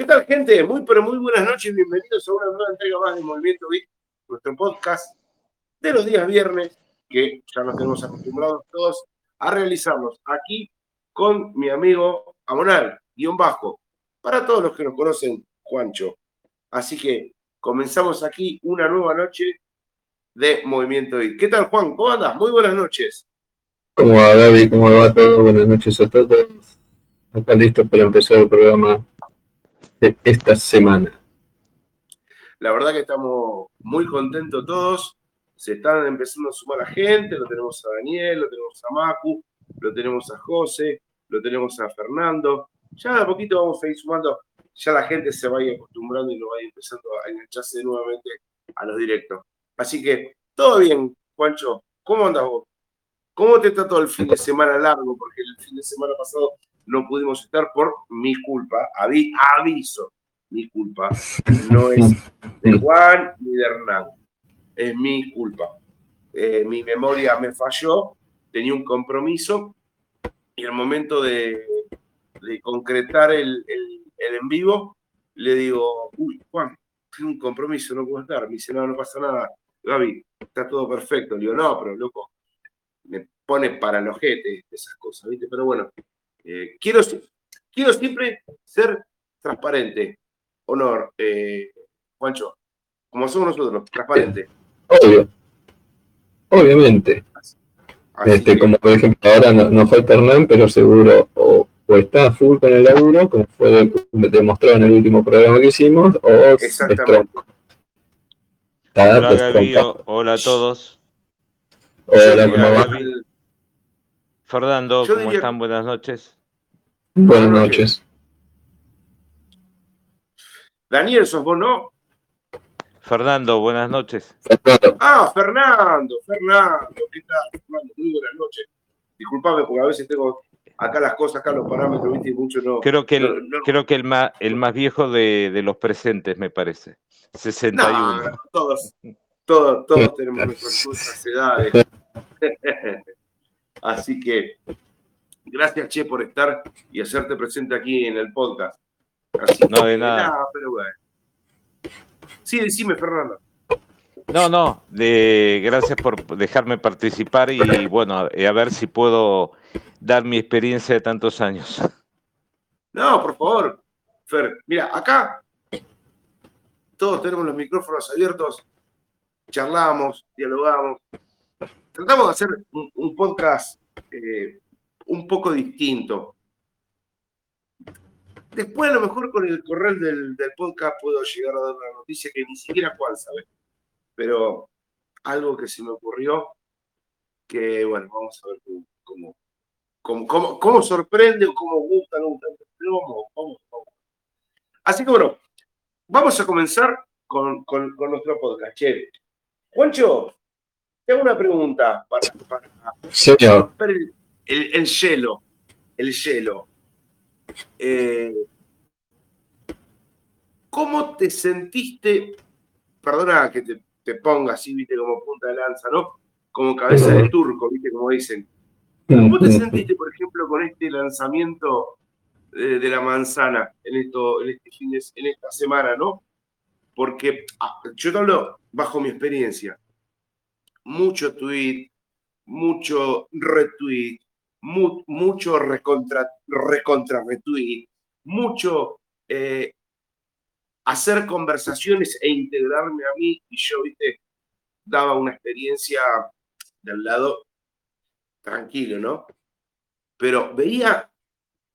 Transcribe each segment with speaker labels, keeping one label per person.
Speaker 1: ¿Qué tal, gente? Muy, pero muy buenas noches. Bienvenidos a una nueva entrega más de Movimiento Beat, nuestro podcast de los días viernes, que ya nos tenemos acostumbrados todos a realizarlos aquí con mi amigo Amonal, guion bajo, para todos los que nos conocen, Juancho. Así que comenzamos aquí una nueva noche de Movimiento Beat. ¿Qué tal, Juan? ¿Cómo andas? Muy buenas noches.
Speaker 2: ¿Cómo va, Gaby? ¿Cómo va todo? Buenas noches a todos. Acá listo para empezar el programa esta semana.
Speaker 1: La verdad que estamos muy contentos todos. Se están empezando a sumar la gente. Lo tenemos a Daniel, lo tenemos a Macu, lo tenemos a José, lo tenemos a Fernando. Ya de a poquito vamos a ir sumando. Ya la gente se vaya acostumbrando y nos vaya empezando a engancharse nuevamente a los directos. Así que todo bien, Juancho. ¿Cómo andas vos? ¿Cómo te trató el fin de semana largo? Porque el fin de semana pasado no pudimos estar por mi culpa. aviso, mi culpa. No es de Juan ni de Hernán. Es mi culpa. Eh, mi memoria me falló, tenía un compromiso y al momento de, concretar el, en vivo, le digo, uy, Juan, tengo un compromiso, no puedo estar. Me dice, no, no pasa nada. Gaby, está todo perfecto. Le digo, no, pero loco, me pone para el ojete esas cosas, ¿viste? Pero bueno, eh, quiero, quiero siempre ser transparente. Honor, eh, Juancho, como somos nosotros, transparente.
Speaker 2: Obvio. Obviamente. este, Como por ejemplo, ahora no, no falta Hernán, pero seguro o, está full con el laburo, como fue demostrado en el último programa que hicimos, o
Speaker 1: Exactamente.
Speaker 3: Hola, hola a todos.
Speaker 2: Hola, ¿cómo
Speaker 3: Fernando, ¿cómo están? Buenas noches.
Speaker 2: Buenas noches.
Speaker 1: Daniel, ¿sos vos no?
Speaker 3: Fernando, buenas noches.
Speaker 1: Ah, Fernando, Fernando, ¿qué tal? Fernando, muy buenas noches. Disculpame porque a veces tengo acá las cosas, acá los parámetros, viste, y mucho no.
Speaker 3: Creo que el, Creo que el, más, el más viejo de, de los presentes, me parece. 61.
Speaker 1: No, todos, todos, todos tenemos nuestras edades. Así que gracias, Che, por estar y hacerte presente aquí en el podcast.
Speaker 3: no, de nada.
Speaker 1: pero bueno. Sí, decime, Fernando.
Speaker 3: No, no, de, gracias por dejarme participar y bueno, a ver si puedo dar mi experiencia de tantos años.
Speaker 1: No, por favor, Fer. Mira, acá todos tenemos los micrófonos abiertos, charlamos, dialogamos, tratamos de hacer un, podcast eh, un poco distinto. Después, a lo mejor con el correo del, podcast puedo llegar a dar una noticia que ni siquiera Juan sabe. Pero algo que se me ocurrió, que bueno, vamos a ver cómo, cómo, sorprende o cómo gusta, no gusta. Así que bueno, vamos a comenzar con, nuestro podcast. Che. Juancho, tengo una pregunta para,
Speaker 2: Señor.
Speaker 1: el, el, hielo. El hielo. Eh, ¿Cómo te sentiste? Perdona que te, ponga así, viste, como punta de lanza, ¿no? Como cabeza de turco, viste, como dicen. ¿Cómo te sentiste, por ejemplo, con este lanzamiento de, la manzana en, esto, en, este en esta semana, ¿no? Porque ah, yo te hablo bajo mi experiencia mucho tweet, mucho retweet, mucho recontra, recontra retweet, mucho eh, hacer conversaciones e integrarme a mí y yo, viste, daba una experiencia del lado tranquilo, ¿no? Pero veía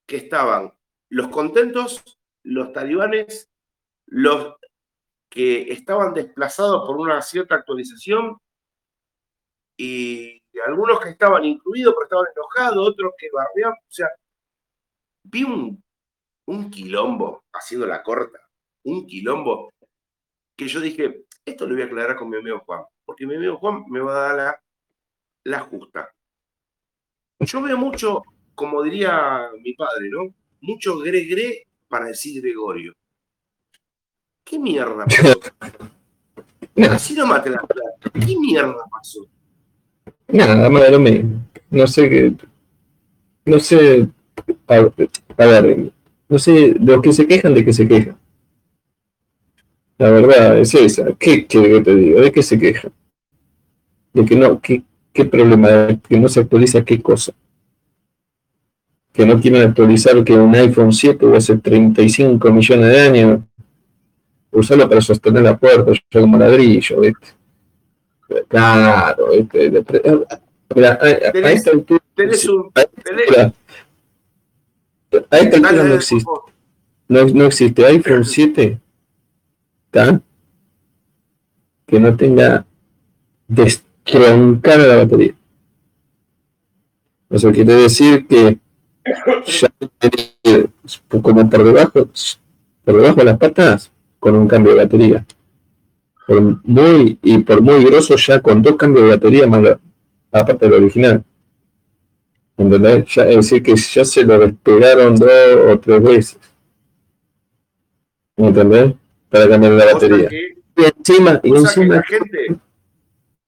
Speaker 1: que estaban los contentos, los talibanes, los que estaban desplazados por una cierta actualización y algunos que estaban incluidos pero estaban enojados, otros que bardeaban, o sea, vi un, un quilombo, haciendo la corta, un quilombo, que yo dije, esto lo voy a aclarar con mi amigo Juan, porque mi amigo Juan me va a dar la, la justa. Yo veo mucho, como diría mi padre, ¿no? Mucho gre-gre para decir Gregorio. ¿Qué mierda pasó? Así no mate la plata. ¿Qué mierda pasó?
Speaker 2: Nada, más de lo No sé qué. No sé. A, ver, No sé, los que se quejan de que se quejan. La verdad es esa. ¿Qué quiere te diga? ¿De qué se quejan? De que no, ¿qué, qué problema? que no se actualiza qué cosa? Que no quieren actualizar que un iPhone 7 va a ser 35 millones de años. Usarlo para sostener la puerta, yo como ladrillo, ¿viste? Claro, ¿viste? Mira, a, esta altura. A esta altura no existe. No, no existe iPhone 7 que no tenga destroncada la batería. Eso quiere decir que ya como por debajo, por debajo de las patas, con un cambio de batería. Por muy, y por muy grosso ya con dos cambios de batería más la, aparte del original. Ya, es decir, que ya se lo despegaron dos o tres veces. ¿Entendés? para cambiar la batería. y encima, y encima, gente,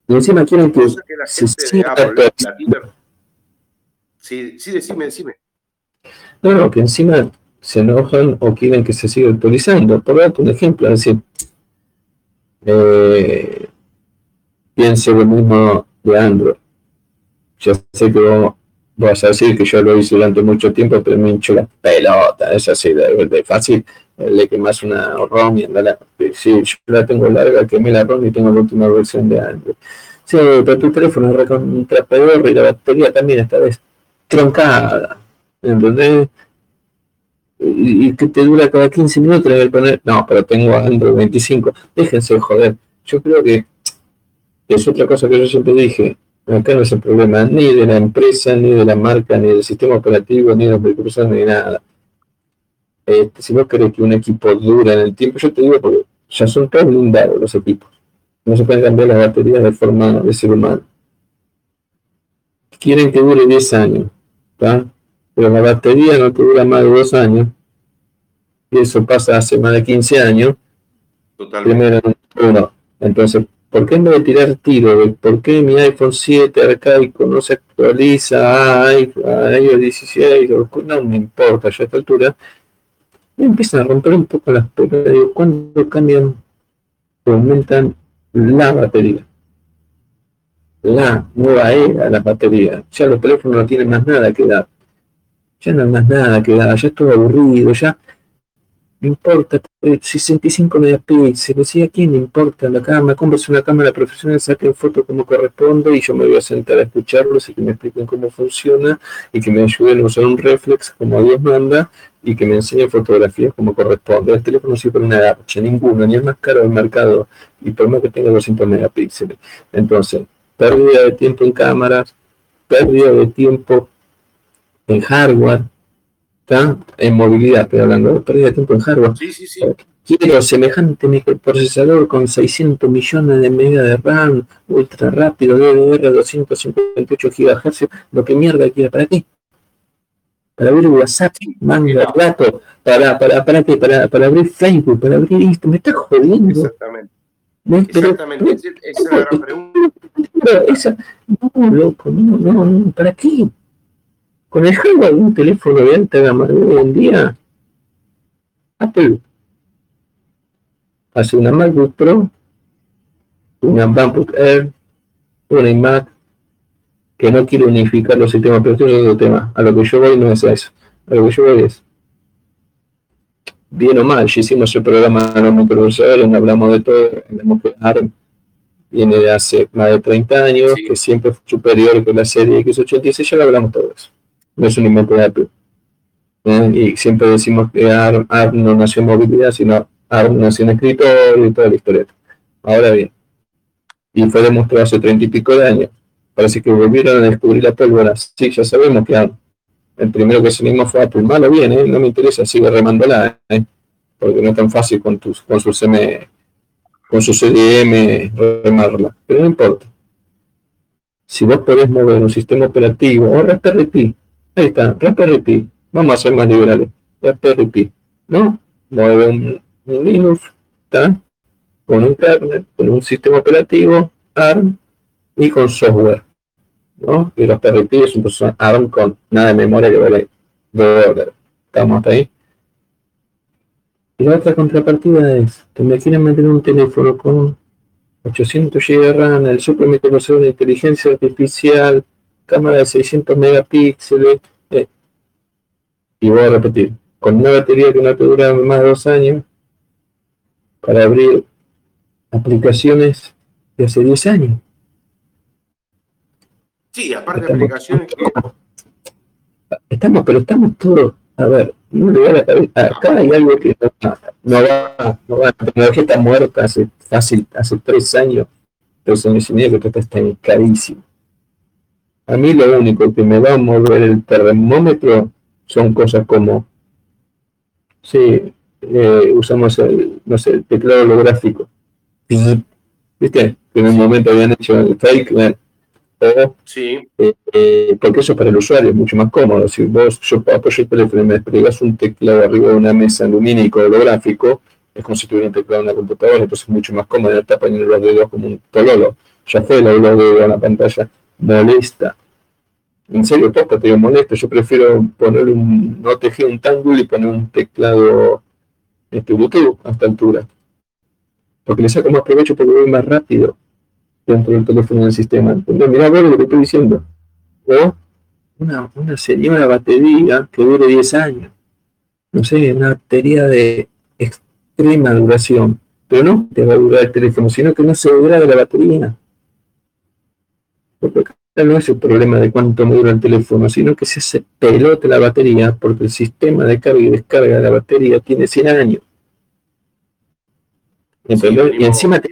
Speaker 2: y encima quieren que, que la se siga
Speaker 1: Sí, sí, decime, decime.
Speaker 2: No, no, que encima se enojan o quieren que se siga actualizando. Por darte un ejemplo, es decir, eh, piense lo mismo de Android. Ya sé que vos vas a decir que yo lo hice durante mucho tiempo, pero me hincho la pelota, es así de, de fácil le quemas una ROM y andala. Sí, yo la tengo larga, quemé la ROM y tengo la última versión de Android. Sí, pero tu teléfono es recontra y la batería también está destroncada. ¿Entendés? Y, que te dura cada 15 minutos le poner. No, pero tengo Android 25. Déjense joder. Yo creo que es otra cosa que yo siempre dije. Acá no es el problema ni de la empresa, ni de la marca, ni del sistema operativo, ni de los precursores, ni nada este, si no querés que un equipo dure en el tiempo, yo te digo porque ya son todos blindados los equipos. No se pueden cambiar las baterías de forma de ser humano. Quieren que dure 10 años, pero la batería no te dura más de 2 años. Y eso pasa hace más de 15 años. Totalmente. Primero, uno. Entonces, ¿por qué en vez de tirar tiro? ¿Por qué mi iPhone 7 arcaico no se actualiza a iOS 16? No me importa, ya a esta altura empiezan a romper un poco las pelotas. Digo, cuando cambian aumentan la batería? La nueva era la batería. Ya los teléfonos no tienen más nada que dar. Ya no hay más nada que dar. Ya es todo aburrido. Ya no importa, 65 megapíxeles, ¿y a quién le importa la cámara? Compres una cámara profesional, saquen fotos como corresponde y yo me voy a sentar a escucharlos y que me expliquen cómo funciona y que me ayuden a usar un reflex como Dios manda y que me enseñen fotografías como corresponde. El teléfono no sirve una garcha, ninguno, ni el más caro del mercado y por más que tenga 200 megapíxeles. Entonces, pérdida de tiempo en cámaras, pérdida de tiempo en hardware, en movilidad, estoy hablando de pérdida de tiempo en hardware.
Speaker 1: Sí, sí, sí.
Speaker 2: Quiero semejante microprocesador con 600 millones de megas de RAM, ultra rápido, DDR 258 GHz, lo que mierda quiere, ¿para qué? Para abrir WhatsApp, manga, rato, para, para, para, qué? para, para abrir Facebook, para abrir esto, me está jodiendo.
Speaker 1: Exactamente. Exactamente, esa es la gran pregunta. Esa,
Speaker 2: no, loco, no, no, no, ¿para qué? Con el hardware de un teléfono de alta gama de hoy en día, Apple hace una MacBook Pro, una MacBook Air, una iMac, que no quiere unificar los sistemas operativos de otro tema. A lo que yo voy no es eso. A lo que yo voy es, bien o mal, ya hicimos el programa de los microprocesadores, hablamos de todo, hablamos que ARM viene de hace más de 30 años, que siempre fue superior que la serie X86, ya lo hablamos todo eso no es un invento de Apple. Y siempre decimos que ARM, no nació en movilidad, sino ARM nació en escritorio y toda la historia. Ahora bien, y fue demostrado hace treinta y pico de años. Parece que volvieron a descubrir la pólvora. Sí, ya sabemos que el primero que salimos fue Apple. Malo bien, ¿eh? no me interesa, sigue remándola, ¿eh? porque no es tan fácil con, tus, con su CM, con su CDM remarla. Pero no importa. Si vos podés mover un sistema operativo o Raspberry Ahí está, Raspberry Pi. Vamos a ser más liberales. Raspberry Pi. ¿No? Mueve un, Linux, ¿está? Con un kernel, con un sistema operativo, ARM y con software. ¿No? Y Raspberry Pi es un procesador ARM con nada de memoria que vale 2 dólares. ¿Estamos ahí? Y la otra contrapartida es que me quieren meter un teléfono con 800 GB de RAM, el super microprocesador de inteligencia artificial, cámara de 600 megapíxeles, eh, y voy a repetir, con una batería que no te dura más de dos años, para abrir aplicaciones de hace 10 años.
Speaker 1: Sí, aparte de aplicaciones que...
Speaker 2: Estamos, pero estamos todos, a ver, no le acá hay algo que no, va, no va, la tecnología está muerta hace fácil, hace tres años, tres años y medio que está carísimo. A mí lo único que me va a mover el termómetro son cosas como, sí, eh, usamos el, no sé, el teclado holográfico. ¿Viste? Que en un momento habían hecho el fake, o,
Speaker 1: sí.
Speaker 2: Eh, eh, porque eso para el usuario es mucho más cómodo. Si vos, yo apoyo el teléfono y me desplegas un teclado arriba de una mesa lumínico holográfico, es como si tuviera un teclado en una computadora, entonces es mucho más cómodo, está poniendo los dedos como un tololo. Ya fue los dedos en la pantalla, molesta. En serio, posta, te digo, molesta. Yo prefiero ponerle un, no tejer un tangle y poner un teclado este, Bluetooth a esta altura. Porque le saco más provecho porque voy más rápido dentro del teléfono del sistema. Entonces, mirá vos lo que estoy diciendo. Una, una señora batería que dure 10 años. No sé, una batería de extrema duración. Pero no te va a durar el teléfono, sino que no se dura de la batería. Porque acá no es el problema de cuánto me dura el teléfono, sino que se hace pelote la batería porque el sistema de carga y descarga de la batería tiene 100 años. y encima te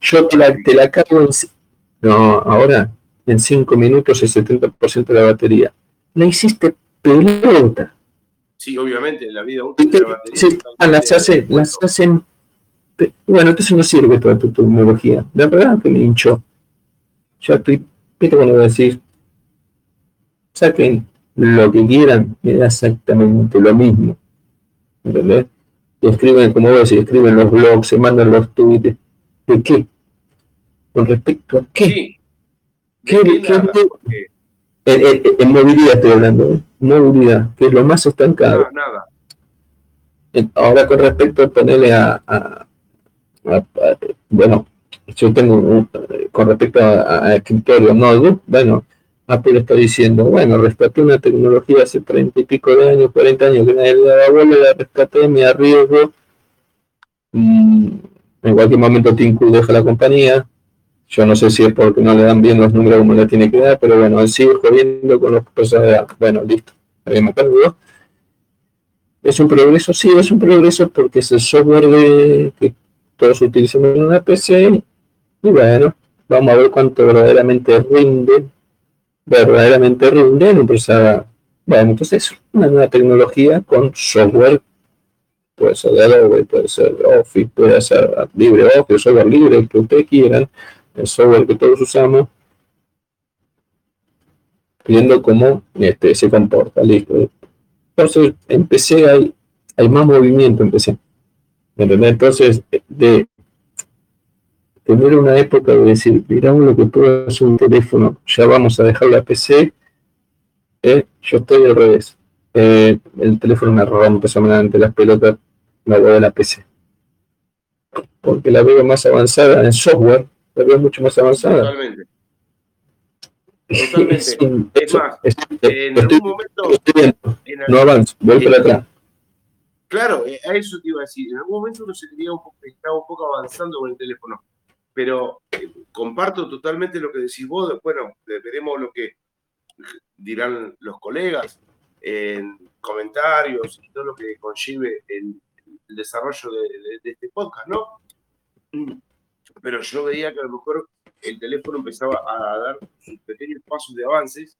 Speaker 2: yo te la, te la cargo en... No, ahora en 5 minutos el 70% de la batería. La hiciste pelota.
Speaker 1: Sí, obviamente, la vida útil de la
Speaker 2: batería. Ah, las, hacen, las hacen. Bueno, entonces no sirve toda tu tecnología. La verdad que me hinchó. Ya estoy. ¿Qué te voy a decir? Saquen lo que quieran, me da exactamente lo mismo. ¿Entendés? escriben, como vos decís, escriben los blogs, se mandan los tweets ¿De qué? ¿Con respecto a qué? ¿Qué, en, movilidad estoy hablando, ¿eh? movilidad, que es lo más estancado.
Speaker 1: nada.
Speaker 2: Ahora con respecto a ponerle a, bueno, yo tengo un, con respecto a, escritorio notebook, bueno, Apple está diciendo, bueno, rescaté una tecnología hace treinta y pico de años, 40 años que nadie le daba bola, la rescaté, me arriesgo, mm, en cualquier momento Tim Cook deja la compañía. Yo no sé si es porque no le dan bien los números como le tiene que dar, pero bueno, él sigue jodiendo con los cosas de Bueno, listo, habíamos perdido. ¿Es un progreso? Sí, es un progreso porque es el software que todos utilizan en una PC. Y bueno, vamos a ver cuánto verdaderamente rinde, verdaderamente rinde en un. Bueno, entonces es una nueva tecnología con software puede ser de Adobe, puede ser Office, puede ser LibreOffice, software libre, el que ustedes quieran, el software que todos usamos, viendo cómo este, se comporta, listo. Entonces, empecé, hay, hay más movimiento, empecé. Entonces, de tener una época de decir, miramos lo que puedo hacer un teléfono, ya vamos a dejar la PC, eh, yo estoy al revés. Eh, el teléfono me rompe solamente las pelotas la veo de la PC. Porque la veo más avanzada en software, la veo mucho más avanzada.
Speaker 1: Totalmente. Totalmente. es más, en algún momento.
Speaker 2: no avanzo, voy para atrás.
Speaker 1: Claro, eh, a eso te iba a decir. En algún momento uno se un poco, estaba un poco avanzando con el teléfono. Pero eh, comparto totalmente lo que decís vos. Bueno, veremos lo que dirán los colegas en comentarios y todo lo que conlleve el, desarrollo de, este podcast, ¿no? Pero yo veía que a lo mejor el teléfono empezaba a dar sus pequeños pasos de avances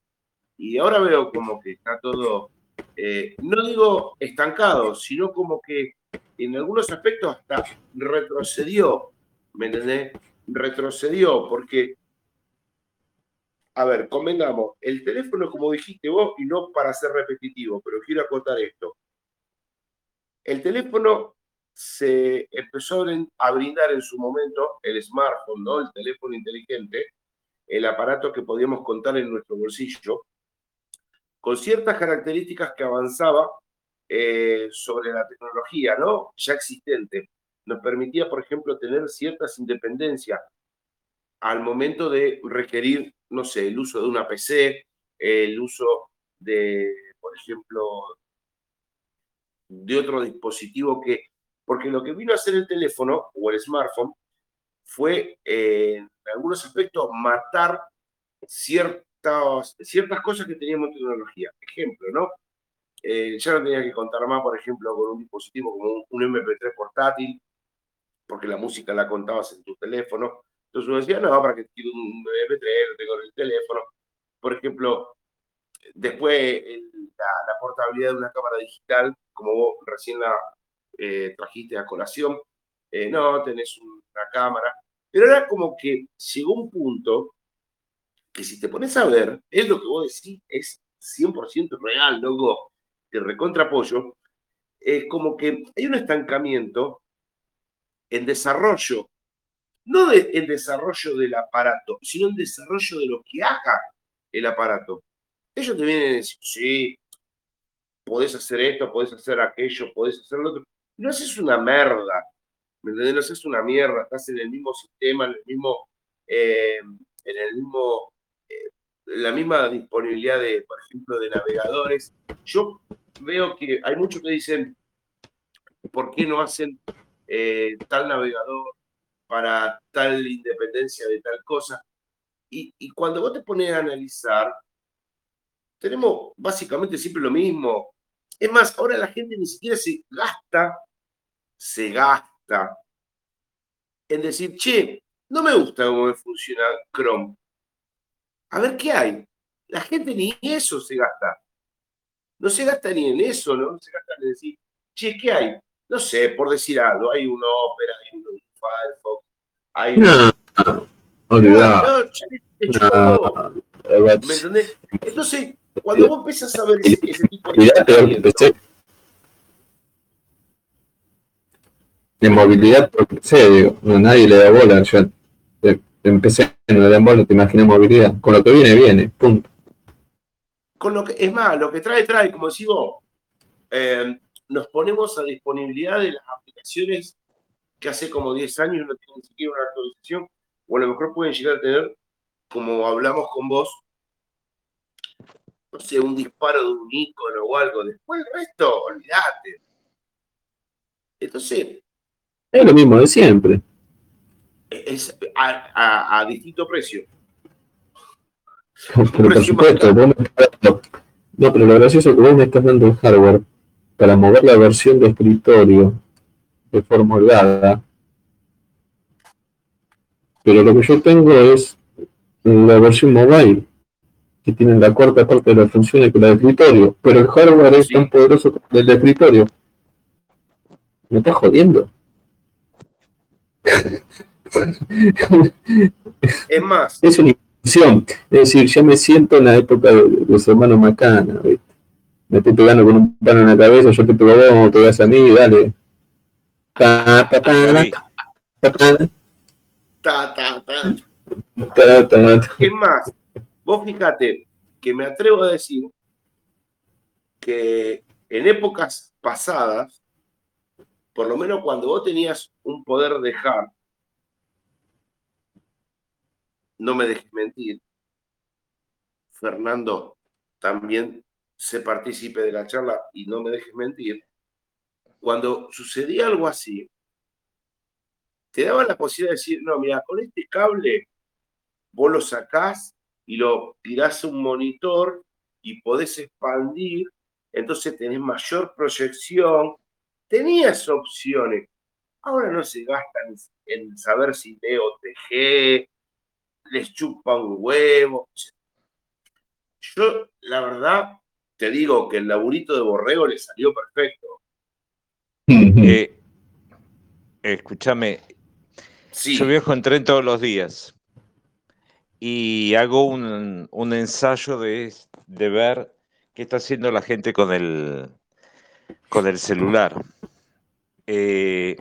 Speaker 1: y ahora veo como que está todo, eh, no digo estancado, sino como que en algunos aspectos hasta retrocedió, ¿me entendés? Retrocedió porque, a ver, convengamos, el teléfono, como dijiste vos, y no para ser repetitivo, pero quiero acotar esto, el teléfono se empezó a brindar en su momento el smartphone, ¿no? el teléfono inteligente, el aparato que podíamos contar en nuestro bolsillo, con ciertas características que avanzaba eh, sobre la tecnología, ¿no? Ya existente. Nos permitía, por ejemplo, tener ciertas independencias al momento de requerir, no sé, el uso de una PC, el uso de, por ejemplo, de otro dispositivo que, porque lo que vino a hacer el teléfono o el smartphone fue, eh, en algunos aspectos, matar ciertas, ciertas cosas que teníamos en tecnología. Ejemplo, ¿no? Eh, ya no tenía que contar más, por ejemplo, con un dispositivo como un, MP3 portátil, porque la música la contabas en tu teléfono. Entonces uno decía, no, para que quiero un MP3, lo tengo en el teléfono. Por ejemplo, después la, portabilidad de una cámara digital, como vos recién la eh, trajiste a colación, eh, no, tenés una cámara. Pero era como que llegó un punto que si te pones a ver, es lo que vos decís, es 100% real, loco, te recontra apoyo, es como que hay un estancamiento en desarrollo, no en desarrollo del aparato, sino en desarrollo de lo que haga el aparato. Ellos te vienen a decir, sí, podés hacer esto, podés hacer aquello, podés hacer lo otro. No haces una merda, ¿me entendés? No haces una mierda, estás en el mismo sistema, en el mismo, eh, en el mismo, eh, la misma disponibilidad de, por ejemplo, de navegadores. Yo veo que hay muchos que dicen, ¿por qué no hacen eh, tal navegador para tal independencia de tal cosa? Y, y, cuando vos te pones a analizar, tenemos básicamente siempre lo mismo. Es más, ahora la gente ni siquiera se gasta, se gasta en decir, che, no me gusta cómo funciona Chrome. A ver qué hay. La gente ni eso se gasta no se gasta ni en eso, ¿no? Se gasta en decir, che, ¿qué hay? No sé, por decir algo, hay una ópera, hay un Firefox, hay
Speaker 2: no, olvidado.
Speaker 1: No, ¿Me entendés? Entonces, cuando vos empiezas a ver ese, tipo de
Speaker 2: de movilidad, porque sé, digo, no, nadie le da bola. Yo empecé, no le dan bola, te imaginas movilidad. Con lo que viene, viene, punto
Speaker 1: con lo que, es más, lo que trae, trae, como decís vos, eh, nos ponemos a disponibilidad de las aplicaciones que hace como 10 años no tienen ni siquiera una actualización, o a lo mejor pueden llegar a tener, como hablamos con vos, no sé, un disparo de un icono o algo. Después el resto, olvídate. Entonces.
Speaker 2: Es lo mismo de siempre.
Speaker 1: Es a, a distinto precio.
Speaker 2: Pero por supuesto, no, pero lo gracioso es que vos me estás dando el hardware para mover la versión de escritorio de forma holgada. Pero lo que yo tengo es la versión mobile, que tiene la cuarta parte de las funciones que la de escritorio. Pero el hardware es tan poderoso como el de escritorio. ¿Me estás jodiendo?
Speaker 1: Es más,
Speaker 2: es un es decir, ya me siento en la época de, los hermanos Macana, Me estoy pegando con un pano en la cabeza, yo te pego a vos, te pegas a mí, dale. Ta, ta,
Speaker 1: ta, ¿Qué más? Vos fíjate que me atrevo a decir que en épocas pasadas, por lo menos cuando vos tenías un poder de hard no me dejes mentir, Fernando también se participe de la charla y no me dejes mentir, cuando sucedía algo así, te daban la posibilidad de decir, no, mira, con este cable vos lo sacás y lo tirás a un monitor y podés expandir, entonces tenés mayor proyección. Tenías opciones. Ahora no se gastan en saber si veo TG, les chupa un huevo. Yo, la verdad, te digo que el laburito de Borrego le salió perfecto.
Speaker 3: Eh, escúchame, yo viajo en tren todos los días y hago un, ensayo de, ver qué está haciendo la gente con el, con el celular. Eh,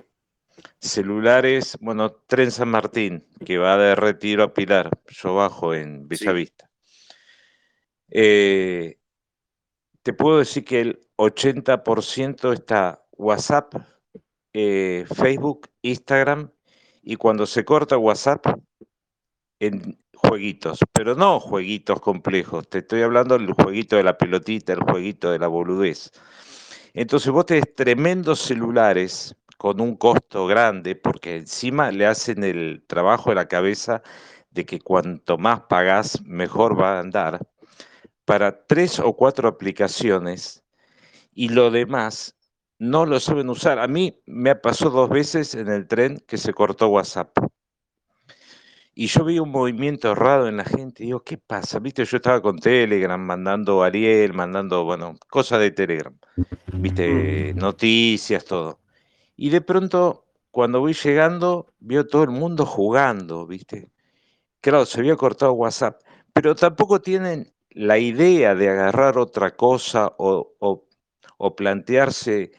Speaker 3: Celulares, bueno, Tren San Martín, que va de Retiro a Pilar, yo bajo en Bellavista. Eh, te puedo decir que el 80% está WhatsApp, eh, Facebook, Instagram, y cuando se corta WhatsApp, en jueguitos, pero no jueguitos complejos, te estoy hablando del jueguito de la pelotita, el jueguito de la boludez. Entonces vos tenés tremendos celulares con un costo grande, porque encima le hacen el trabajo de la cabeza de que cuanto más pagás, mejor va a andar, para tres o cuatro aplicaciones y lo demás no lo saben usar. A mí me pasó dos veces en el tren que se cortó WhatsApp. Y yo vi un movimiento raro en la gente y digo, ¿qué pasa? Viste, yo estaba con Telegram, mandando Ariel, mandando, bueno, cosas de Telegram. Viste, noticias, todo. Y de pronto, cuando voy llegando, vio todo el mundo jugando, viste. Claro, se había cortado WhatsApp, pero tampoco tienen la idea de agarrar otra cosa o, plantearse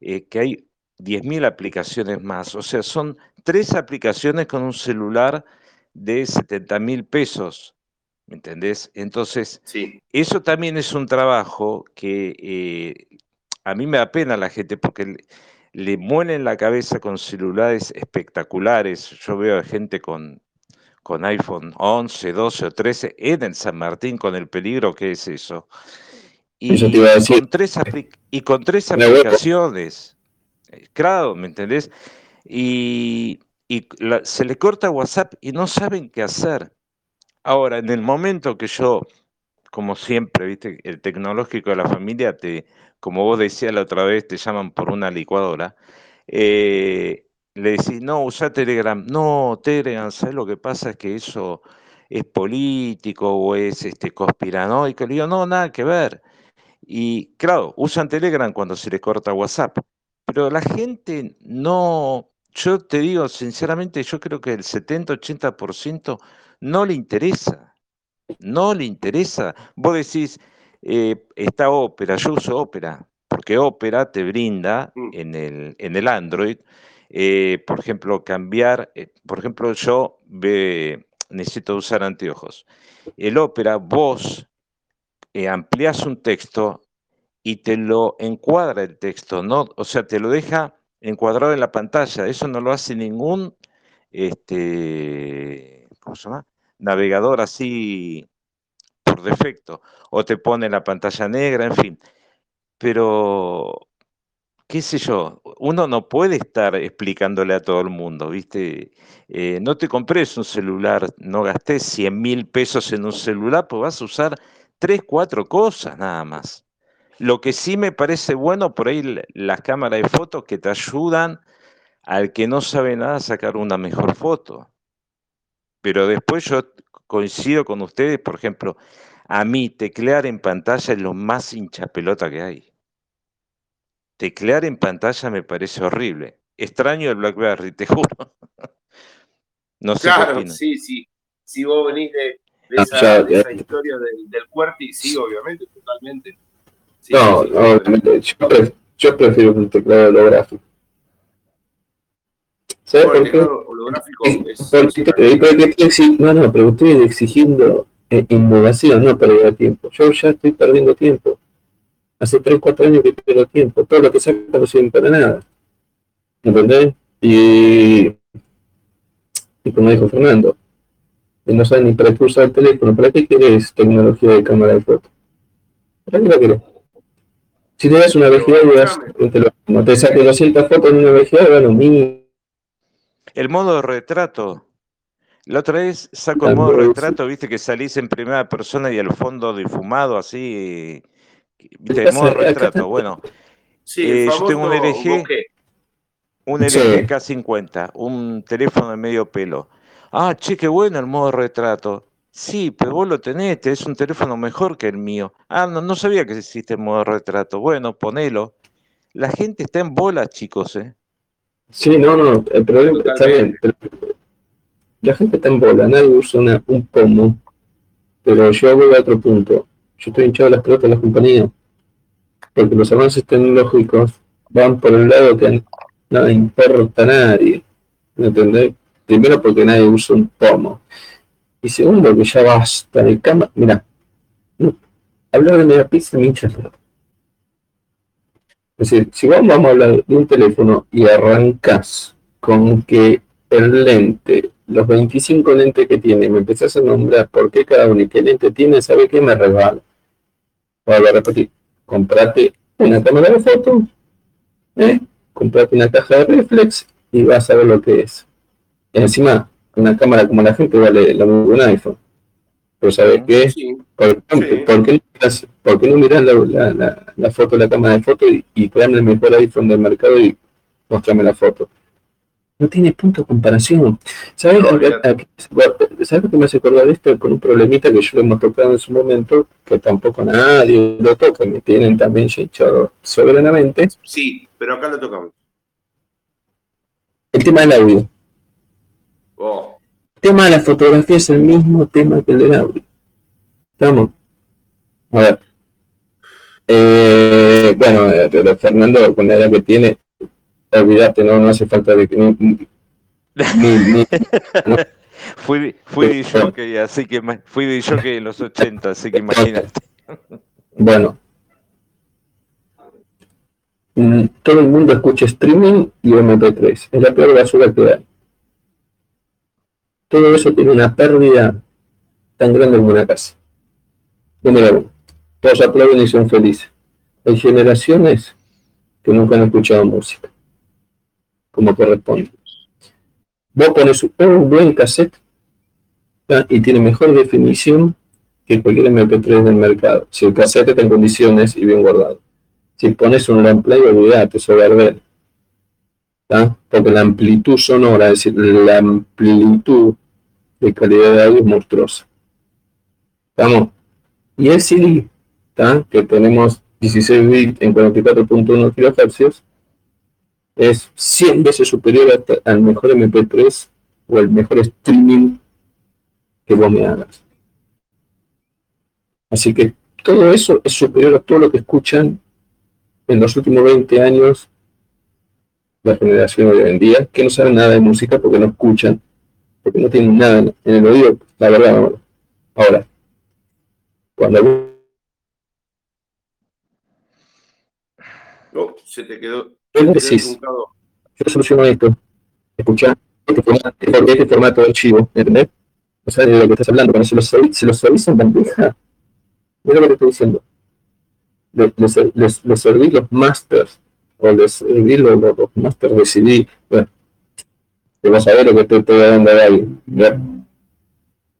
Speaker 3: eh, que hay 10.000 aplicaciones más. O sea, son tres aplicaciones con un celular de 70 mil pesos. ¿Me entendés? Entonces, eso también es un trabajo que eh, a mí me da pena la gente porque le, le muelen la cabeza con celulares espectaculares. Yo veo a gente con con iPhone 11, 12 o 13 en el San Martín con el peligro que es eso. Y, Con tres y con tres aplicaciones. Eh, claro, ¿me entendés? Y, se le corta WhatsApp y no saben qué hacer. Ahora, en el momento que yo, como siempre, viste, el tecnológico de la familia, te, como vos decías la otra vez, te llaman por una licuadora. Eh, le decís, no, usa Telegram. No, Telegram, ¿sabes lo que pasa? Es que eso es político o es este, conspiranoico. Le digo, no, nada que ver. Y claro, usan Telegram cuando se les corta WhatsApp. Pero la gente no, yo te digo sinceramente, yo creo que el 70-80% no le interesa. No le interesa. Vos decís, eh, esta ópera, yo uso ópera, porque ópera te brinda mm. en el, en el Android eh, por ejemplo, cambiar, eh, por ejemplo, yo necesito usar anteojos. El ópera, vos eh, amplias un texto y te lo encuadra el texto, ¿no? O sea, te lo deja encuadrado en la pantalla. Eso no lo hace ningún este, ¿cómo se llama? navegador así por defecto. O te pone la pantalla negra, en fin. Pero qué sé yo, uno no puede estar explicándole a todo el mundo, ¿viste? Eh, no te compres un celular, no gastes 100 mil pesos en un celular, pues vas a usar tres, cuatro cosas nada más. Lo que sí me parece bueno, por ahí las cámaras de fotos que te ayudan al que no sabe nada a sacar una mejor foto. Pero después yo coincido con ustedes, por ejemplo, a mí teclear en pantalla es lo más hincha pelota que hay. Teclear en pantalla me parece horrible. Extraño el BlackBerry, te juro.
Speaker 1: No sé claro, sí, sí. Si vos venís de, ah, esa, esa historia del, del QWERTY, sí, obviamente, totalmente.
Speaker 2: no, obviamente. Yo, prefiero un teclado holográfico. ¿Sabes por qué? Holográfico es, no, no, pero estoy exigiendo eh, innovación, no perder tiempo. Yo ya estoy perdiendo tiempo. Hace 3, 4 años que pierdo tiempo. Todo lo que saca no sirve para nada. ¿Entendés? Y, y como dijo Fernando, no sabe ni para qué usar el teléfono. ¿Para qué querés tecnología de cámara de foto? ¿Para qué la querés? Si te das una vejiga y te, saques 200 fotos en una vejiga, bueno, mi.
Speaker 3: El modo retrato. La otra vez saco el modo retrato, viste que salís en primera persona y el fondo difumado así ¿Viste? modo retrato, bueno. Eh, yo tengo un LG, un LG K50, un teléfono de medio pelo. Ah, che, qué bueno el modo retrato. Sí, pero vos lo tenés, es un teléfono mejor que el mío. Ah, no, no sabía que existe el modo retrato. Bueno, ponelo. La gente está en bola, chicos, ¿eh?
Speaker 2: Sí, no, no, el problema está bien. La gente está en bola, nadie usa un pomo. Pero yo voy a otro punto yo estoy hinchado las pelotas de las compañías, porque los avances tecnológicos van por el lado que no importa a nadie, ¿me entendés? Primero porque nadie usa un pomo, y segundo que ya basta de cama, mira, hablar de megapíxeles me hincha Es decir, si vamos a hablar de un teléfono y arrancas con que el lente, los 25 lentes que tiene, me empezás a nombrar por qué cada uno y qué lente tiene, ¿sabe qué me regalo? Voy a repetir, comprate una cámara de fotos, ¿eh? comprate una caja de reflex y vas a ver lo que es. encima, una cámara como la gente vale lo mismo un iPhone. Pero ¿sabes qué? ¿Por, qué, no miras la, foto, la cámara de foto y, y el mejor iPhone del mercado y mostrame la foto? No tiene punto de comparación. ¿Sabes, lo que me hace acordar esto? Con un problemita que yo le hemos tocado en su momento, que tampoco nadie lo toca, me tienen también hinchado soberanamente.
Speaker 1: Sí, pero acá lo tocamos.
Speaker 2: El tema del audio. Oh. El tema de la fotografía es el mismo tema que el del audio. ¿Estamos? A ver. Eh, bueno, eh, Fernando, con la edad que tiene, olvídate, no, no hace falta de que... Ni,
Speaker 3: Fui, fui de jockey, así que fui de jockey en los 80, así que imagínate.
Speaker 2: Bueno. Mm, todo el mundo escucha streaming y MP3. Es la peor basura que hay. Todo eso tiene una pérdida tan grande como una casa. Número uno. Todos aplauden y son felices. Hay generaciones que nunca han escuchado música como corresponde. Vos pones un buen cassette y tiene mejor definición que cualquier MP3 del mercado. Si el cassette está en condiciones y bien guardado. Si pones un long play, olvídate, eso va a ver. Porque la amplitud sonora, es decir, la amplitud de calidad de audio es monstruosa. ¿Estamos? Y el CD, que tenemos 16 bits en 44.1 kHz, es 100 veces superior al mejor MP3 o el mejor streaming que vos me hagas. Así que todo eso es superior a todo lo que escuchan en los últimos 20 años la generación de hoy en día, que no saben nada de música porque no escuchan, porque no tienen nada en el oído, la verdad. Ahora, cuando...
Speaker 1: Oh, se te quedó
Speaker 2: ¿Qué decís? Yo soluciono esto. Escucha, este formato, este formato de archivo, ¿entendés? No sabes de lo que estás hablando. Cuando se los, se los avisa en bandeja, mira lo que te estoy diciendo. Les, les, les, serví los masters, o les serví los, los, masters de CD. Bueno, te vas a ver lo que te estoy dando ahí.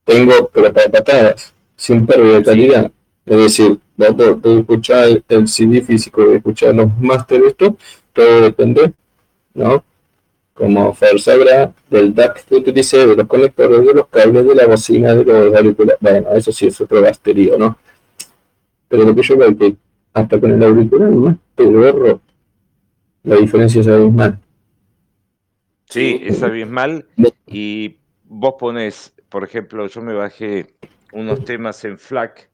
Speaker 2: Tengo, pero para patadas, sin pérdida de calidad. Es decir, de escuchar el CD físico, de escuchar los masters, esto, todo depende, ¿no? Como Fer sabrá, del DAC que utilice, de los conectores, de los cables, de la bocina, de los auriculares. Bueno, eso sí es otro gasterío, ¿no? Pero lo que yo veo que hasta con el auricular más pedorro, la diferencia es abismal.
Speaker 3: Sí, es abismal. Y vos pones, por ejemplo, yo me bajé unos temas en FLAC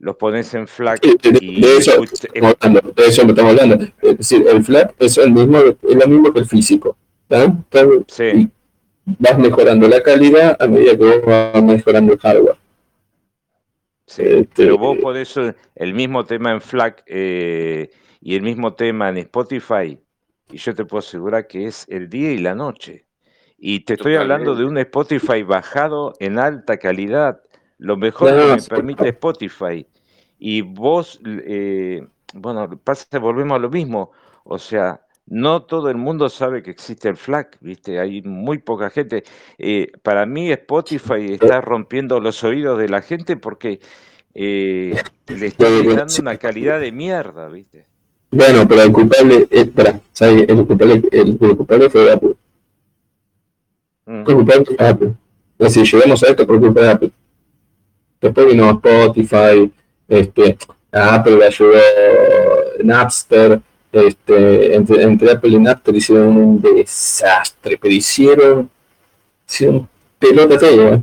Speaker 3: los pones en FLAC y
Speaker 2: de, eso, estamos hablando, de eso me estamos hablando. Es decir, el FLAC es el mismo, es lo mismo que el físico. sí. vas mejorando la calidad a medida que vos vas mejorando el hardware.
Speaker 3: Sí, este, pero vos podés el mismo tema en FLAC eh, y el mismo tema en Spotify, y yo te puedo asegurar que es el día y la noche. Y te estoy hablando de un Spotify bajado en alta calidad, lo mejor que me permite Spotify. Y vos, eh, bueno, pasa, volvemos a lo mismo. O sea, no todo el mundo sabe que existe el FLAC, ¿viste? Hay muy poca gente. Eh, para mí Spotify está rompiendo los oídos de la gente porque eh, le está dando una calidad de mierda, ¿viste?
Speaker 2: Bueno, pero el culpable, espera, ¿sabes? El culpable, el, culpable fue Apple. Mm. El culpable fue Apple. Si llegamos a esto por culpa de Apple. Después vino Spotify, este, Apple le ayudó Napster, este, entre, Apple y Napster hicieron un desastre, pero hicieron, hicieron pelota todo, ¿eh?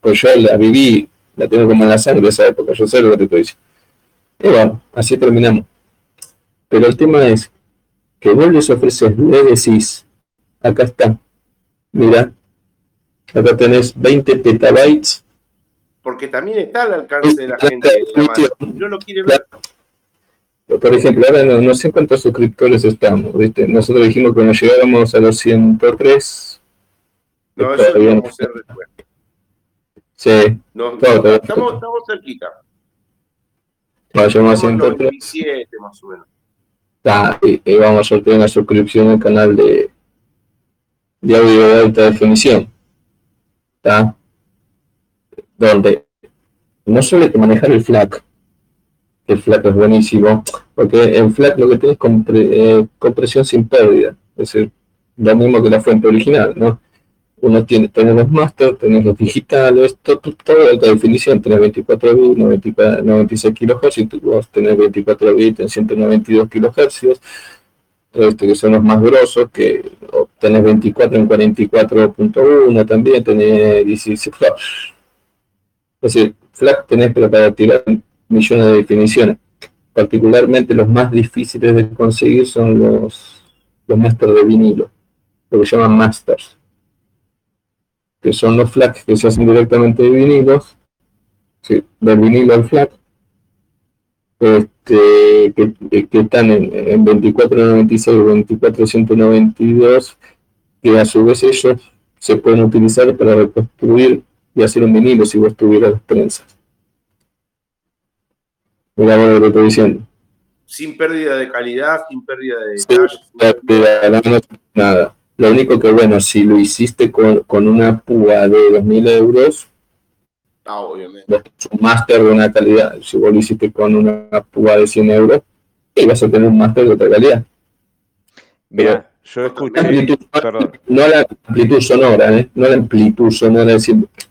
Speaker 2: pues yo la viví, la tengo como en la sangre esa época, yo sé lo que te estoy diciendo. Y bueno, así terminamos. Pero el tema es que vos les ofreces, le decís, acá está, mira, acá tenés 20 petabytes
Speaker 1: porque también está al alcance de la gente. no lo quiere ver.
Speaker 2: por ejemplo, ahora no, sé cuántos suscriptores estamos, ¿viste? Nosotros dijimos que cuando llegáramos a los 103.
Speaker 1: No, eso vamos a hacer después.
Speaker 2: Sí.
Speaker 1: Estamos, estamos cerquita.
Speaker 2: Vamos a 103.
Speaker 1: más o menos.
Speaker 2: y, vamos a sortear una suscripción al canal de, de audio de alta definición. ¿Está? Donde no solo hay que manejar el FLAC, el FLAC es buenísimo, porque en FLAC lo que tienes es eh, compresión sin pérdida, es decir, lo mismo que la fuente original, ¿no? Uno tiene, tener los máster, tener los digitales, todo, todo alta definición, tener 24 bits, 96 kHz, y vos tenés 24 bits en 192 kHz, este, que son los más grosos, que tenés 24 en 44.1 también, tenés 16, es decir, FLAC tenés para tirar millones de definiciones. Particularmente los más difíciles de conseguir son los, los masters de vinilo, lo que llaman masters, que son los FLAC que se hacen directamente de vinilos, del vinilo al FLAC, este, que, están en, en 2496 o 2492, que a su vez ellos se pueden utilizar para reconstruir y hacer un vinilo si vos tuvieras las prensas. Mira lo que estoy diciendo.
Speaker 1: Sin pérdida de calidad, sin pérdida de detalle.
Speaker 2: nada. Lo único que, bueno, si lo hiciste con, con una púa de 2.000 euros,
Speaker 1: ah, obviamente.
Speaker 2: un máster de una calidad. Si vos lo hiciste con una púa de 100 euros, vas a tener un máster de otra calidad.
Speaker 3: Mira, yo escuché.
Speaker 2: no la amplitud sonora, ¿eh? no la amplitud sonora,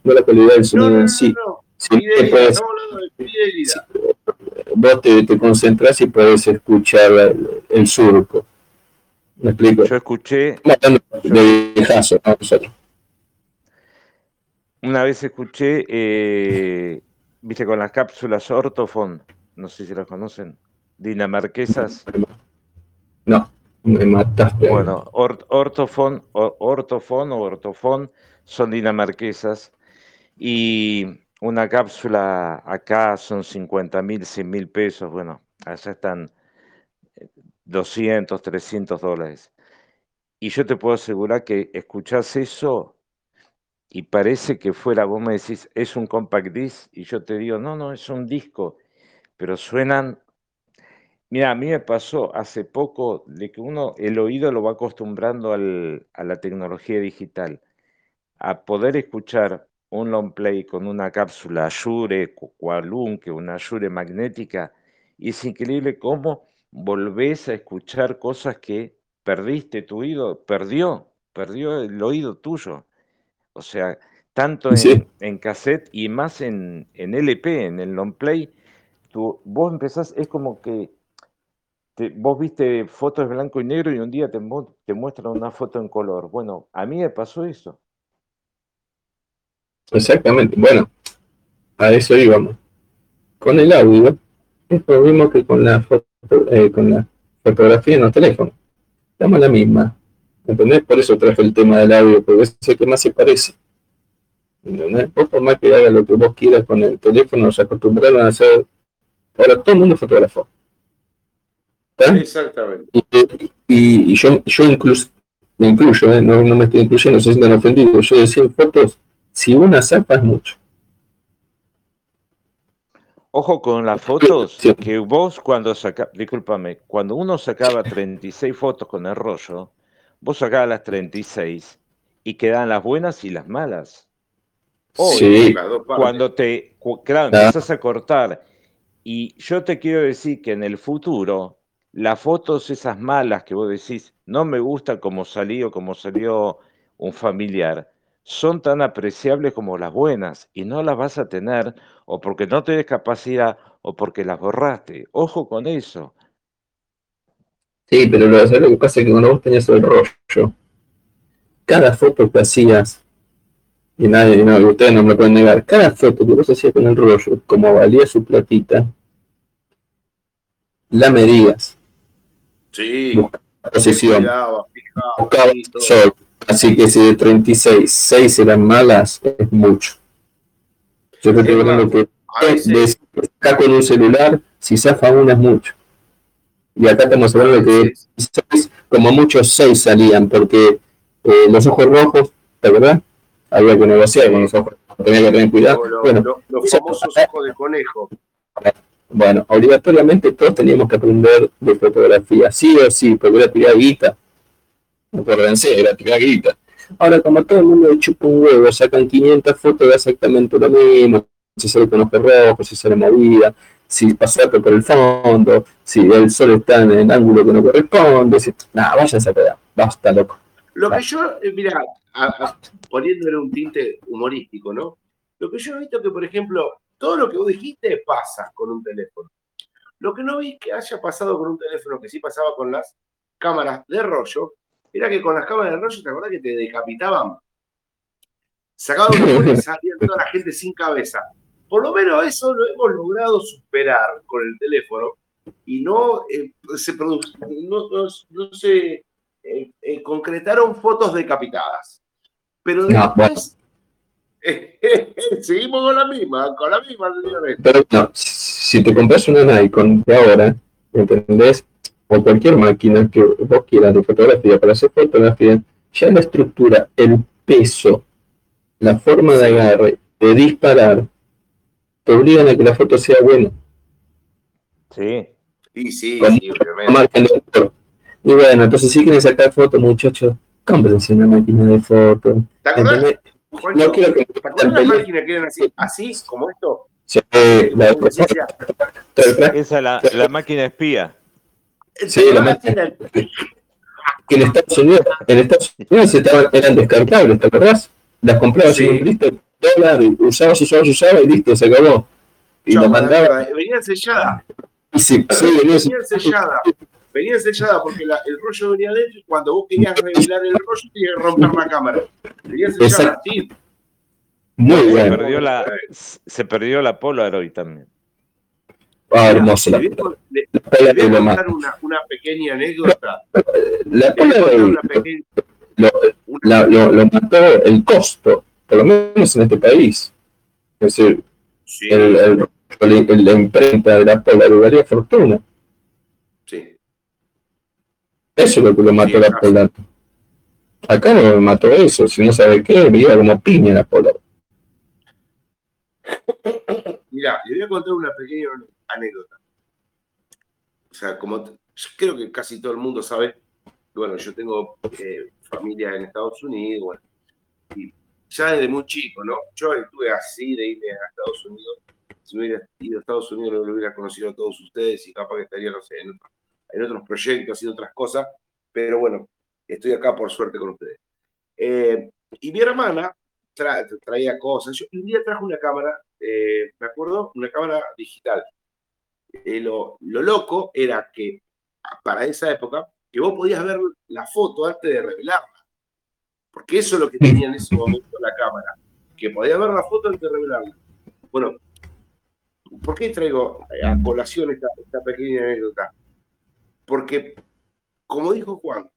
Speaker 2: no la calidad del sonido en sí. estamos hablando de fidelidad vos te, te concentras y puedes escuchar el, surco. ¿Me explico?
Speaker 3: Yo escuché. Una vez escuché, eh, viste, con las cápsulas Ortofon, no sé si las conocen, dinamarquesas.
Speaker 2: No, me mataste.
Speaker 3: Bueno, Ortofon, Ortofon o Ortofon son dinamarquesas y una cápsula acá son 50 mil, 100 mil pesos, bueno, allá están 200, eh, 300 dólares. Y yo te puedo asegurar que escuchás eso y parece que fuera, vos me decís, es un compact disc, y yo te digo, no, no, es un disco, pero suenan. Mira, a mí me pasó hace poco de que uno, el oído lo va acostumbrando a la tecnología digital, a poder escuchar un long play con una cápsula Shure, que una Shure magnética, y es increíble cómo volvés a escuchar cosas que perdiste, tu oído perdió, perdió el oído tuyo. O sea, tanto en, cassette y más en, LP, en el long play, tú, vos empezás, es como que vos viste fotos blanco y negro y un día te, te muestran una foto en color. Bueno, a mí me pasó eso.
Speaker 2: Exactamente. Bueno, a eso íbamos. Con el audio es lo mismo que con la, eh, con la fotografía en los teléfonos. Estamos la misma. ¿Entendés? Por eso traje el tema del audio, porque es el que más se parece. ¿Entendés? Vos por más que hagas lo que vos quieras con el teléfono, se acostumbraron a hacer. Ahora todo el mundo fotógrafo.
Speaker 1: Exactamente.
Speaker 2: Y, yo, yo incluso, me incluyo, ¿eh? no, no, me estoy incluyendo, se sientan ofendidos. Yo decía fotos si una zapa es mucho.
Speaker 3: Ojo con las fotos, que vos cuando saca, discúlpame, cuando uno sacaba 36 fotos con el rollo, vos sacabas las 36 y quedan las buenas y las malas.
Speaker 2: sí.
Speaker 3: cuando te, claro, empiezas a cortar. Y yo te quiero decir que en el futuro, las fotos esas malas que vos decís, no me gusta como salió, como salió un familiar, son tan apreciables como las buenas y no las vas a tener o porque no tienes capacidad o porque las borraste. Ojo con eso.
Speaker 2: Sí, pero lo, lo que pasa es que cuando vos tenías el rollo, cada foto que hacías, y nadie, no, ustedes no me pueden negar, cada foto que vos hacías con el rollo, como valía su platita, la medías.
Speaker 1: Sí.
Speaker 2: posición. Buscaba sol Así que si de 36, 6 eran malas, es mucho. Yo creo que que acá con un celular, si zafa una es mucho. Y acá estamos hablando de que como muchos seis salían, porque eh, los ojos rojos, ¿de verdad? Había que negociar con los ojos, tenía que tener cuidado.
Speaker 1: bueno, los famosos ojos de conejo.
Speaker 2: Bueno, obligatoriamente todos teníamos que aprender de fotografía, sí o sí, porque era tirar guita. Acuérdense, era tirar guita. Ahora, como todo el mundo chupa un huevo, sacan 500 fotos de exactamente lo mismo, si sale con ojos rojos, si sale movida, si pasa por el fondo, si el sol está en el ángulo que no corresponde, si... nada, váyanse a pegar, basta, loco.
Speaker 1: Lo que yo, eh, mira, poniéndole un tinte humorístico, ¿no? Lo que yo he visto que, por ejemplo, todo lo que vos dijiste pasa con un teléfono. Lo que no vi que haya pasado con un teléfono, que sí pasaba con las cámaras de rollo, era que con las cámaras de rollo, ¿te acordás que te decapitaban? Sacaban una y salía toda la gente sin cabeza. Por lo menos eso lo hemos logrado superar con el teléfono y no eh, se, no, no, se eh, eh, concretaron fotos decapitadas. Pero después Seguimos con la misma, con la misma, señores.
Speaker 2: Pero no, si te compras una Nikon de ahora, ¿entendés? O cualquier máquina que vos quieras de fotografía para hacer fotografía, ya la estructura, el peso, la forma de agarre, de disparar, te obligan a que la foto sea buena.
Speaker 3: Sí.
Speaker 1: Sí, sí, sí,
Speaker 2: Y bueno, entonces si quieren sacar fotos, muchachos, cómprense una máquina de fotos.
Speaker 1: ¿Te no quiero que. ¿Te máquinas que eran así, así como esto? Sí,
Speaker 2: la,
Speaker 3: Esa la, la máquina espía.
Speaker 2: Sí, la máquina. Que en Estados Unidos, en Estados Unidos estaban, eran descartables, ¿te acordás? Las comprabas sí. y listo, dólar, usabas, usabas, usabas y listo, se acabó. Y la mandaba.
Speaker 1: Venían selladas.
Speaker 2: Sí, sí,
Speaker 1: venían selladas. Venía sellada porque la, el rollo venía dentro y cuando vos querías revelar el rollo tenías que romper la cámara. Venía sellada, sí.
Speaker 2: Muy
Speaker 3: se
Speaker 2: bueno.
Speaker 3: Perdió la, se perdió la Polaroid también.
Speaker 2: Ah, hermoso.
Speaker 1: Le, le, le, le voy a contar una, una, pequeña anécdota.
Speaker 2: La Polaroid lo, la, lo, lo, mató el costo, por lo menos en este país. Es decir, sí. el, el, el, la imprenta de la Polaroid valía fortuna. Eso es lo que lo mató la polar. Acá no me mató eso, si no sabe qué, me iba como piña la polar.
Speaker 1: Mira, le voy a contar una pequeña anécdota. O sea, como creo que casi todo el mundo sabe, bueno, yo tengo eh, familia en Estados Unidos, bueno, y ya desde muy chico, ¿no? Yo estuve así de irme a Estados Unidos. Si me hubiera ido a Estados Unidos, lo hubiera conocido a todos ustedes y capaz que estaría, no sé, en en otros proyectos y otras cosas, pero bueno, estoy acá por suerte con ustedes. Eh, y mi hermana traía cosas. Yo un día trajo una cámara, eh, me acuerdo, una cámara digital. Eh, lo, lo, loco era que para esa época, que vos podías ver la foto antes de revelarla. Porque eso es lo que tenía en ese momento la cámara, que podías ver la foto antes de revelarla. Bueno, ¿por qué traigo a colación esta, esta pequeña anécdota? Porque, como dijo Juan,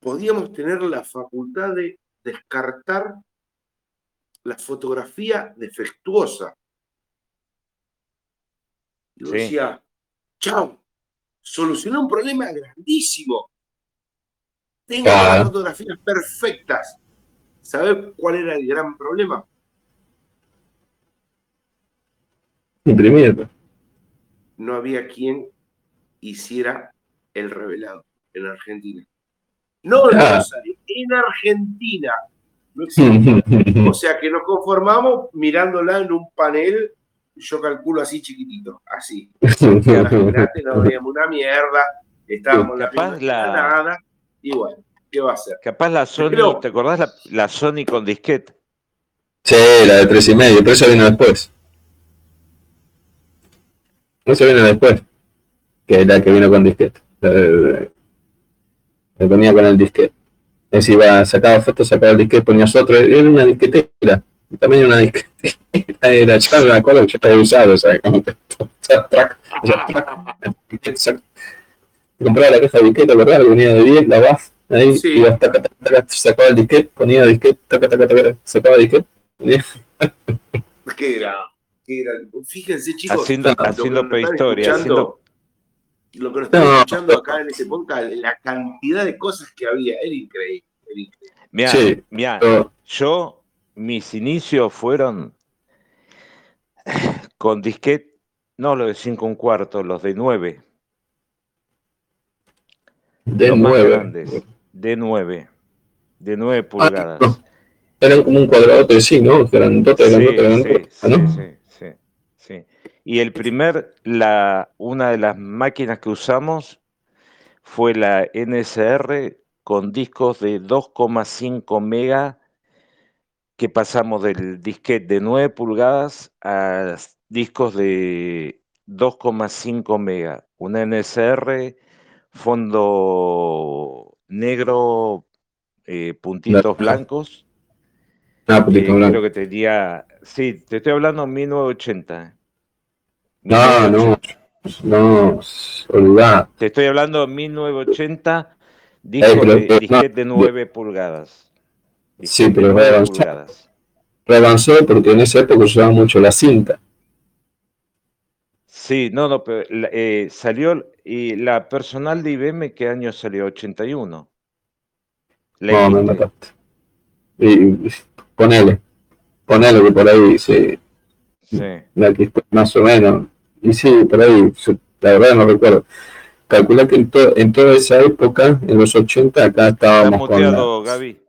Speaker 1: podíamos tener la facultad de descartar la fotografía defectuosa. Y yo decía, chao, solucioné un problema grandísimo. Tengo las fotografías perfectas. ¿Sabes cuál era el gran problema?
Speaker 2: Imprimir.
Speaker 1: No había quien hiciera el revelado en Argentina. No en ah. en Argentina. No o sea que nos conformamos mirándola en un panel, yo calculo así chiquitito, así. Imagínate, no veíamos una mierda, estábamos
Speaker 3: Capaz la,
Speaker 1: nada, y bueno, ¿qué va a hacer?
Speaker 3: Capaz la Sony, ¿te acordás la, la Sony con disquete?
Speaker 2: Sí, la de tres y medio, pero eso vino después. Eso vino después que es la que vino con disquete. Le ponía con el disquete. Es decir, iba, sacaba fotos, sacaba el disquete, ponías otro, era una disquetera. También una disquetera. Era, yo me acuerdo que yo estaba usado, o sea, como que, compraba la caja de disquete, ¿verdad? Que venía de 10, la BAF, ahí, sí. iba, taca, taca, taca, sacaba el disquete, ponía el disquete, taca, taca, taca, sacaba el disquete.
Speaker 1: ¿Qué era? ¿Qué era? Fíjense, chicos.
Speaker 3: Haciendo, haciendo prehistoria, haciendo
Speaker 1: lo que nos están escuchando acá en ese podcast, la cantidad de cosas que había, era increíble.
Speaker 3: Mira, mira, yo, mis inicios fueron con disquete, no los de 5 un cuarto, los de 9.
Speaker 2: De 9.
Speaker 3: De 9. De 9 ah, pulgadas.
Speaker 2: Eran como un cuadradote, sí, ¿no? Grandote,
Speaker 3: grandote, sí, ¿no? Sí, sí, sí, Y el primer, la, una de las máquinas que usamos fue la NSR con discos de 2,5 mega que pasamos del disquete de 9 pulgadas a discos de 2,5 mega. Una NSR, fondo negro, eh, puntitos blancos.
Speaker 2: Ah, eh,
Speaker 3: creo que tenía. Sí, te estoy hablando de 1980.
Speaker 2: No, no, no, olvidá.
Speaker 3: Te estoy hablando de 1980, disco de, disquete de 9 pulgadas.
Speaker 2: Sí, pero reavanzó, porque en esa época usaba mucho la cinta.
Speaker 3: Sí, no, no, pero eh, salió, y la personal de IBM, ¿qué año salió? 81.
Speaker 2: no, me mataste. Y, ponele, ponele que por ahí sí. Sí. más o menos. Y sí, por ahí, la verdad no recuerdo. Calcula que en, en toda esa época, en los 80, acá estábamos.
Speaker 3: Está muteado, Gaby.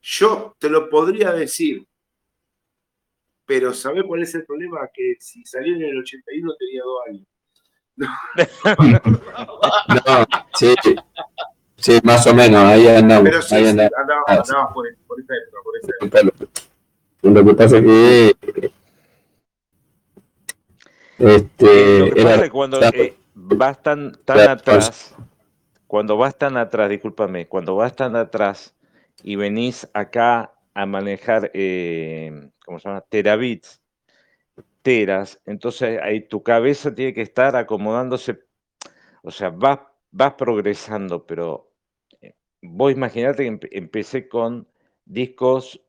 Speaker 1: Yo te lo podría decir, pero ¿sabés cuál es el problema? Que si salió en el 81 tenía dos años.
Speaker 2: No, sí, sí, más o menos, ahí andamos.
Speaker 1: Pero sí,
Speaker 2: ahí
Speaker 1: andamos, andamos, por, por esa época, por esa época.
Speaker 2: Lo que pasa es que este,
Speaker 3: era, cuando eh, vas tan, tan atrás, cuando vas tan atrás, discúlpame, cuando vas tan atrás y venís acá a manejar, eh, ¿cómo se llama? Terabits, teras, entonces ahí tu cabeza tiene que estar acomodándose, o sea, vas, vas progresando, pero vos imaginate que empecé con discos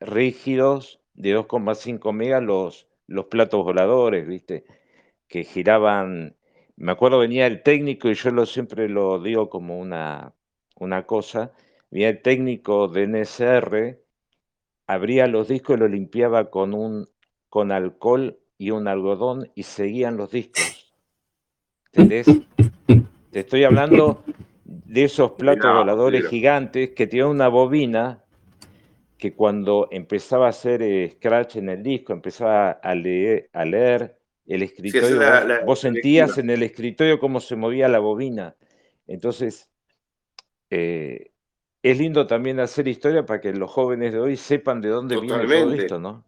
Speaker 3: rígidos de 2,5 megas, los, los platos voladores, ¿viste? Que giraban me acuerdo venía el técnico, y yo lo, siempre lo digo como una, una cosa, venía el técnico de NSR, abría los discos y lo limpiaba con, un, con alcohol y un algodón y seguían los discos. ¿Entendés? Te estoy hablando de esos platos voladores gigantes que tienen una bobina que cuando empezaba a hacer eh, scratch en el disco, empezaba a leer, a leer el escritorio, vos, sentías en el escritorio cómo se movía la bobina. Entonces, eh, es lindo también hacer historia para que los jóvenes de hoy sepan de dónde viene todo esto, ¿no?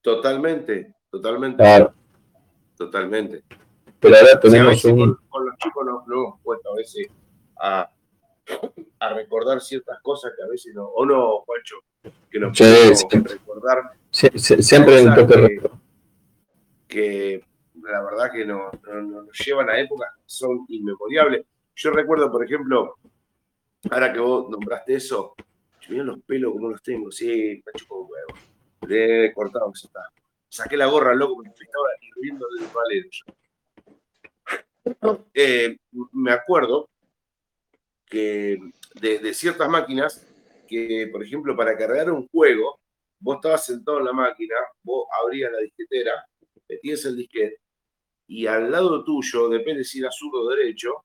Speaker 1: Totalmente, totalmente. Claro. Totalmente.
Speaker 2: Pero ahora tenemos un...
Speaker 1: Con, los chicos nos, hemos puesto a veces a, recordar ciertas cosas que a veces no, o no, Juancho, que nos
Speaker 2: sí,
Speaker 1: recordar.
Speaker 2: siempre en toque
Speaker 1: que la verdad que nos, llevan a épocas que son inmemoriables. Yo recuerdo, por ejemplo, ahora que vos nombraste eso, yo mira los pelos como los tengo, sí, chupo un huevo. Le he cortado, eso está. Saqué la gorra, loco, me estaba hirviendo del valero. Eh, me acuerdo que de, ciertas máquinas que, por ejemplo, para cargar un juego, vos estabas sentado en la máquina, vos abrías la disquetera metías el disquete y al lado tuyo, depende si era zurdo o derecho,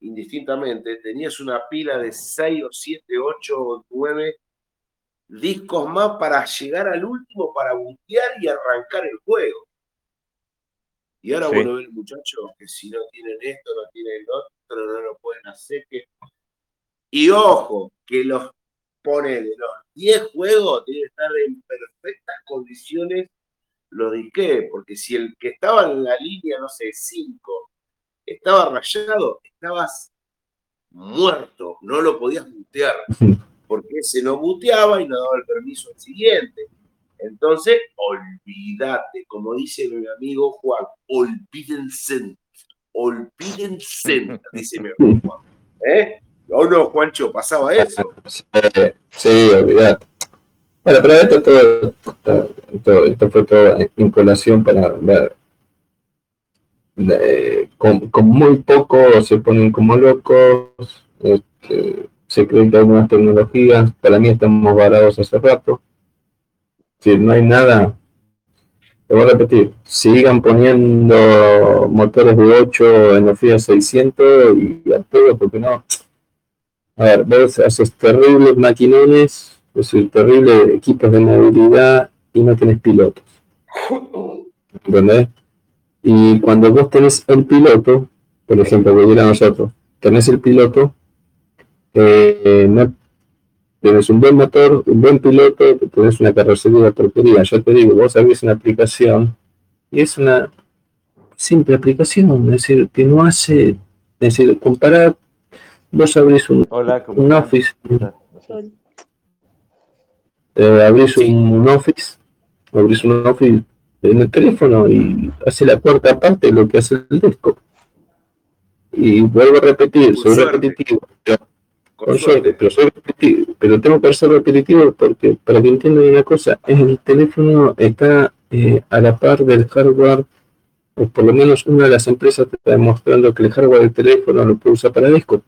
Speaker 1: indistintamente, tenías una pila de 6 o 7, 8 o 9 discos más para llegar al último, para butear y arrancar el juego. Y ahora, bueno, ven muchachos que si no tienen esto, no tienen el otro, no lo pueden hacer. Que... Y ojo, que los pone de los 10 juegos, tienen que estar en perfectas condiciones lo disqué, porque si el que estaba en la línea, no sé, 5, estaba rayado, estabas muerto, no lo podías mutear, porque se no muteaba y no daba el permiso al siguiente. Entonces, olvídate, como dice mi amigo Juan, olvídense, olvídense, dice mi amigo Juan. ¿Eh? ¿O no, Juancho? ¿Pasaba eso?
Speaker 2: Sí, olvídate. Bueno, pero esto, todo, todo, esto fue todo en colación para ver. con, muy poco se ponen como locos, este, se creen que algunas tecnologías, para mí estamos varados hace rato. Si no hay nada, te voy a repetir, sigan poniendo motores de 8 en los Fiat 600 y a todo, porque no. A ver, ves esos terribles maquinones, esos terribles equipos de movilidad y no tenés pilotos. ¿Entendés? Y cuando vos tenés el piloto, por ejemplo, que a nosotros, tenés el piloto, eh, no tienes un buen motor, un buen piloto, tienes una carrocería de porquería. Yo te digo, vos abrís una aplicación y es una simple aplicación, es decir, que no hace, es decir, comparar, vos abrís un, un Office, eh, abrís un Office, abrís un Office en el teléfono y hace la cuarta parte de lo que hace el desktop. Y vuelvo a repetir, soy repetitivo pero, tengo que ser repetitivo porque para que entiendan una cosa, el teléfono está eh, a la par del hardware, o por lo menos una de las empresas está demostrando que el hardware del teléfono lo puede usar para desktop.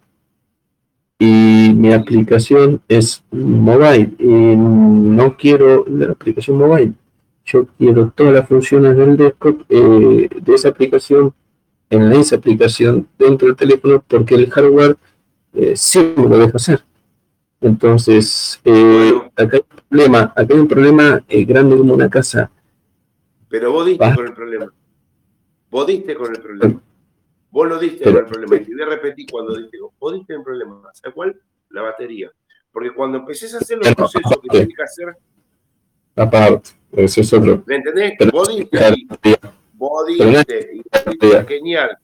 Speaker 2: Y mi aplicación es mobile y no quiero la aplicación mobile. Yo quiero todas las funciones del desktop eh, de esa aplicación en esa aplicación dentro del teléfono porque el hardware eh, siempre lo deja hacer. Entonces, eh, acá hay un problema, acá hay un problema eh, grande como una casa.
Speaker 1: Pero vos diste con el problema. Vos diste con el problema. Vos lo diste con el problema. Y a repetir cuando diste, vos diste el problema. ¿Sabes cuál? La batería. Porque cuando empecés a hacer los procesos que tienes que hacer.
Speaker 2: Aparte, eso es otro.
Speaker 1: ¿Me entendés? vos diste. Vos diste. Genial.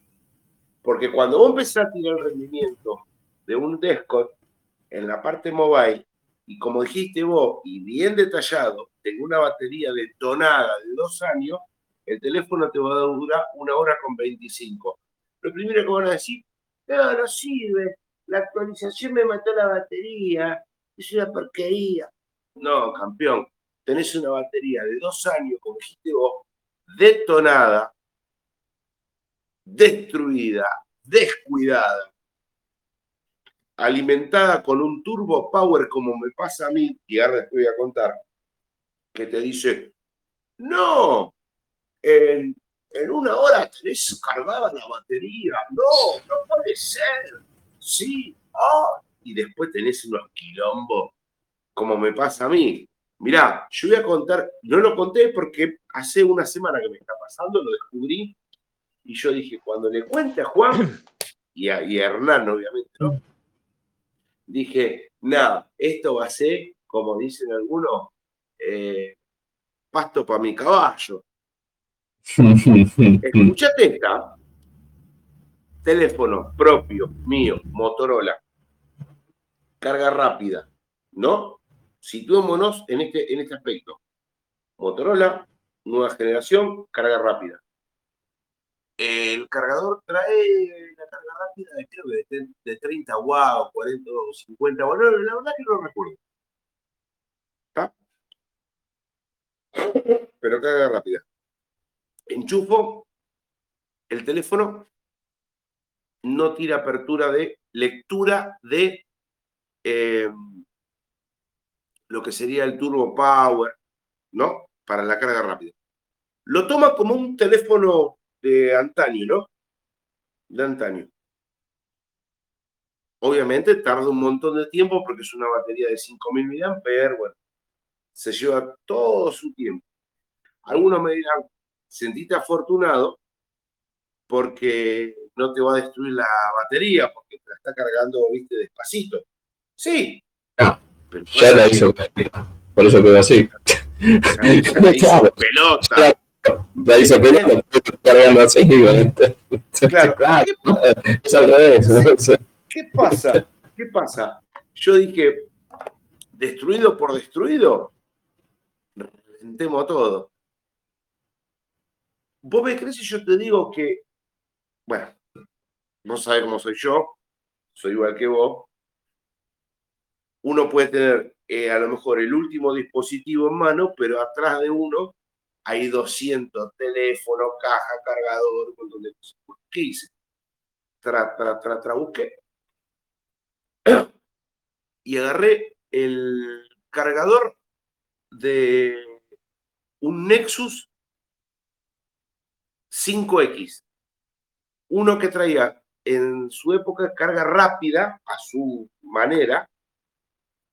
Speaker 1: Porque cuando vos empezás a tirar el rendimiento de un desktop en la parte mobile, y como dijiste vos, y bien detallado, tengo una batería detonada de dos años, el teléfono te va a durar una hora con 25. Lo primero que van a decir, no, no sirve, la actualización me mató la batería, es una porquería. No, campeón, tenés una batería de dos años, como dijiste vos, detonada, destruida, descuidada, alimentada con un turbo power como me pasa a mí, y ahora te voy a contar, que te dice, no, en, una hora tenés cargada la batería, no, no puede ser, sí, ah, y después tenés unos quilombos como me pasa a mí. Mirá, yo voy a contar, no lo conté porque hace una semana que me está pasando, lo descubrí, y yo dije, cuando le cuente a Juan y a, y a Hernán, obviamente, ¿no? Dije, nada, esto va a ser, como dicen algunos, eh, pasto para mi caballo. Escuchate esta. Teléfono propio, mío, Motorola. Carga rápida, ¿no? Situémonos en este, en este aspecto. Motorola, nueva generación, carga rápida. El cargador trae la carga rápida de, creo de, de 30 watts, 40 o 50 watts. la verdad que no recuerdo. ¿Está? Pero carga rápida. Enchufo el teléfono, no tira apertura de lectura de eh, lo que sería el turbo power, ¿no? Para la carga rápida. Lo toma como un teléfono de antaño, ¿no? De antaño. Obviamente tarda un montón de tiempo porque es una batería de 5.000 mAh, bueno, se lleva todo su tiempo. Algunos me dirán, sentiste afortunado porque no te va a destruir la batería, porque te la está cargando, viste, despacito. Sí.
Speaker 2: Ah, ya la hizo, por eso quedó así.
Speaker 1: pelota.
Speaker 2: La hizo pelota, cargando así, Claro,
Speaker 1: ¿Qué pasa? ¿Qué pasa? Yo dije, destruido por destruido, reventemos todo. Vos me crees si yo te digo que, bueno, no sabes cómo soy yo, soy igual que vos. Uno puede tener eh, a lo mejor el último dispositivo en mano, pero atrás de uno hay 200 teléfonos, caja, cargador, un montón de cosas. ¿Qué hice? Tra, tra, tra, tra, busqué. Y agarré el cargador de un Nexus 5X. Uno que traía en su época carga rápida, a su manera,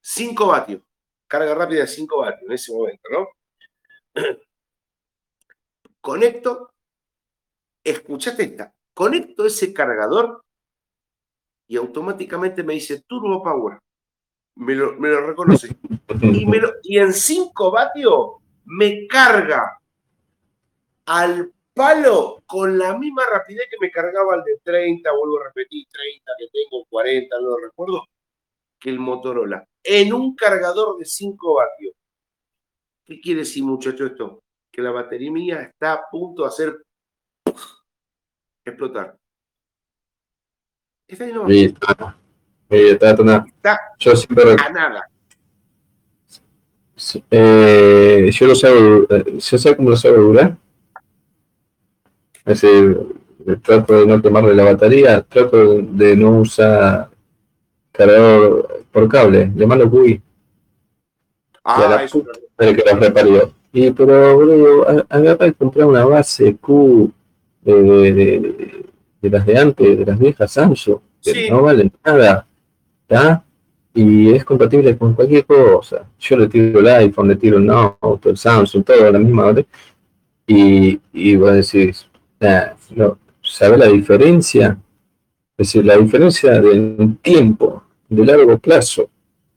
Speaker 1: 5 vatios. Carga rápida de 5 vatios en ese momento, ¿no? Conecto, escuchate esta, conecto ese cargador y automáticamente me dice Turbo Power. Me lo, reconoce. Y, y en 5 vatios me carga al palo con la misma rapidez que me cargaba el de 30, vuelvo a repetir, 30 que tengo, 40, no lo recuerdo, que el Motorola. En un cargador de 5 vatios. ¿Qué quiere decir, muchacho, esto? Que la batería mía está a punto de hacer explotar.
Speaker 2: Está ahí no está, está, está, yo siempre... a nada. Eh, yo lo sé, yo sé cómo lo sabe durar es decir, trato de no quemarle la batería, trato de no usar cargador por cable, llamarlo QI. Ah, eso el que lo reparió. Y pero, boludo, agarra y comprar una base Q de, de, las de antes, de las viejas Samsung, que no valen nada, ¿está? Y es compatible con cualquier cosa. Yo le tiro el iPhone, le tiro el Note, el Samsung, todo la misma, ¿vale? Y, y vos decís, no, ¿sabe la diferencia? Es decir, la diferencia del tiempo, de largo plazo,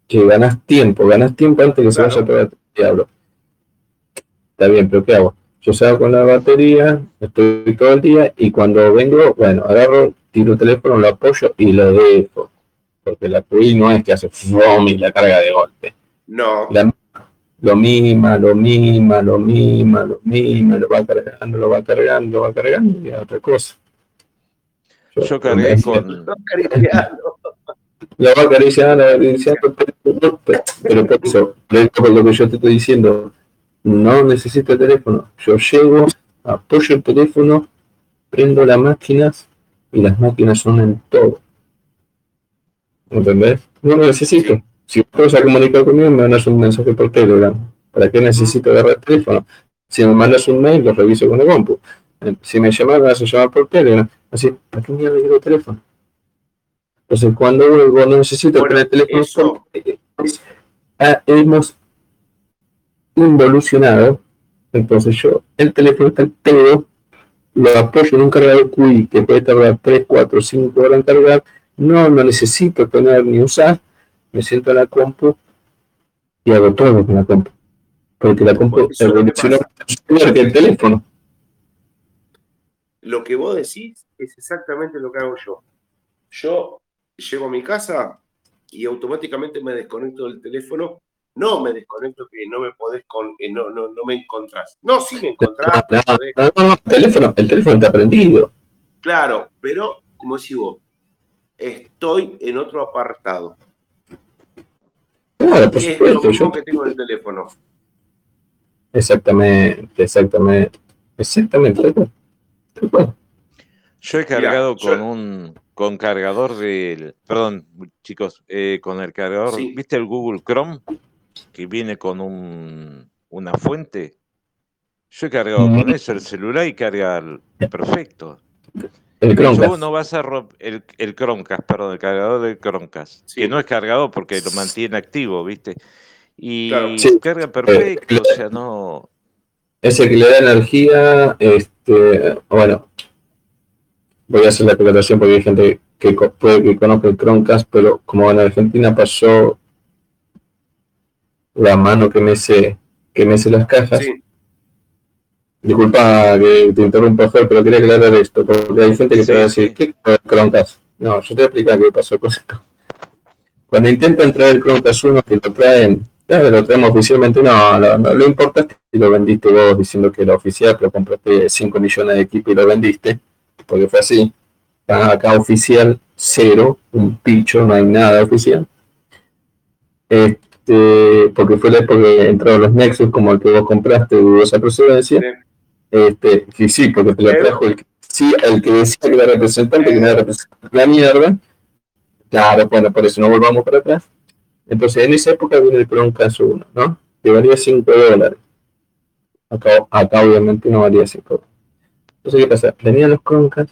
Speaker 2: que ganas tiempo, ganas tiempo antes que se vaya a pegar el diablo. Está bien, pero ¿qué hago? Yo salgo con la batería, estoy todo el día y cuando vengo, bueno, agarro, tiro el teléfono, lo apoyo y lo dejo. Porque la QI no es que hace FOM y la carga de golpe.
Speaker 1: No
Speaker 2: lo mima, lo mima, lo mima, lo mima, lo va cargando, lo va cargando, lo va cargando y a otra cosa.
Speaker 3: Yo, cargué con.
Speaker 2: Lo va acariciando, acariciando, pero por eso, por lo que yo te estoy diciendo, no necesito el teléfono. Yo llego, apoyo el teléfono, prendo las máquinas y las máquinas son en todo. ¿Entendés? No lo necesito. Si vos vas a comunicar conmigo, me mandas un mensaje por Telegram. ¿Para qué necesito agarrar el teléfono? Si me mandas un mail, lo reviso con el compu. Eh, si me llamas, me vas a llamar por Telegram. Así, ¿para qué mierda quiero teléfono? Entonces, cuando vuelvo, no necesito tener el teléfono. Ah, hemos involucionado. Entonces, yo, el teléfono está todo, lo apoyo en un cargador QI que puede tardar 3, 4, 5 horas en cargar. No lo necesito tener ni usar me siento a la compu y hago todo con la compu. Porque la compu evolucionó que el teléfono.
Speaker 1: Lo que vos decís es exactamente lo que hago yo. Yo llego a mi casa y automáticamente me desconecto del teléfono. No me desconecto que no me podés con, no, no, no me encontrás. No, sí me encontrás.
Speaker 2: No, no, el teléfono, el teléfono está prendido.
Speaker 1: Claro, pero como decís vos, estoy en otro apartado.
Speaker 2: Claro, por supuesto.
Speaker 1: yo que tengo el teléfono.
Speaker 2: Exactamente, exactamente. Exactamente.
Speaker 3: Yo he cargado con un con cargador del. Perdón, chicos, eh, con el cargador. ¿Viste el Google Chrome? Que viene con un, una fuente. Yo he cargado con eso el celular y carga perfecto. El Chromecast. no vas a el, el Chromecast, perdón, el cargador del Chromecast, que no es cargado porque lo mantiene activo, ¿viste? Y carga perfecto, o sea, no.
Speaker 2: Ese que le da energía, este, bueno, voy a hacer la aclaración porque hay gente que puede que conozca el Chromecast, pero como en Argentina pasó la mano que mece, que mece las cajas, Disculpa que te interrumpa, pero quería aclarar esto, porque hay gente que te va a decir, ¿qué Chromecast? No, yo te voy a explicar qué pasó con esto. Cuando intentan traer el Chromecast 1, que lo traen, ya lo traemos oficialmente, no, no, no lo importaste y lo vendiste vos diciendo que era oficial, pero compraste 5 millones de equipos y lo vendiste, porque fue así. Acá oficial, cero, un picho, no hay nada oficial. Eh, este, porque fue la época que entraron los Nexus, como el que vos compraste de dudosa procedencia. Este, que sí, porque te lo trajo el, sí, el que decía que era representante, que no era representante la mierda. Claro, bueno, por eso no volvamos para atrás. Entonces, en esa época viene el Chromecast 1, ¿no? Que valía 5 dólares. Acá, acá obviamente no valía 5 dólares. Entonces, ¿qué pasa? Venían los Chromecast,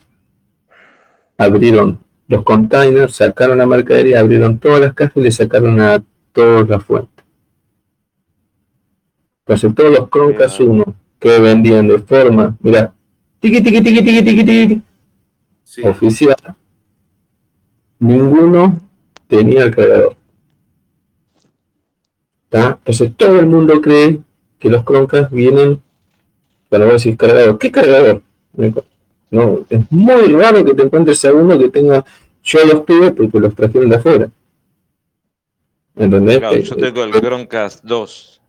Speaker 2: abrieron los containers, sacaron la mercadería, abrieron todas las cajas y le sacaron a todas las fuentes. Entonces, todos los Chromecast 1 que vendían de forma, mira, tiki tiki tiki tiki tiki tiki, oficial, ninguno tenía el cargador. Entonces todo el mundo cree que los Chromecast vienen, para a decir cargador, ¿qué cargador? No, es muy raro que te encuentres a uno que tenga, yo los tuve porque los trajeron de afuera.
Speaker 3: ¿Entendés? Claro, yo tengo el Chromecast 2.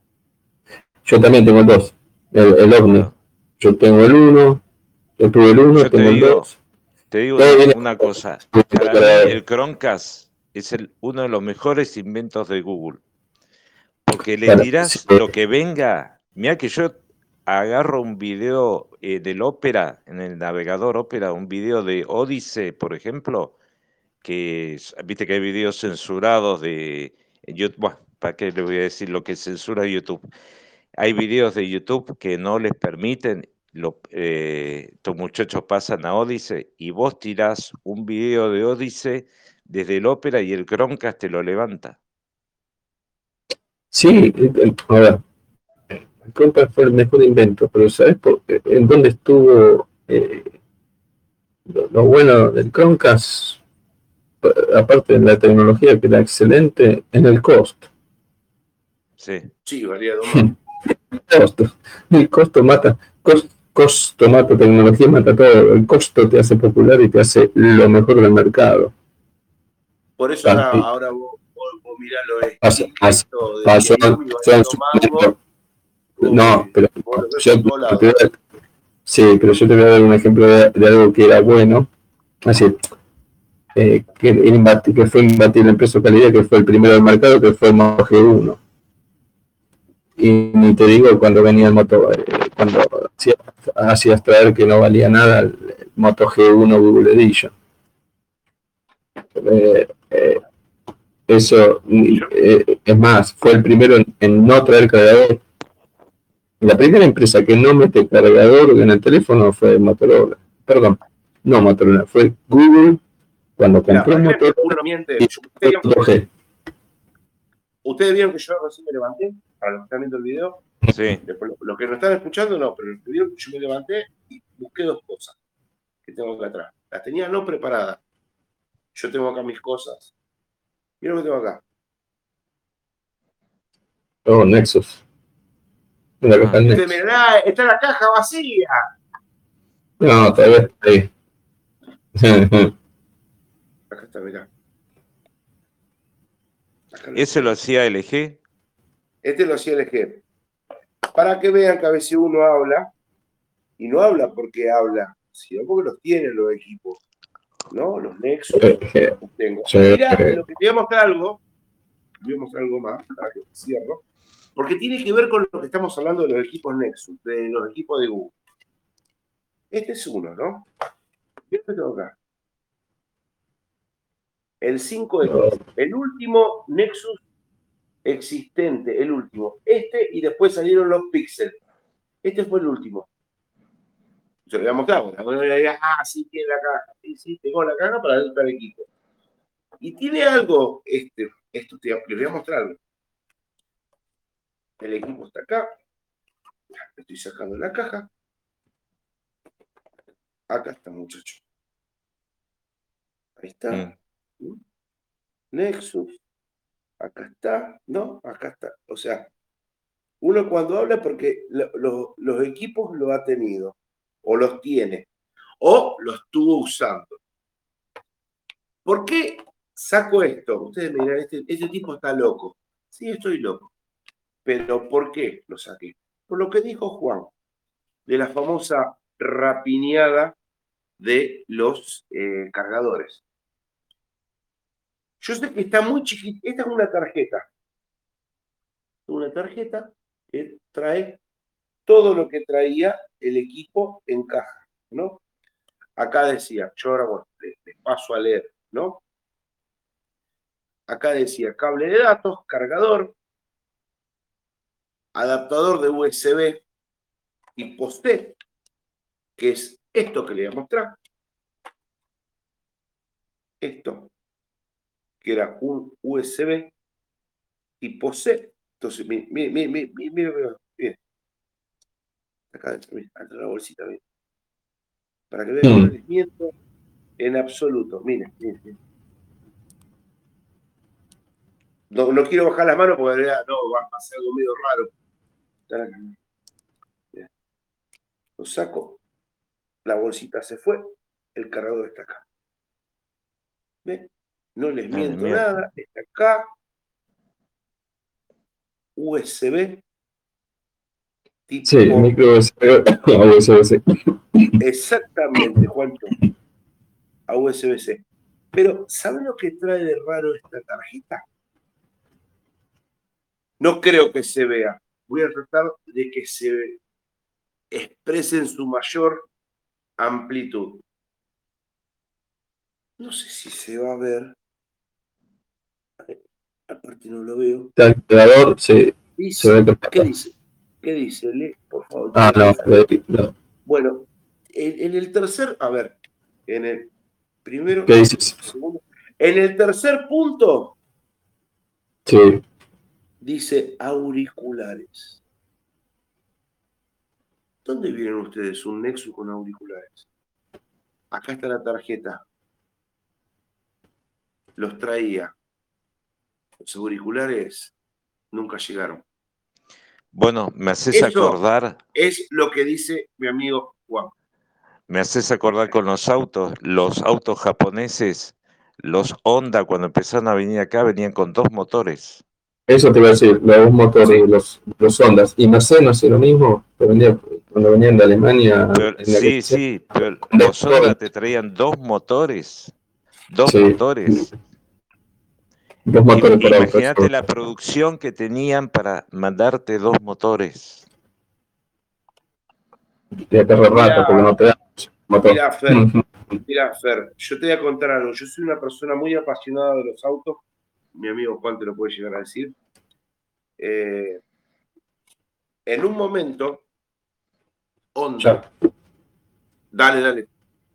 Speaker 2: Yo también tengo el 2, el, el OVNI. Yo tengo el 1, yo tuve el 1, tengo el 2.
Speaker 3: Te digo una cosa, el Chromecast es el, uno de los mejores inventos de Google. Porque le dirás lo que venga. Mira que yo agarro un video eh, del Opera, en el navegador Opera, un video de Odyssey, por ejemplo, que viste que hay videos censurados de YouTube. Bueno, ¿para qué le voy a decir lo que censura YouTube? Hay videos de YouTube que no les permiten, lo, eh, estos muchachos pasan a Odyssey y vos tirás un video de Odyssey desde el Opera y el Chromecast te lo levanta.
Speaker 2: Sí, ahora, el Compass fue el mejor invento, pero ¿sabes por, en dónde estuvo eh, lo, bueno del Chromecast? Aparte de la tecnología que era excelente, en el costo.
Speaker 3: Sí,
Speaker 1: sí, valía
Speaker 2: el costo. El costo mata, costo mata tecnología, mata todo. El costo te hace popular y te hace lo mejor del mercado.
Speaker 1: Por eso ahora, ahora vos
Speaker 2: no, pero yo, sí, pero yo te voy a dar un ejemplo de, algo que era bueno, así, eh, que, fue imbatible en precio calidad, que fue el primero del mercado, que fue el Moto G1. Y ni te digo cuando venía el Moto, eh, cuando hacías traer que no valía nada el, Moto G1 Google Edition. Eh, eh eso, es más, fue el primero en, no traer cargador. La primera empresa que no mete cargador en el teléfono fue Motorola. Perdón, no Motorola, fue Google cuando compró Motorola.
Speaker 1: Ustedes vieron que yo recién me levanté, para los que están viendo el video.
Speaker 3: Sí.
Speaker 1: Los que no están escuchando, no, pero los que vieron, yo me levanté y busqué dos cosas que tengo acá atrás. Las tenía no preparadas. Yo tengo acá mis cosas Mira lo que tengo acá.
Speaker 2: Oh, Nexus.
Speaker 1: La caja Nexus. Mirá, está la caja vacía.
Speaker 2: No, todavía está ahí.
Speaker 1: está, mirá.
Speaker 3: ¿Ese lo hacía LG?
Speaker 1: Este lo hacía LG. Para que vean que a veces uno habla, y no habla porque habla, sino porque los tiene los equipos. ¿no? Los nexos. tengo. Mira, lo que te voy a mostrar algo, voy a mostrar algo más, para que cierro, porque tiene que ver con lo que estamos hablando de los equipos Nexus, de los equipos de Google. Este es uno, ¿no? Este tengo acá. El 5X, el último Nexus existente, el último. Este y después salieron los Pixel. Este fue el último se lo voy a mostrar. ah, sí, tiene la caja. Sí, sí, tengo la caja para el equipo. Y tiene algo, este, esto te, les voy a mostrar. El equipo está acá. Estoy sacando la caja. Acá está, muchacho. Ahí está. Mm. Nexus. Acá está. No, acá está. O sea, uno cuando habla porque los equipos lo ha tenido o los tiene, o los estuvo usando. ¿Por qué saco esto? Ustedes me dirán, este, este, tipo está loco. Sí, estoy loco. Pero ¿por qué lo saqué? Por lo que dijo Juan, de la famosa rapiñada de los eh, cargadores. Yo sé que está muy chiquita. Esta es una tarjeta. una tarjeta que trae todo lo que traía el equipo en caja, ¿no? Acá decía, yo ahora bueno, paso a leer, ¿no? Acá decía cable de datos, cargador, adaptador de USB y poste, que es esto que le voy a mostrar. Esto, que era un USB tipo C. Entonces, mire, mire, mire, mire, mire, Acá dentro, mire, de la bolsita, mire. Para que vean el rendimiento en absoluto. Miren, miren, miren. No, no, quiero bajar las manos porque no, va a ser algo medio raro. Lo saco, la bolsita se fue, el cargador está acá. ¿Ven? No les ah, miento nada, está acá. USB.
Speaker 2: Tipo... Sí, micro USB-C.
Speaker 1: Exactamente, Juancho. A USB-C. Pero, ¿saben lo que trae de raro esta tarjeta? No creo que se vea. Voy a tratar de que se exprese en su mayor amplitud. No sé si se va a ver. Aparte no lo veo.
Speaker 2: El creador
Speaker 1: se, ve ¿Qué dice? ¿Qué dice? Lee, por favor.
Speaker 2: Ah, no,
Speaker 1: Bueno, en, el tercer, a ver, en el primero.
Speaker 2: ¿Qué dices?
Speaker 1: En el tercer punto.
Speaker 2: Sí.
Speaker 1: Dice auriculares. ¿Dónde vienen ustedes un Nexus con auriculares? Acá está la tarjeta los traía. Los auriculares nunca llegaron.
Speaker 3: Bueno, me haces acordar.
Speaker 1: Es lo que dice mi amigo Juan.
Speaker 3: Me haces acordar con los autos. Los autos japoneses, los Honda, cuando empezaron a venir acá, venían con dos motores.
Speaker 2: Eso te iba a decir, los dos motores, los, los Hondas. Y Mercedes no hace lo mismo, cuando venían de Alemania.
Speaker 3: sí, sí, pero los Honda te traían dos motores. Dos motores.
Speaker 2: Dos motores
Speaker 3: Imagínate la producción que tenían para mandarte dos motores.
Speaker 2: Te rato porque no te da
Speaker 1: Mira, Fer, mira, Fer, yo te voy a contar algo. Yo soy una persona muy apasionada de los autos. Mi amigo Juan te lo puede llegar a decir. Eh, en un momento, Honda, dale, dale,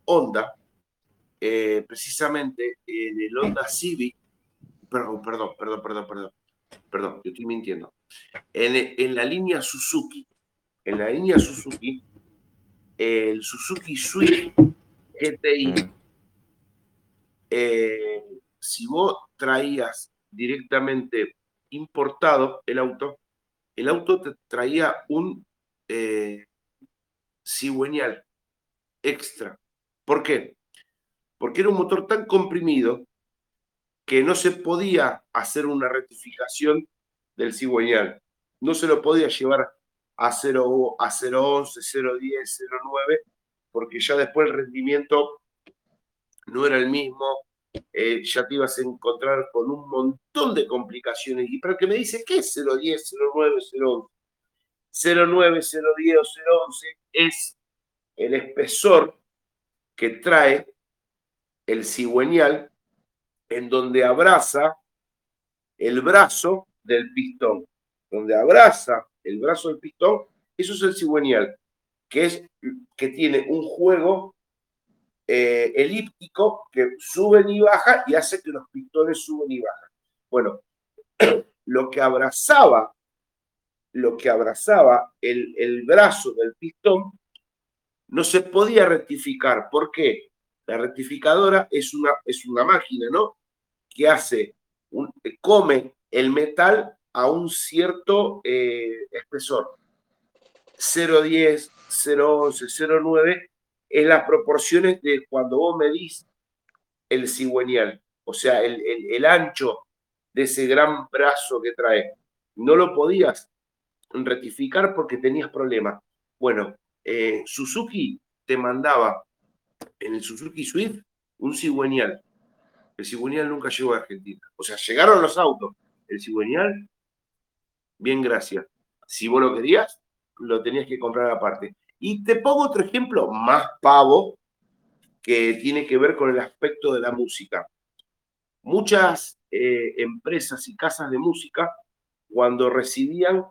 Speaker 1: Honda eh, precisamente en el Honda Civic, perdón, perdón, perdón, perdón, perdón, perdón, yo estoy mintiendo. En, la línea Suzuki, en la línea Suzuki, el Suzuki Swift GTI, mm. eh, si vos traías directamente importado el auto, el auto te traía un eh, cigüeñal extra. ¿Por qué? porque era un motor tan comprimido que no se podía hacer una rectificación del cigüeñal. No se lo podía llevar a 0, a 011, 010, 09, porque ya después el rendimiento no era el mismo, eh, ya te ibas a encontrar con un montón de complicaciones. Y para que me dice, ¿qué es 010, 09, 011? 09, 010 o 011 es el espesor que trae el cigüeñal, en donde abraza el brazo del pistón, donde abraza el brazo del pistón, eso es el cigüeñal, que, es, que tiene un juego eh, elíptico que sube y baja y hace que los pistones suben y bajan. Bueno, lo que abrazaba, lo que abrazaba el, el brazo del pistón no se podía rectificar. ¿Por qué? La rectificadora es una, es una máquina, ¿no? Que hace, un, come el metal a un cierto eh, espesor. 0,10, 0,11, 0,9 es las proporciones de cuando vos medís el cigüeñal, o sea, el, el, ancho de ese gran brazo que trae. No lo podías rectificar porque tenías problemas. Bueno, eh, Suzuki te mandaba en el Suzuki Swift un cigüeñal. El cigüeñal nunca llegó a Argentina. O sea, llegaron los autos. El cigüeñal bien, gracias. Si vos lo querías, lo tenías que comprar aparte. Y te pongo otro ejemplo más pavo que tiene que ver con el aspecto de la música. Muchas eh, empresas y casas de música, cuando recibían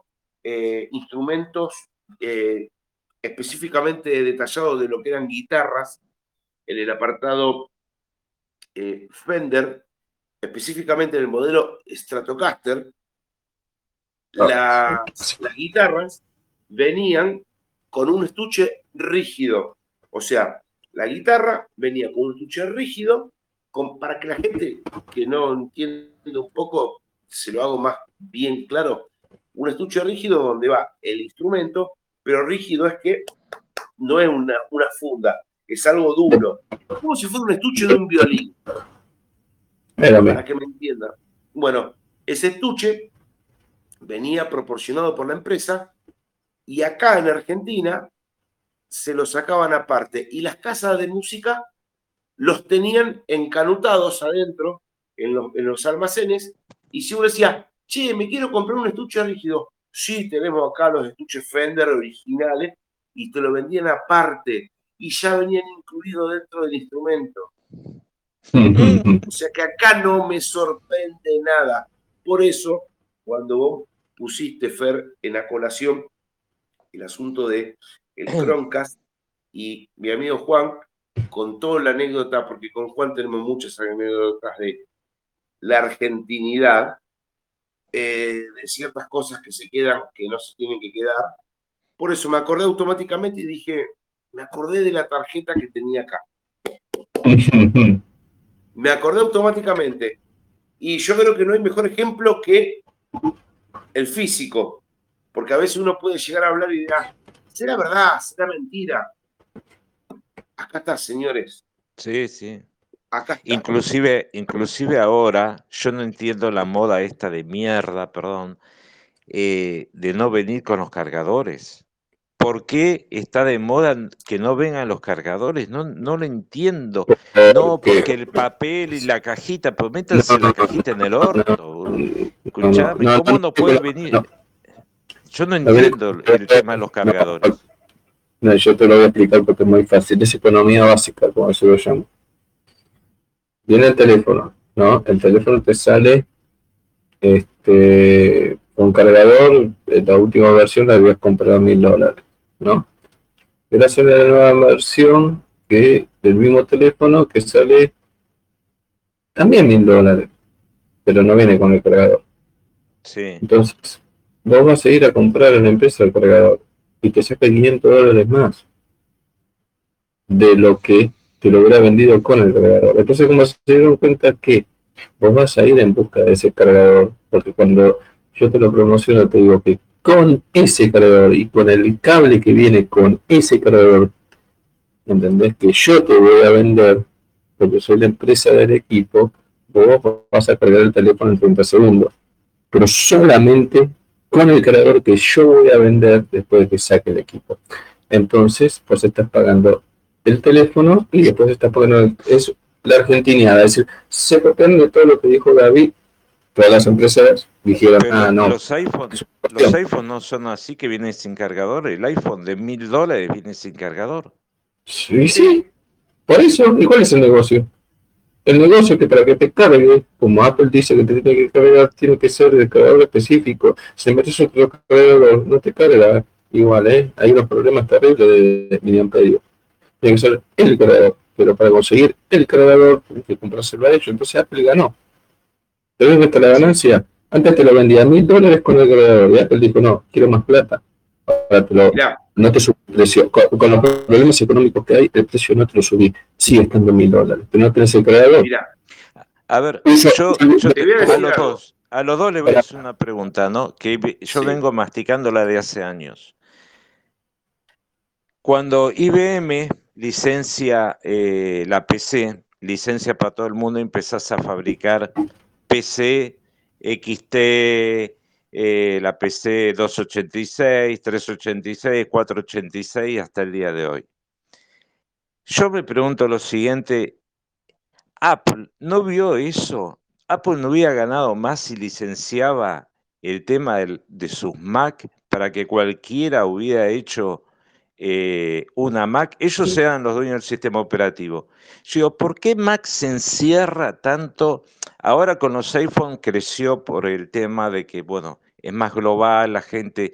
Speaker 1: eh, instrumentos eh, específicamente detallados de lo que eran guitarras, en el apartado Fender, específicamente en el modelo Stratocaster, ah, las guitarras venían con un estuche rígido. O sea, la guitarra venía con un estuche rígido para que la gente que no entiende un poco, se lo hago más bien claro, un estuche rígido donde va el instrumento, pero rígido es que no es una, una funda, es algo duro, como si fuera un estuche de un violín. Para que me entiendan. Bueno, ese estuche venía proporcionado por la empresa y acá en Argentina se lo sacaban aparte. Y las casas de música los tenían encanutados adentro en los, almacenes. Y si uno decía, che, me quiero comprar un estuche rígido, sí, tenemos acá los estuches Fender originales y te lo vendían aparte y ya venían incluidos dentro del instrumento. o sea que acá no me sorprende nada. Por eso, cuando vos pusiste, Fer, en la colación el asunto de el Croncast y mi amigo Juan contó la anécdota, porque con Juan tenemos muchas anécdotas de la argentinidad, eh, de ciertas cosas que se quedan, que no se tienen que quedar. Por eso me acordé automáticamente y dije, me acordé de la tarjeta que tenía acá. me acordé automáticamente. Y yo creo que no hay mejor ejemplo que el físico, porque a veces uno puede llegar a hablar y dirá, ¿será verdad? ¿Será mentira? Acá está, señores.
Speaker 3: Sí, sí. Acá Inclusive, inclusive ahora, yo no entiendo la moda esta de mierda, perdón, eh, de no venir con los cargadores. ¿Por qué está de moda que no vengan los cargadores? No, no lo entiendo. No, porque el papel y la cajita, pero métanse la cajita en el orto. Escuchame, ¿cómo no puede venir? Yo no entiendo el tema de los cargadores.
Speaker 2: No, yo te lo voy a explicar porque es muy fácil. Es economía básica, como se lo llamo. Viene el teléfono, ¿no? El teléfono te sale este, con cargador. La última versión la habías comprado a mil dólares, ¿no? Gracias a la nueva versión que del mismo teléfono que sale también mil dólares, pero no viene con el cargador.
Speaker 3: Sí.
Speaker 2: Entonces, vos vas a ir a comprar en la empresa el cargador y te saca 500 dólares más de lo que te lo hubiera vendido con el cargador. Entonces, como se dieron cuenta que vos vas a ir en busca de ese cargador, porque cuando yo te lo promociono, te digo que con ese cargador y con el cable que viene con ese cargador, ¿entendés? Que yo te voy a vender, porque soy la empresa del equipo, vos vas a cargar el teléfono en 30 segundos. Pero solamente con el cargador que yo voy a vender después de que saque el equipo. Entonces, pues estás pagando el teléfono y después estás pagando es la Argentina. Es decir, se de todo lo que dijo David. Todas las empresas dijeron, ah, no.
Speaker 3: Los iPhones los iPhone no son así que vienen sin cargador. El iPhone de mil dólares viene sin cargador.
Speaker 2: Sí, sí. Por eso, ¿y cuál es el negocio? El negocio es que para que te cargue, como Apple dice que te tiene que cargar, tiene que ser de cargador específico. Si metes otro cargador, no te carga igual, ¿eh? Hay unos problemas terribles de miliamperio. Tiene que ser el cargador. Pero para conseguir el cargador, tienes que comprárselo a ellos. Entonces Apple ganó. ¿Te ves está la ganancia? Antes te lo vendía a mil dólares con el cargador. Y Apple dijo, no, quiero más plata. Ahora te lo, no te subí el precio. Con, los problemas económicos que hay, el precio no te lo subí. Sigue estando mil dólares. Pero no tenés el creador. Mira.
Speaker 3: A ver, yo, a, los dos, a los dos les voy a hacer una pregunta, ¿no? Que yo vengo masticándola de hace años. Cuando IBM licencia eh, la PC, licencia para todo el mundo, empezás a fabricar PC, XT, eh, la PC 286, 386, 486 hasta el día de hoy. Yo me pregunto lo siguiente, Apple no vio eso, Apple no hubiera ganado más si licenciaba el tema de sus Mac para que cualquiera hubiera hecho eh, una Mac, ellos sean los dueños del sistema operativo. Yo digo, ¿por qué Mac se encierra tanto? Ahora con los iPhone creció por el tema de que, bueno, es más global, la gente...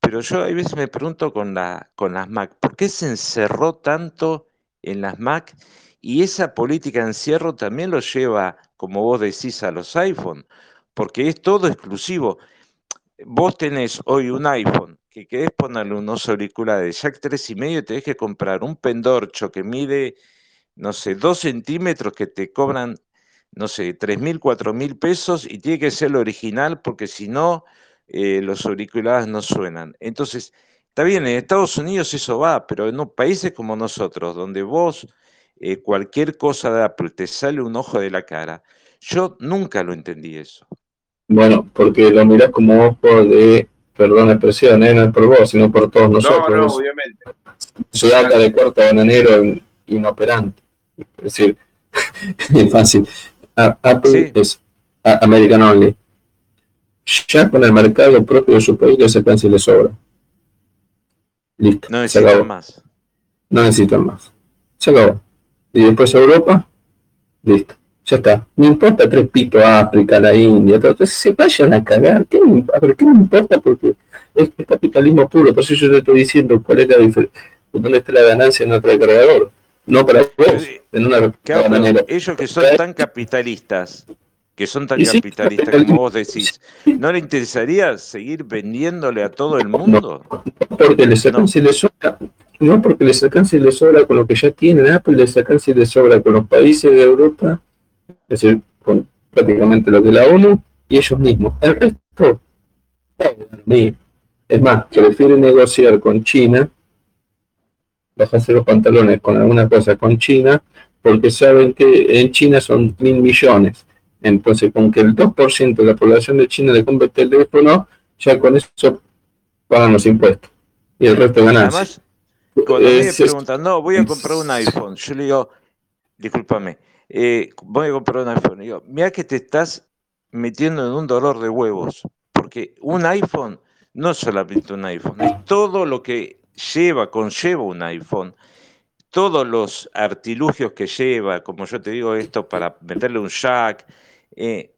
Speaker 3: Pero yo a veces me pregunto con, la, con las Mac, ¿por qué se encerró tanto en las Mac? Y esa política de encierro también lo lleva, como vos decís, a los iPhone, porque es todo exclusivo. Vos tenés hoy un iPhone que querés ponerle unos auriculares Jack 3 y medio, te que comprar un pendorcho que mide, no sé, 2 centímetros que te cobran, no sé, 3 mil, 4 mil pesos y tiene que ser el original porque si no, eh, los auriculares no suenan. Entonces, está bien, en Estados Unidos eso va, pero en países como nosotros, donde vos eh, cualquier cosa de Apple te sale un ojo de la cara, yo nunca lo entendí eso.
Speaker 2: Bueno, porque lo mirás como ojo de perdón la expresión, ¿eh? no es por vos, sino por todos nosotros. No, no, obviamente. Ciudad de corto bananero inoperante. Es decir, es fácil. Apple es American Only. Ya con el mercado propio de su país le sacan si le sobra. Listo. No necesitan más. No necesitan más. Se acabó. Y después Europa, listo ya está. Me importa tres pitos África, la India, todo. Entonces se vayan a cagar. ¿Qué a ver, ¿qué me importa? Porque es capitalismo puro. Por eso yo te estoy diciendo cuál es la diferencia. ¿Dónde está la ganancia en otro cargador? No para vos, en una
Speaker 3: manera. Ellos que son tan capitalistas, que son tan capitalistas como vos decís, ¿no le interesaría seguir vendiéndole a todo el mundo?
Speaker 2: No, porque les sacan si les sobra. No, porque les si les sobra con lo que ya tienen. Apple les sacan si les sobra con los países de Europa es decir, con prácticamente lo de la ONU y ellos mismos. El resto, es más, prefieren negociar con China, bajarse los pantalones con alguna cosa con China, porque saben que en China son mil millones. Entonces, con que el 2% de la población de China le compre el teléfono, ya con eso pagan los impuestos. Y el resto ganan. Además,
Speaker 3: cuando me preguntan, no, voy a comprar un iPhone, yo le digo, discúlpame, eh, voy a comprar un iPhone. Y digo, mira que te estás metiendo en un dolor de huevos, porque un iPhone no es solamente un iPhone, es todo lo que lleva, conlleva un iPhone, todos los artilugios que lleva, como yo te digo esto, para meterle un jack. Eh,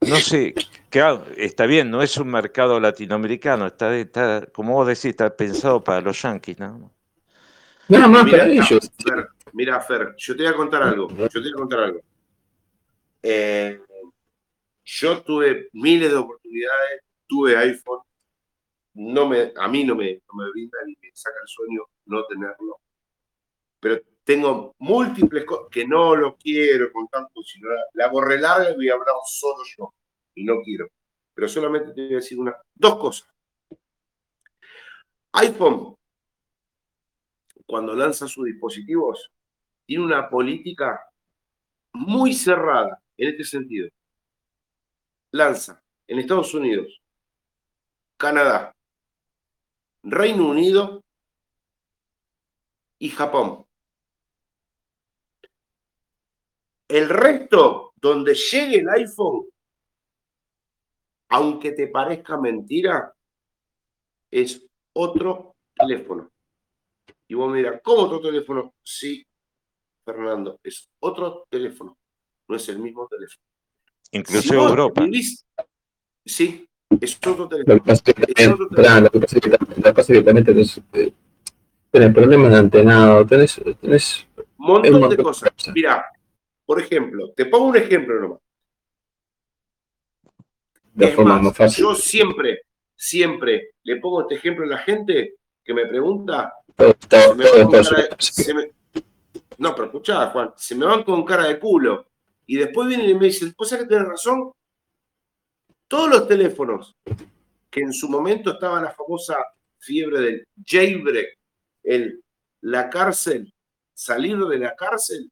Speaker 3: no sé, claro, está bien, no es un mercado latinoamericano, está, está, como vos decís, está pensado para los yanquis, ¿no?
Speaker 1: Nada más para ellos. Mira, Fer, yo te voy a contar algo. Yo te voy a contar algo. Eh, yo tuve miles de oportunidades, tuve iPhone. No me, a mí no me, me brinda ni me saca el sueño no tenerlo. Pero tengo múltiples cosas que no lo quiero con tanto, sino la, la borré larga y solo yo. Y no quiero. Pero solamente te voy a decir dos cosas. iPhone, cuando lanza sus dispositivos, tiene una política muy cerrada en este sentido. Lanza en Estados Unidos, Canadá, Reino Unido y Japón. El resto, donde llegue el iPhone, aunque te parezca mentira, es otro teléfono. Y vos me dirás, ¿cómo otro teléfono? Sí, Fernando, es otro teléfono, no es el mismo teléfono.
Speaker 3: Incluso Europa.
Speaker 1: sí, es otro. Lo que
Speaker 2: pasa es que también tenés, eh, tenés problemas de antenado, tenés, tenés
Speaker 1: un montón de cosas. Mira, por ejemplo, te pongo un ejemplo nomás. De forma más, fácil. Yo siempre, siempre le pongo este ejemplo a la gente que me pregunta. No, pero escuchá, Juan, se me van con cara de culo. Y después vienen y me dicen, ¿vos sabés que tenés razón? Todos los teléfonos que en su momento estaba la famosa fiebre del jailbreak, la cárcel, salir de la cárcel,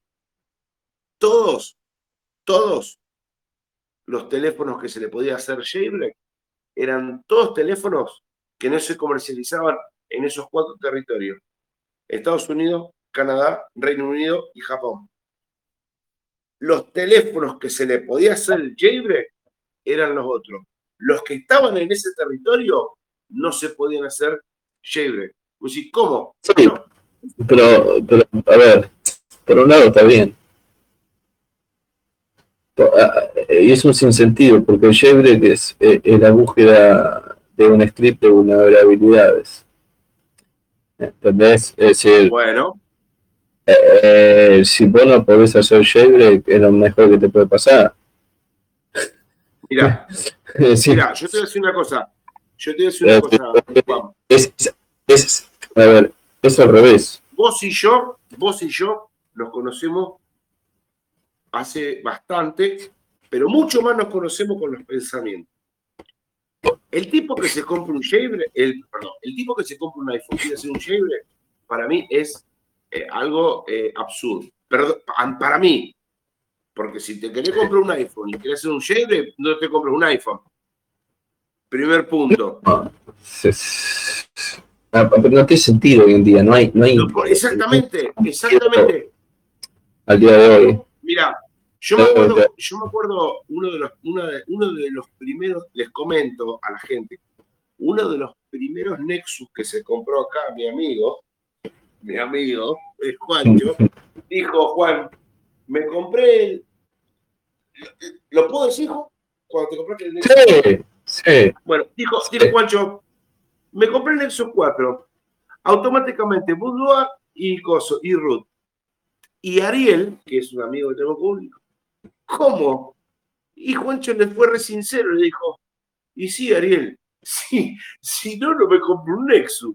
Speaker 1: todos, todos los teléfonos que se le podía hacer jailbreak eran todos teléfonos que no se comercializaban en esos cuatro territorios. Estados Unidos, Canadá, Reino Unido y Japón. Los teléfonos que se le podía hacer jailbreak eran los otros. los que estaban en ese territorio no se podían hacer jailbreak. Pues, ¿cómo?
Speaker 2: Sí, pero, pero, a ver, por un lado está bien. Y es un sinsentido, porque el jailbreak es, eh, es la búsqueda de un script de vulnerabilidades. ¿Entendés? Es decir,
Speaker 1: bueno.
Speaker 2: Eh, si vos no podés hacer jailbreak, es lo mejor que te puede pasar.
Speaker 1: Mira, mira, yo te voy a decir una cosa. Yo te voy a decir una
Speaker 2: eh, cosa. Es, es, a ver, es al revés.
Speaker 1: Vos y yo, vos y yo nos conocemos hace bastante, pero mucho más nos conocemos con los pensamientos. El tipo que se compra un shaver, el, perdón, el tipo que se compra un iPhone y hacer un shaver, para mí es eh, algo eh, absurdo. Perdón, para mí, porque si te querés comprar un iPhone y querés hacer un shaver, no te compras un iPhone. Primer punto.
Speaker 2: No tiene sentido hoy en día, no hay... No hay
Speaker 1: exactamente, exactamente.
Speaker 2: Al día de hoy.
Speaker 1: Mira, yo me acuerdo, yo me acuerdo uno, de los, uno, de, uno de los primeros, les comento a la gente, uno de los primeros Nexus que se compró acá, mi amigo, mi amigo, es Juancho, dijo, Juan, me compré el... ¿Lo puedo decir, hijo? Cuando te compraste el Nexus.
Speaker 2: Sí, sí.
Speaker 1: Bueno, dijo, dijo Juancho, me compré el Nexus 4, automáticamente Boudoir y Coso, y Ruth. Y Ariel, que es un amigo que tengo público, ¿Cómo? Y Juancho le fue re sincero, le dijo, y sí, Ariel, sí, si no, no me compro un Nexus.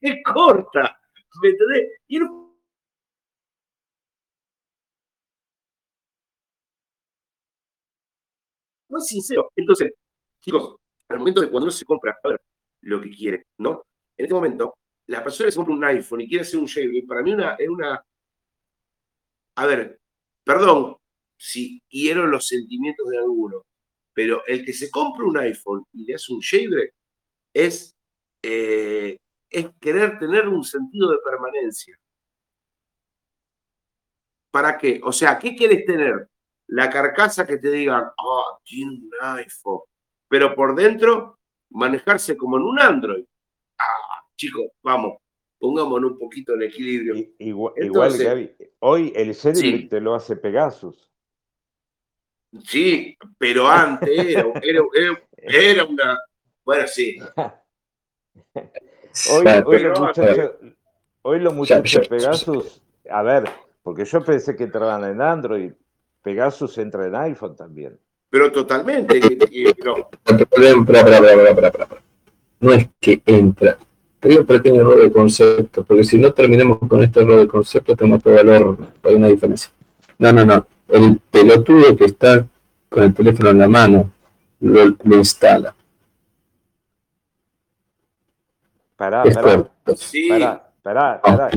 Speaker 1: Es corta, ¿me entendés? Y no no es sincero. Entonces, chicos, al momento de cuando uno se compra lo que quiere, ¿no? En este momento, la persona que se compra un iPhone y quiere hacer un shaving, para mí una, es una... A ver, perdón, si quiero los sentimientos de alguno, pero el que se compra un iPhone y le hace un shaver es, eh, es querer tener un sentido de permanencia. ¿Para qué? O sea, ¿qué quieres tener? La carcasa que te digan, ah, tiene un iPhone, pero por dentro manejarse como en un Android. Ah, chicos, vamos, pongámonos un poquito en equilibrio.
Speaker 3: Igual, igual hoy el Celebrity te lo hace Pegasus.
Speaker 1: Sí, pero antes era, una. Bueno, sí.
Speaker 3: Hoy, los muchachos, de Pegasus, a ver, porque yo pensé que entraban en Android, Pegasus entra en iPhone también.
Speaker 1: Pero totalmente.
Speaker 2: No es que entra. Hay un pequeño error de concepto, porque si no terminamos con este error de concepto, tenemos que valor, hay una diferencia. No, no, no el pelotudo que está con el teléfono en la mano lo, instala.
Speaker 3: Pará, pará, pará, pará, pará.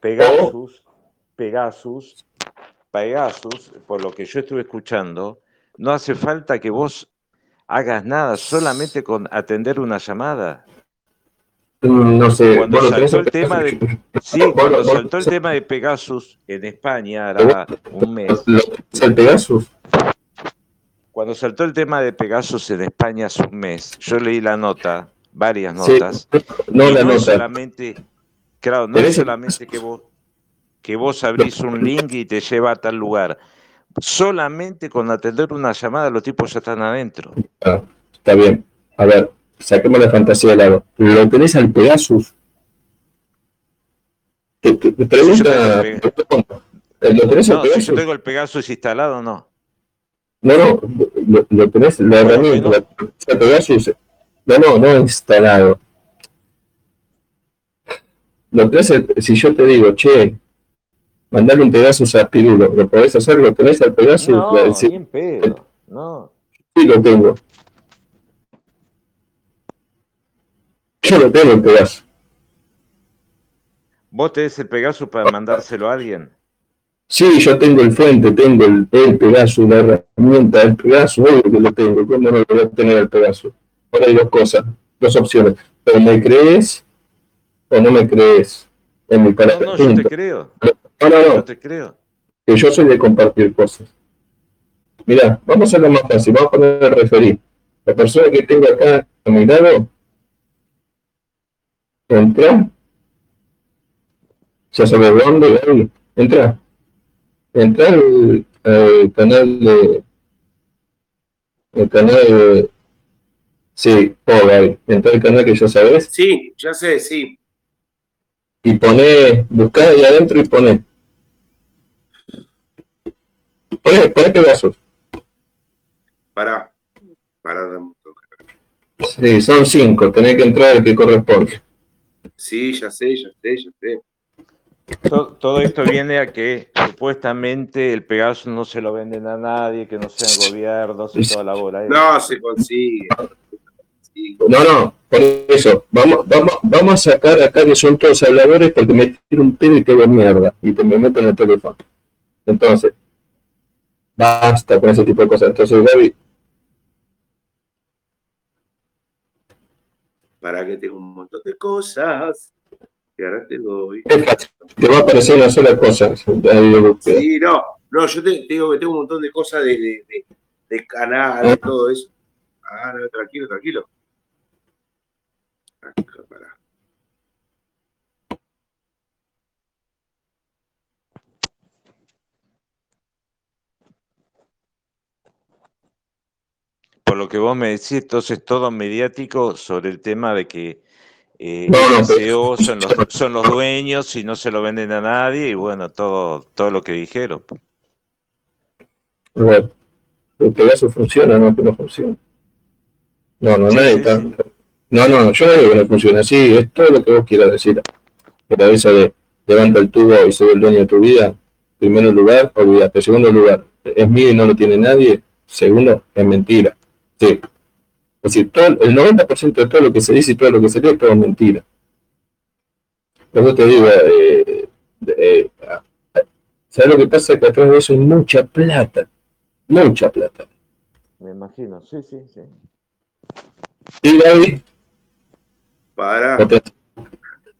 Speaker 3: Pegasus, Pegasus, Pegasus, por lo que yo estuve escuchando, no hace falta que vos hagas nada, solamente con atender una llamada.
Speaker 2: Mm, no sé.
Speaker 3: Cuando saltó el tema de, sí, cuando saltó el tema de Pegasus en España, era un mes.
Speaker 2: ¿El Pegasus?
Speaker 3: Cuando saltó el tema de Pegasus en España hace un mes, yo leí la nota, varias notas.
Speaker 2: no la nota.
Speaker 3: solamente, claro, no es solamente que vos, que vos abrís un link y te lleva a tal lugar. Solamente con atender una llamada los tipos ya están adentro.
Speaker 2: Ah, está bien. A ver, saquemos la fantasía de lado. ¿Lo tenés al Pegasus?
Speaker 3: Te, pregunta, ¿lo tenés al Pegasus? Si yo tengo el Pegasus instalado, no.
Speaker 2: No, no, lo, tenés, la herramienta, Pegasus, no, no, no instalado. Lo tenés, si yo te digo, che, mandale un Pegasus a Pirulo, ¿lo podés hacer? ¿Lo tenés al Pegasus?
Speaker 3: No, bien pedo, no.
Speaker 2: Sí, lo tengo. Yo lo tengo el Pegaso.
Speaker 3: ¿Vos tenés el Pegaso para mandárselo a alguien?
Speaker 2: Sí, yo tengo el fuente, tengo el, el Pegaso, la herramienta del Pegaso, obvio que lo tengo. ¿Cómo no lo voy a tener el Pegaso? Ahora hay dos cosas, dos opciones. O me crees o no me crees.
Speaker 3: En mi no, no, yo te creo.
Speaker 2: No, no,
Speaker 3: te creo.
Speaker 2: Que yo soy de compartir cosas. Mirá, vamos a hacerlo más fácil. Vamos a poner el referir. La persona que tengo acá a mi lado, entra, ya sabe dónde, entra, entra al, canal de, el canal de, sí, oh, entra al canal que ya sabes.
Speaker 1: Sí, ya sé, sí.
Speaker 2: Y pone, busca ahí adentro y pone, pone, pone pedazos.
Speaker 1: Para, para.
Speaker 2: Sí, son cinco, tenés que entrar el que corresponde.
Speaker 1: Sí, ya sé, ya sé, ya sé.
Speaker 3: Todo, esto viene a que supuestamente el Pegasus no se lo venden a nadie, que no sean gobiernos y toda la bola.
Speaker 1: No, se consigue.
Speaker 2: No, no, por eso, vamos, vamos, vamos a sacar acá que son todos habladores porque me tiro un pedo y te mierda y te me meto en el teléfono. Entonces, basta con ese tipo de cosas. Entonces, Gaby,
Speaker 1: para que tenga un montón de cosas. Y ahora te doy.
Speaker 2: Te va a aparecer una sola cosa.
Speaker 1: Sí, no, no, yo te, digo que tengo un montón de cosas de, de, de, de canal, de todo eso. Ah, no, tranquilo, tranquilo. Acá, para.
Speaker 3: Por lo que vos me decís, entonces todo mediático sobre el tema de que eh, SEO son los, son los dueños y no se lo venden a nadie y bueno, todo, todo lo que dijeron.
Speaker 2: Bueno, el Pegaso funciona, no que no funciona. No, no, nadie está. No, no, yo no digo que no funciona así, es todo lo que vos quieras decir. La cabeza de levanta el tubo y soy el dueño de tu vida. Primero lugar, olvídate. Segundo lugar, es mío y no lo tiene nadie. Segundo, es mentira. Sí. Es decir, todo, el 90% de todo lo que se dice y todo lo que se lee es todo mentira. Luego te digo, eh, eh, ¿sabes lo que pasa? Que atrás de eso hay mucha plata. Mucha plata.
Speaker 3: Me imagino, sí, sí, sí.
Speaker 2: ¿Y David?
Speaker 1: Para.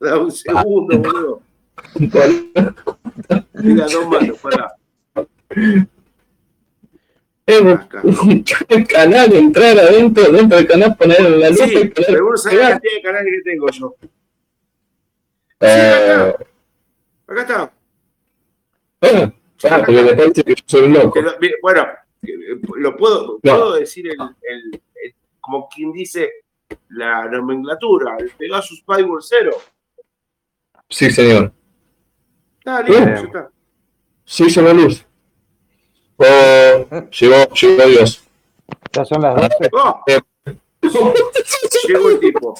Speaker 1: Da un segundo, boludo. Mira, dos manos, para
Speaker 2: el canal, entrar adentro, dentro del canal, poner la luz
Speaker 1: sí, y poner. Pero vos sabés la cantidad de canales que tengo yo.
Speaker 2: Eh,
Speaker 1: sí, acá. acá está.
Speaker 2: Bueno, porque me parece que yo soy un loco.
Speaker 1: bueno, lo puedo, puedo decir el, el, como quien dice la nomenclatura, el Pegasus Spyware 0.
Speaker 2: Sí, señor.
Speaker 1: Está listo, ya está.
Speaker 2: Sí, se la luz. Oh, llegó, llegó Dios.
Speaker 4: Ya son las 12. Oh.
Speaker 1: llegó el tipo.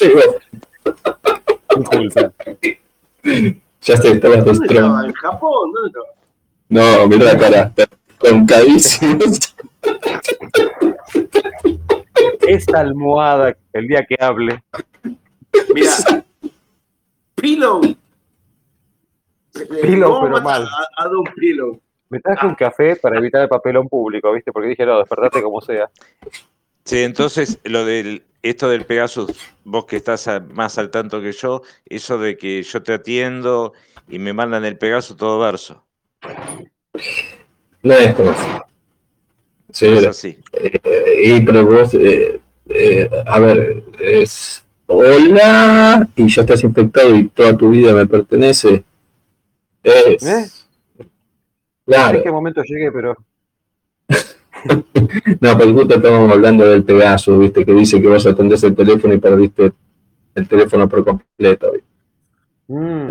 Speaker 2: Llegó. Ya está, estaba
Speaker 1: ¿Dónde estaba? ¿En Japón? ¿Dónde estaba?
Speaker 2: No, mira la cara. Concadísimo.
Speaker 4: Esta almohada, el día que hable.
Speaker 1: Mira. Pillow.
Speaker 4: Pillow, pero mal.
Speaker 1: A, a Don Pillow.
Speaker 4: Me traje un café para evitar el papelón público, ¿viste? Porque dije, no, despertate como sea.
Speaker 3: Sí, entonces lo del esto del Pegasus, vos que estás más al tanto que yo, eso de que yo te atiendo y me mandan el Pegasus todo verso.
Speaker 2: No es como así. Sí, es así. Eh, y pero vos, eh, eh, a ver, es hola y ya estás infectado y toda tu vida me pertenece. Es,
Speaker 4: Claro. En qué momento llegué, pero.
Speaker 2: no, pero justo estábamos hablando del Pegaso, viste, que dice que vos atendés el teléfono y perdiste el teléfono por completo. Mm.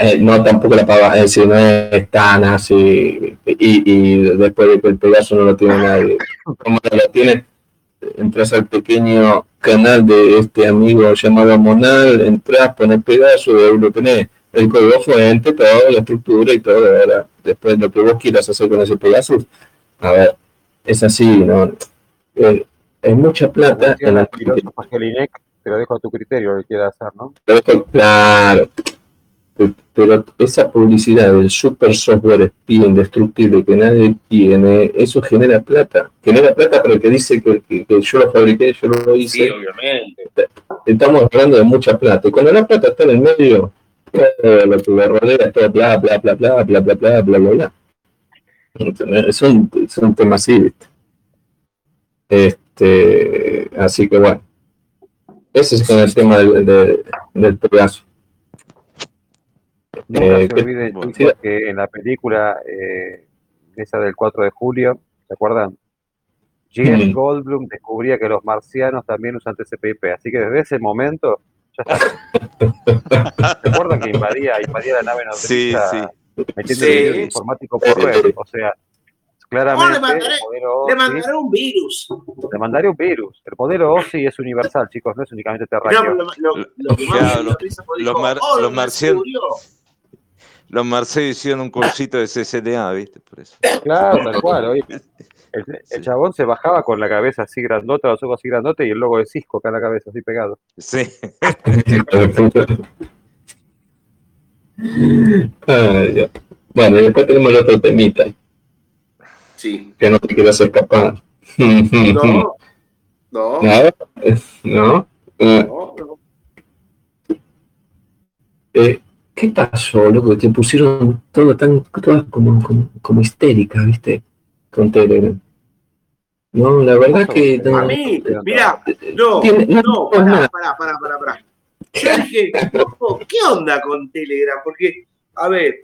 Speaker 2: Eh, no tampoco la paga, es decir, no es tan así, y, y, después de que el Pegaso no lo tiene nadie. Como no lo tiene, entras al pequeño canal de este amigo llamado Monal, entras, pones Pegaso y ahí lo tenés el código fuente, toda la estructura y todo, ¿verdad? Después lo que vos quieras hacer con ese Pegasus, a ver, es así, ¿no? Eh, hay mucha plata
Speaker 4: en la te lo dejo a tu criterio lo que quieras hacer, ¿no?
Speaker 2: claro. Pero esa publicidad del super software espía indestructible que nadie tiene, eso genera plata. Genera plata para el que dice que, que, yo lo fabriqué, yo lo hice.
Speaker 1: Sí, obviamente.
Speaker 2: Estamos hablando de mucha plata. Y cuando la plata está en el medio, lo que me rodea todo bla, bla, bla, bla, bla, bla, bla, bla, bla, bla. Es un, es un tema así, ¿viste? Este, así que bueno, ese es con el tema del, del, Pegaso.
Speaker 4: No eh, se olviden, que en la película eh, esa del 4 de julio, ¿se acuerdan? James Goldblum descubría que los marcianos también usan TCP/IP, así que desde ese momento. ¿Se acuerdan que invadía, invadía la nave nodriza
Speaker 3: sí, sí.
Speaker 4: metiendo sí. el informático por red? O sea, claramente
Speaker 1: le, mandaré, le mandaré un virus.
Speaker 4: Le mandaré un virus. El modelo OSI es universal, chicos, no es únicamente terráqueo.
Speaker 3: Marcianos los marcianos hicieron un cursito de CCDA, ¿viste? Por eso.
Speaker 4: Claro, tal cual. Oye, el, chabón se bajaba con la cabeza así grandota, los ojos así grandote y el logo de Cisco acá en la cabeza, así pegado.
Speaker 3: Sí.
Speaker 2: bueno, y después tenemos el otro temita.
Speaker 1: Sí.
Speaker 2: Que no te quieras escapar.
Speaker 1: No. No.
Speaker 2: ¿Nada? ¿No? No. no. Eh, ¿Qué pasó, loco? Te pusieron todo tan, todas como, como, como histérica, ¿viste? Con Telegram. No, la verdad que.
Speaker 1: No, a mí, mira, no, no, pará, pará, pará, pará, pará. Yo dije, ¿qué onda con Telegram? Porque, a ver,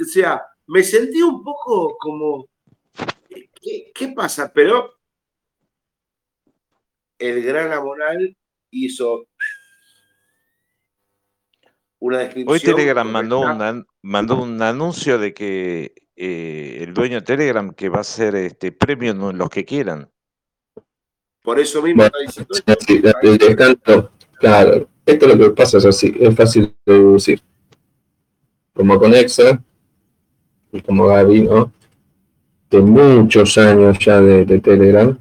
Speaker 1: o sea, me sentí un poco como. ¿Qué, qué pasa? Pero el gran Amonal hizo una descripción.
Speaker 3: Hoy Telegram mandó un, mandó un anuncio de que eh, el dueño de Telegram que va a ser este premio en los que quieran.
Speaker 1: Por eso mismo está
Speaker 2: diciendo. claro, esto lo que pasa es así, es fácil de deducir. Como con Exa y como Gaby, ¿no? De muchos años ya de, Telegram,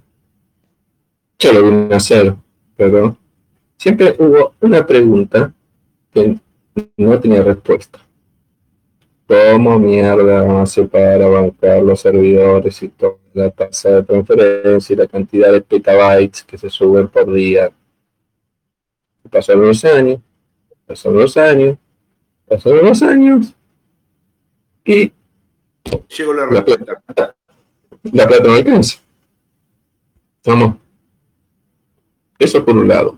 Speaker 2: ya lo vine a hacer, pero siempre hubo una pregunta que no tenía respuesta. ¿Cómo mierda hacer para bancar los servidores y toda la tasa de transferencia y la cantidad de petabytes que se suben por día? Pasaron los años, pasaron los años, pasaron los años y
Speaker 1: llegó la respuesta.
Speaker 2: La, plata no alcanza. Vamos. Eso por un lado.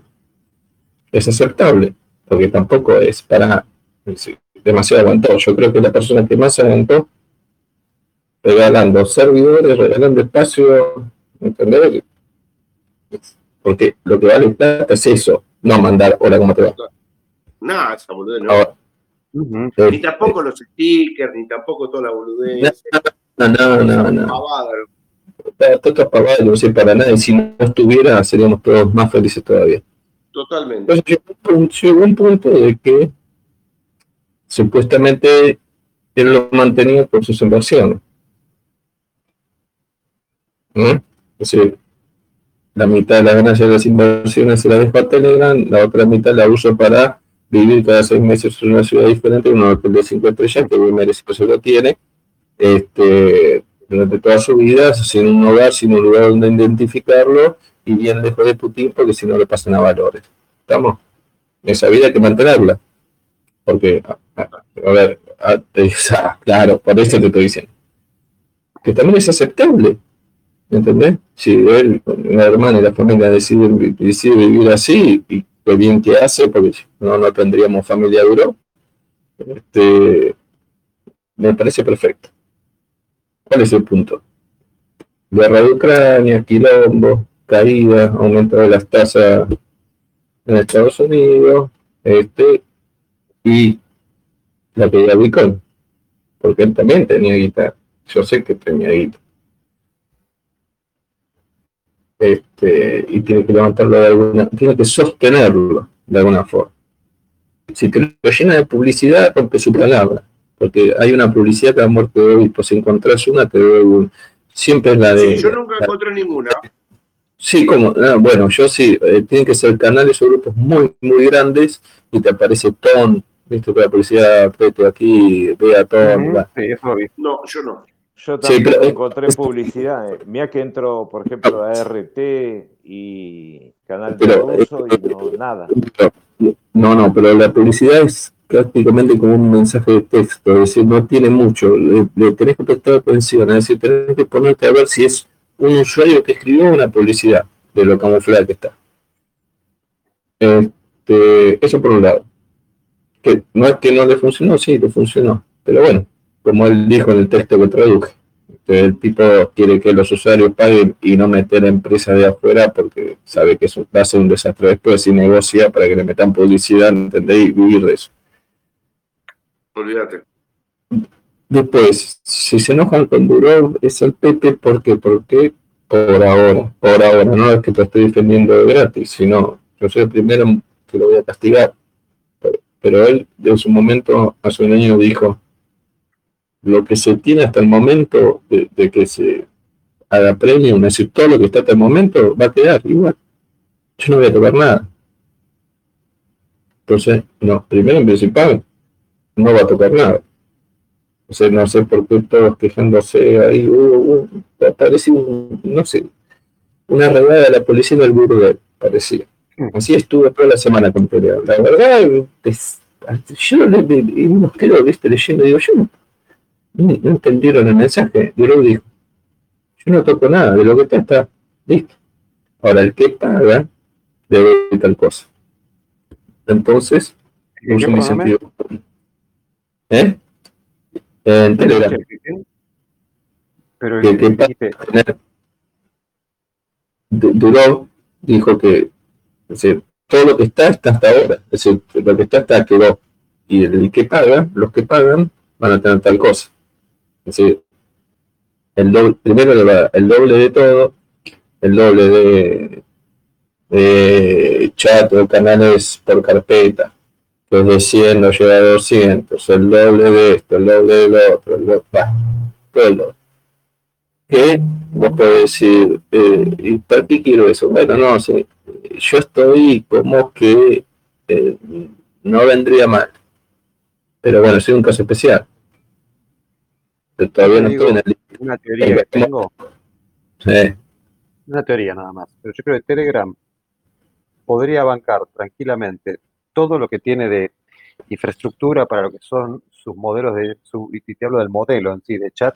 Speaker 2: Es aceptable, porque tampoco es para demasiado aguantó. Yo creo que la persona que más aguantó regalando servidores, regalando espacio, ¿entendés? Porque lo que vale plata es eso, no mandar hola, ¿cómo te va?
Speaker 1: No, esa boludez no. Ni tampoco los stickers, ni tampoco toda la boludez.
Speaker 2: No, no, no, no. Pavada. Todo pavada no sirve para nada y si no estuviera seríamos todos más felices todavía.
Speaker 1: Totalmente.
Speaker 2: Entonces llegó un punto de que supuestamente él lo mantenía por sus inversiones. Es decir, la mitad de la ganancia de las inversiones se la dejo a Telegram, la otra mitad la uso para vivir cada seis meses en una ciudad diferente, un hotel de cinco estrellas, que muy merecido se lo tiene, este, durante toda su vida, sin un hogar, sin un lugar donde identificarlo, y bien lejos de Putin, porque si no le pasan a valores. ¿Estamos? Esa vida hay que mantenerla. Porque a ver, claro, por eso te estoy diciendo. Que también es aceptable. ¿Entendés? Si él, la hermana y la familia deciden, vivir así, y qué bien que hace, porque no, no tendríamos familia duro, este, me parece perfecto. ¿Cuál es el punto? Guerra de Ucrania, quilombo, caída, aumento de las tasas en Estados Unidos, este, y la pedía Bitcoin, porque él también tenía guitarra. Yo sé que tenía guitarra. Este, y tiene que levantarlo de alguna, tiene que sostenerlo de alguna forma. Si te lo llena de publicidad, rompe su palabra, porque hay una publicidad que ha muerto de hoy, pues si encontrás una, te doy un, siempre es la de...
Speaker 1: Sí, yo nunca encontré ninguna.
Speaker 2: Sí, como, ah, bueno, yo sí, eh, tienen que ser canales o grupos muy, muy grandes y te aparece ton, Viste que la policía Peto aquí vea todo.
Speaker 1: No, yo no.
Speaker 3: Yo también encontré publicidad. Eh. Mira que entro, por ejemplo, a RT y Canal de Uso y no, nada.
Speaker 2: No, no, pero la publicidad es prácticamente como un mensaje de texto, es decir, no tiene mucho, le, tenés que prestar atención, es decir, tenés que ponerte a ver si es un usuario que escribió una publicidad de lo camuflada que está. Este, eso por un lado. Que no es que no le funcionó, sí, le funcionó. Pero bueno, como él dijo en el texto que traduje, el tipo quiere que los usuarios paguen y no meter a empresas de afuera porque sabe que eso va a ser un desastre después y negocia para que le metan publicidad, ¿entendéis? Y vivir de eso.
Speaker 1: Olvídate.
Speaker 2: Después, si se enojan con Durov, es el Pepe porque, porque por ahora, por ahora, no es que te estoy defendiendo de gratis, sino yo soy el primero que lo voy a castigar. Pero, él, en su momento, hace un año dijo, lo que se tiene hasta el momento de, que se haga premio, es decir, todo lo que está hasta el momento va a quedar igual. Yo no voy a tocar nada. Entonces, no, primero en principal, no va a tocar nada. O sea, no sé por qué todos quejándose ahí, uh, uh, parece un, no sé, una redada de la policía del burdel, parecía. Así estuve toda la semana con pelea. La verdad, yo no le quedo ¿viste? leyendo, digo, yo no, no, entendieron el mensaje. Yo lo dijo, yo no toco nada, de lo que está, está listo. Ahora, el que paga debe tal cosa. Entonces, uso mi sentido. ¿Eh? en Telegram. Pero que, que Duró dijo que todo lo que está está hasta ahora, es decir, lo que está está quedó. Y el que paga, los que pagan, van a tener tal cosa. Es decir, el doble, primero el doble de todo, el doble de, chat o canales por carpeta, que de 100 no llega a 200, el doble de esto, el doble de lo otro, el doble, todo el doble. ¿Qué? Vos podés decir, eh, ¿y para qué quiero eso? Bueno, no sé, yo estoy como que eh, no vendría mal, pero bueno, soy un caso especial.
Speaker 4: Pero todavía no estoy en el... Una teoría que tengo. Sí. Una teoría nada más, pero yo creo que Telegram podría bancar tranquilamente todo lo que tiene de infraestructura para lo que son sus modelos de, su, y te hablo del modelo en sí, de chat,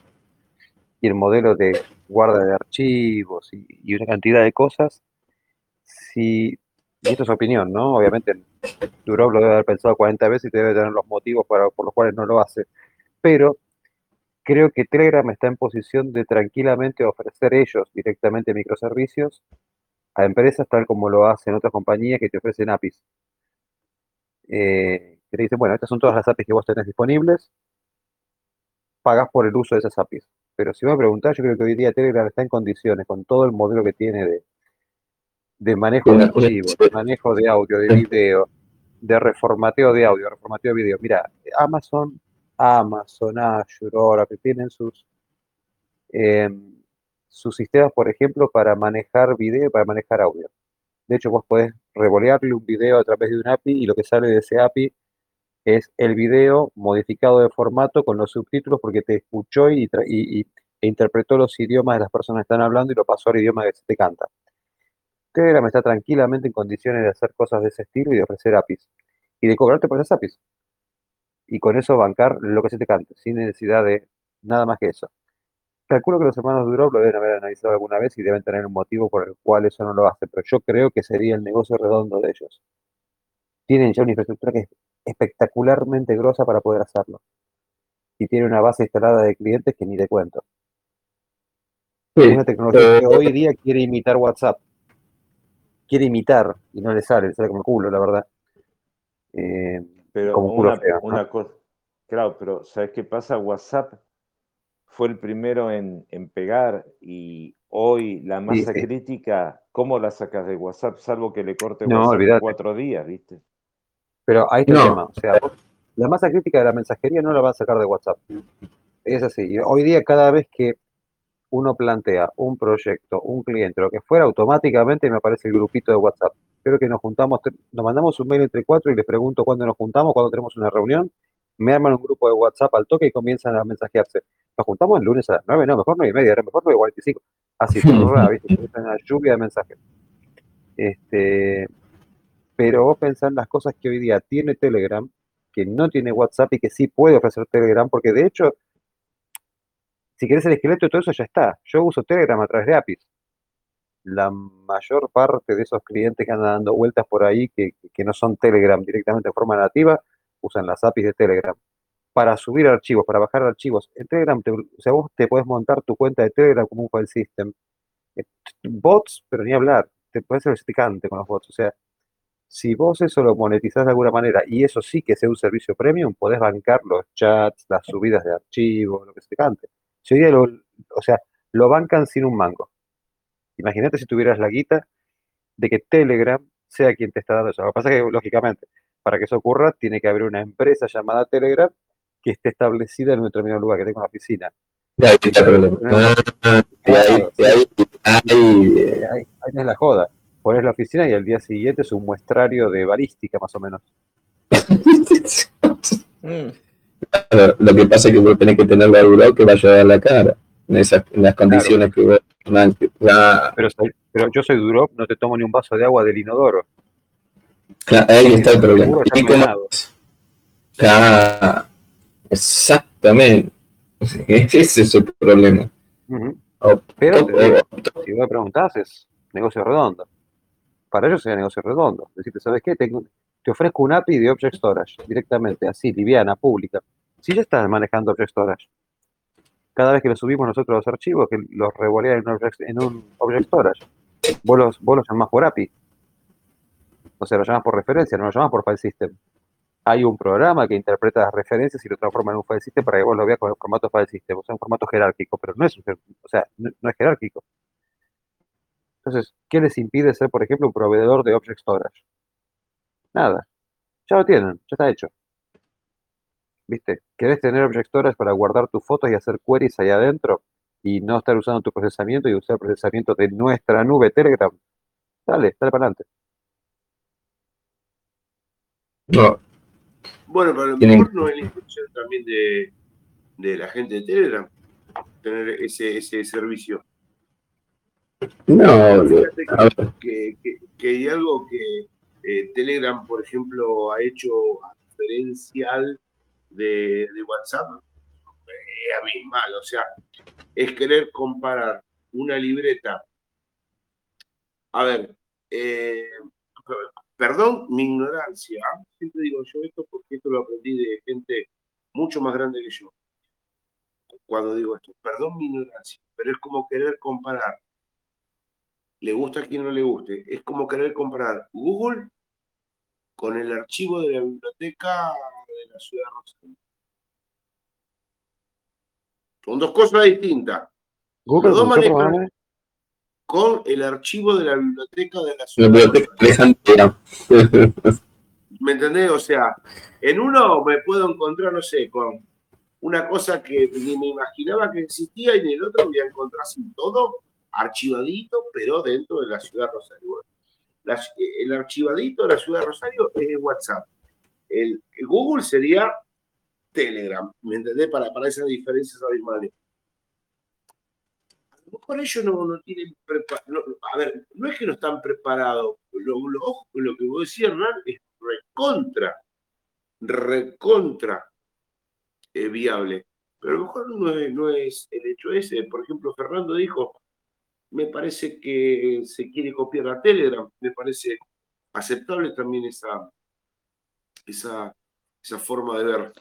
Speaker 4: y el modelo de guarda de archivos y, una cantidad de cosas, y esto es opinión, ¿no? Obviamente Durov lo debe haber pensado 40 veces y debe tener los motivos para, por los cuales no lo hace, pero creo que Telegram está en posición de tranquilamente ofrecer ellos directamente microservicios a empresas tal como lo hacen otras compañías que te ofrecen APIs eh, que te dicen, bueno, estas son todas las APIs que vos tenés disponibles, pagás por el uso de esas APIs. Pero si me preguntás, yo creo que hoy día Telegram está en condiciones, con todo el modelo que tiene de, de manejo de archivos, de manejo de audio, de video, de reformateo de audio, reformateo de video. Mira, Amazon, Amazon, Azure, ahora que tienen sus, em, sus sistemas, por ejemplo, para manejar video y para manejar audio. De hecho, vos podés revolearle un video a través de un API y lo que sale de ese API es el video modificado de formato con los subtítulos porque te escuchó y, e interpretó los idiomas de las personas que están hablando y lo pasó al idioma que se te canta. Telegram está tranquilamente en condiciones de hacer cosas de ese estilo y de ofrecer APIs. Y de cobrarte por esas APIs. Y con eso bancar lo que se te cante, sin necesidad de nada más que eso. Calculo que los hermanos Durov lo deben haber analizado alguna vez y deben tener un motivo por el cual eso no lo hace, pero yo creo que sería el negocio redondo de ellos. Tienen ya una infraestructura que es espectacularmente grosa para poder hacerlo. Y tiene una base instalada de clientes que ni te cuento. Es una tecnología que hoy día quiere imitar WhatsApp. Quiere imitar y no le sale, le sale como el culo, la verdad.
Speaker 3: Eh, pero como una cosa, claro, pero ¿sabes qué pasa? WhatsApp fue el primero en, pegar y hoy la masa crítica, ¿cómo la sacas de WhatsApp? Salvo que le corte WhatsApp cuatro días, ¿viste?
Speaker 4: Pero ahí está el tema. O sea, la masa crítica de la mensajería no la va a sacar de WhatsApp. Es así. hoy día, cada vez que uno plantea un proyecto, un cliente, lo que fuera, automáticamente me aparece el grupito de WhatsApp. Creo que nos juntamos, nos mandamos un mail entre cuatro y les pregunto cuándo nos juntamos, cuándo tenemos una reunión. Me arman un grupo de WhatsApp al toque y comienzan a mensajearse nos juntamos el lunes a las 9, no, mejor 9 y media, mejor 9 y 45. Así, ¿viste? una lluvia de mensajes. Este, pero vos pensás en las cosas que hoy día tiene Telegram, que no tiene WhatsApp y que sí puede ofrecer Telegram, porque de hecho, Si querés el esqueleto, todo eso ya está. Yo uso Telegram a través de APIs. La mayor parte de esos clientes que andan dando vueltas por ahí, que, que no son Telegram directamente de forma nativa, usan las APIs de Telegram para subir archivos, para bajar archivos. En Telegram, o sea, vos te puedes montar tu cuenta de Telegram como un file system. Eh, bots, pero ni hablar, te puedes ser picante con los bots. O sea, si vos eso lo monetizás de alguna manera y eso sí que sea un servicio premium, podés bancar los chats, las subidas de archivos, lo que se cante. Lo, o sea, lo bancan sin un mango. Imagínate si tuvieras la guita de que Telegram sea quien te está dando eso. Lo que pasa es que, lógicamente, para que eso ocurra, tiene que haber una empresa llamada Telegram que esté establecida en un determinado lugar, que tenga una oficina.
Speaker 2: Ahí está el problema.
Speaker 4: Ahí es la joda. Pones la oficina y al día siguiente es un muestrario de balística, más o menos.
Speaker 2: lo que pasa es que vos tenés que tener la que vaya a dar la cara en, esas, en las condiciones que vos.
Speaker 4: Pero, pero yo soy duro, no te tomo ni un vaso de agua del inodoro.
Speaker 2: ahí está el problema. Claro, exactamente. Ese es el problema.
Speaker 4: pero si me preguntás, es negocio redondo. Para ellos sería negocio redondo. Decirte, ¿sabes qué? Te ofrezco un API de Object Storage directamente, así, liviana, pública. Si ya estás manejando Object Storage, cada vez que lo subimos nosotros los archivos, que los revolean en, un Object Storage, vos los, vos los llamás por API. O sea, lo llamas por referencia, no lo llamas por file system. Hay un programa que interpreta las referencias y lo transforma en un file system para que vos lo veas con el formato file system. O sea, un formato jerárquico, pero no es, o sea, no es jerárquico. Entonces, ¿qué les impide ser, por ejemplo, un proveedor de Object Storage? Nada. Ya lo tienen, ya está hecho. ¿Viste? ¿Querés tener Object Storage para guardar tus fotos y hacer queries ahí adentro? Y no estar usando tu procesamiento y usar el procesamiento de nuestra nube Telegram. Dale, dale para adelante.
Speaker 1: No. Bueno, pero a lo mejor no es la instrucción también de, de, la gente de Telegram tener ese, ese servicio.
Speaker 2: No,
Speaker 1: que, que, hay algo que eh, Telegram, por ejemplo, ha hecho diferencial de, WhatsApp, eh, abismal. O sea, es querer comparar una libreta. A ver, eh, perdón mi ignorancia, siempre digo yo esto porque esto lo aprendí de gente mucho más grande que yo. Cuando digo esto, perdón mi ignorancia, pero es como querer comparar le gusta a quien no le guste. Es como querer comprar Google con el archivo de la biblioteca de la ciudad de Rosario. Son dos cosas distintas. Google con el archivo de la biblioteca de la ciudad de Rosario. ¿Me entendés? O sea, en uno me puedo encontrar, no sé, con una cosa que ni me imaginaba que existía y en el otro voy a encontrar sin todo archivadito, pero dentro de la ciudad de Rosario. el archivadito de la ciudad de Rosario es WhatsApp. El, Google sería Telegram, ¿me entendés? Para, para esas diferencias abismales. Lo mejor ellos no, no tienen a ver, no es que no están preparados. Lo, lo, que vos decías, Hernán, es recontra, recontra eh, viable. Pero a lo mejor no es, no es el hecho ese. Por ejemplo, Fernando dijo, me parece que se quiere copiar a Telegram, me parece aceptable también esa, esa, esa forma de ver.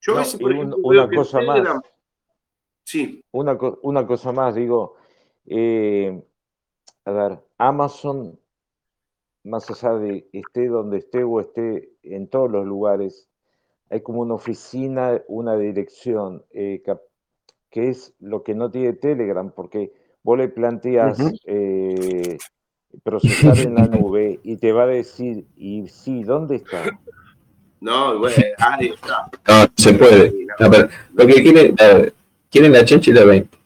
Speaker 3: Yo a veces, por ejemplo, una cosa más. Sí. Una, una, cosa más, digo, eh, a ver, Amazon, más allá de esté donde esté o esté en todos los lugares, hay como una oficina, una dirección, eh, que es lo que no tiene Telegram, porque vos le planteas eh, procesar en la nube y te va a decir, y sí, ¿dónde está?
Speaker 1: No, bueno, ahí está.
Speaker 2: No, se puede. lo que quiere, quieren la chanchila 20.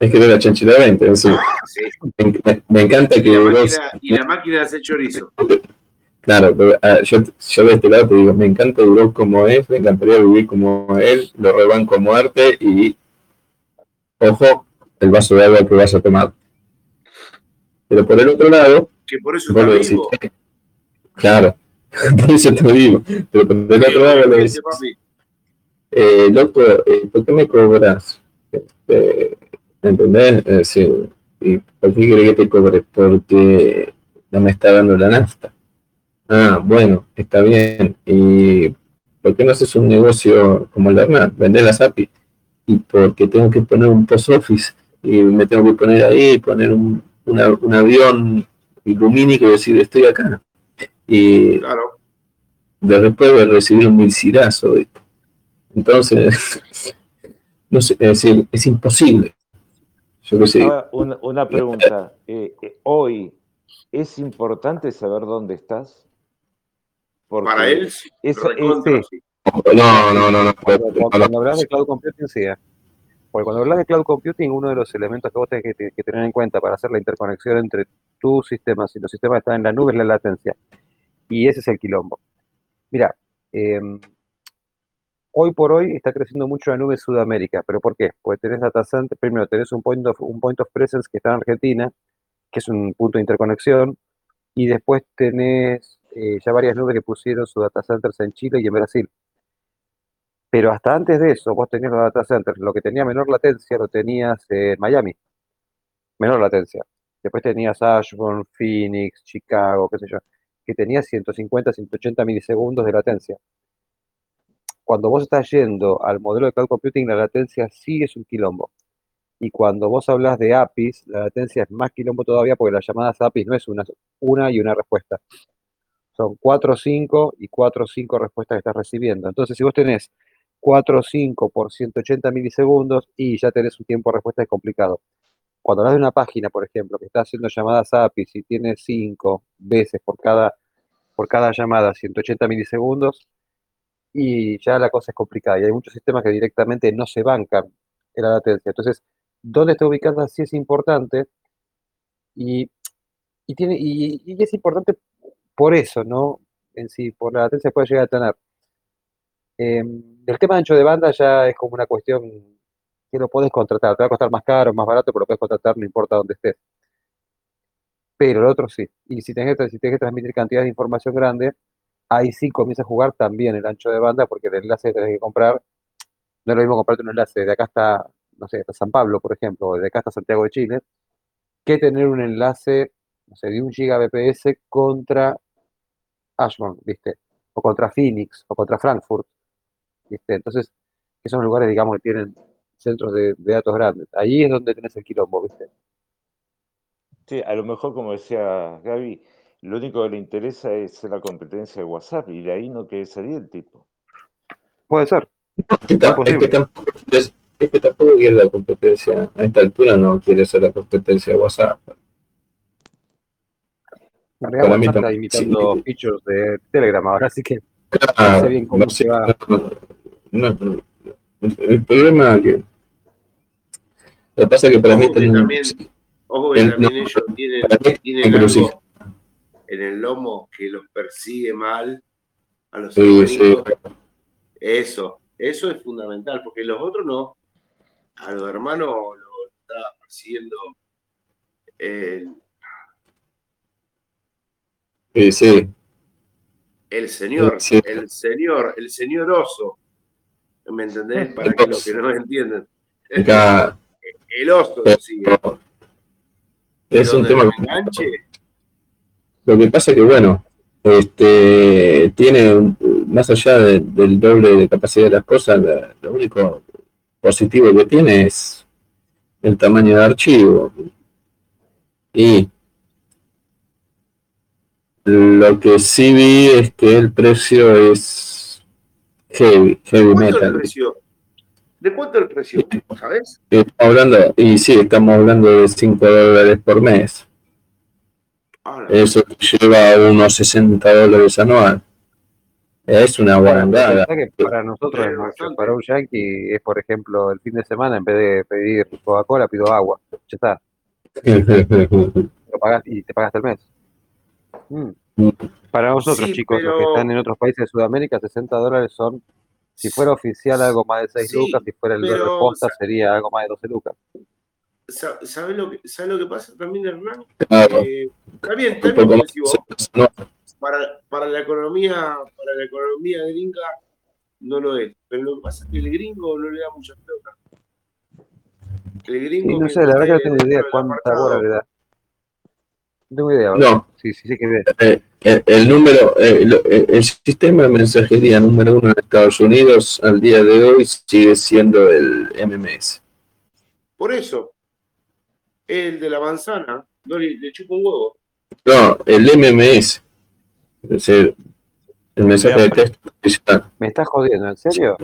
Speaker 2: Es que no la chanchila 20, sí. Me, encanta que...
Speaker 1: Y la, máquina, y la máquina hace chorizo.
Speaker 2: Claro, pero, ah, yo, yo de este lado te digo, me encanta Duró como es, me encantaría vivir como él, lo reban como arte y, ojo, el vaso de agua que vas a tomar. Pero por el otro lado,
Speaker 1: que por eso está vivo.
Speaker 2: claro, por eso te digo. Pero por el otro lado le decís, eh, loco, eh, ¿por qué me cobras Este, ¿Entendés? ¿Y por qué quiere que te cobre? Porque no me está dando la nafta. Ah, bueno, está bien. ¿Y por qué no haces un negocio como el de Hernán? Vender las API. Y porque tengo que poner un post office y me tengo que poner ahí, poner un, un avión ilumínico y decir estoy acá. Y claro. después de recibir un milcirazo. Entonces, no sé, es decir, es imposible.
Speaker 3: Yo una, pregunta. Eh, eh, hoy, ¿es importante saber dónde estás?
Speaker 1: Para él,
Speaker 4: es, No, no, no. no, cuando, hablas de cloud computing, sí. ¿eh? Porque cuando hablas de cloud computing, uno de los elementos que vos tenés que, tener en cuenta para hacer la interconexión entre tus sistemas y los sistemas que están en la nube es la latencia. Y ese es el quilombo. Mira, em, hoy por hoy está creciendo mucho la nube Sudamérica. ¿Pero por qué? Porque tenés data center, primero tenés un point, of, un point of presence que está en Argentina, que es un punto de interconexión, y después tenés eh, ya varias nubes que pusieron sus data centers en Chile y en Brasil. Pero hasta antes de eso, vos tenías los data centers, lo que tenía menor latencia lo tenías en Miami, menor latencia. Después tenías Ashburn, Phoenix, Chicago, qué sé yo, que tenía 150, 180 milisegundos de latencia. Cuando vos estás yendo al modelo de cloud computing, la latencia sí es un quilombo. Y cuando vos hablas de APIs, la latencia es más quilombo todavía porque las llamadas APIs no es una, una y una respuesta. Son 4 o 5 y 4 o 5 respuestas que estás recibiendo. Entonces, si vos tenés 4 o 5 por 180 milisegundos y ya tenés un tiempo de respuesta complicado. Cuando hablas de una página, por ejemplo, que está haciendo llamadas API, y tiene 5 veces por cada, por cada llamada 180 milisegundos, y ya la cosa es complicada. Y hay muchos sistemas que directamente no se bancan en la latencia. Entonces, dónde está ubicada sí es importante y, tiene, y, es importante por eso, ¿no? En sí, por la latencia puede llegar a tener. Em, el tema de ancho de banda ya es como una cuestión que lo puedes contratar. Te va a costar más caro, más barato, pero lo puedes contratar no importa dónde estés. Pero el otro sí. Y si tienes que transmitir cantidades de información grande, ahí sí comienza a jugar también el ancho de banda, porque el enlace que tenés que comprar, no es lo mismo comprarte un enlace de acá hasta, no sé, hasta San Pablo, por ejemplo, o de acá hasta Santiago de Chile, que tener un enlace, no sé, de un gigabps contra Ashburn, ¿viste? O contra Phoenix, o contra Frankfurt. Entonces, esos son lugares, digamos, que tienen centros de, datos grandes. Ahí es donde tenés el quilombo, ¿viste?
Speaker 3: Sí, a lo mejor, como decía Gaby, lo único que le interesa es la competencia de WhatsApp y de ahí no quiere salir el tipo.
Speaker 4: Puede ser.
Speaker 2: Es que, tampoco, quiere la competencia. A esta altura no quiere ser la competencia de WhatsApp.
Speaker 4: Para mí está imitando features de Telegram ahora, así que no sé bien cómo se va
Speaker 2: el problema es que lo que pasa es que para mí
Speaker 1: también, ojo que también ellos tienen, algo en el lomo que los persigue mal a los sí, Eso, eso es fundamental, porque los otros no. A los hermanos lo está persiguiendo el,
Speaker 2: sí, sí.
Speaker 1: el señor, el señor, el señor oso. ¿Me entendés? Para que los que no entienden. El oso sigue.
Speaker 2: Es un tema que... Lo que pasa es que, bueno, este, tiene, más allá del doble de capacidad de las cosas, lo único positivo que tiene es el tamaño de archivo. Y lo que sí vi es que el precio es Heavy, heavy metal.
Speaker 1: ¿De cuánto el precio? ¿Sabes?
Speaker 2: Estamos hablando, y sí, estamos hablando de 5 dólares por mes. Ah, Eso lleva unos 60 dólares anual. Es una guarangada.
Speaker 4: Para nosotros, para un yankee, es por ejemplo el fin de semana, en vez de pedir Coca-Cola, pido agua. Ya está. Lo pagas y te pagaste el mes. Mm. Para nosotros, chicos, los que están en otros países de Sudamérica, 60 dólares son, si fuera oficial, algo más de 6 lucas, si fuera el de respuesta, sería algo más de 12 lucas.
Speaker 1: ¿Sabes lo, que, lo que pasa también, Hernán? Eh, está bien, está bien para, para, la economía, para la economía gringa no lo es. Pero lo que pasa es que el gringo no le da mucha pelota.
Speaker 4: El gringo no sé, la verdad que no tengo idea cuánta hora le da. No tengo idea.
Speaker 2: No.
Speaker 4: Sí, sí, sí que
Speaker 2: eh, el, el, número, eh, el, el, sistema de mensajería número uno en Estados Unidos al día de hoy sigue siendo el MMS.
Speaker 1: Por eso, el de la manzana, no le, le chupa un huevo.
Speaker 2: No, el MMS. Es decir, el mensaje de texto.
Speaker 4: ¿Me estás jodiendo? ¿En serio?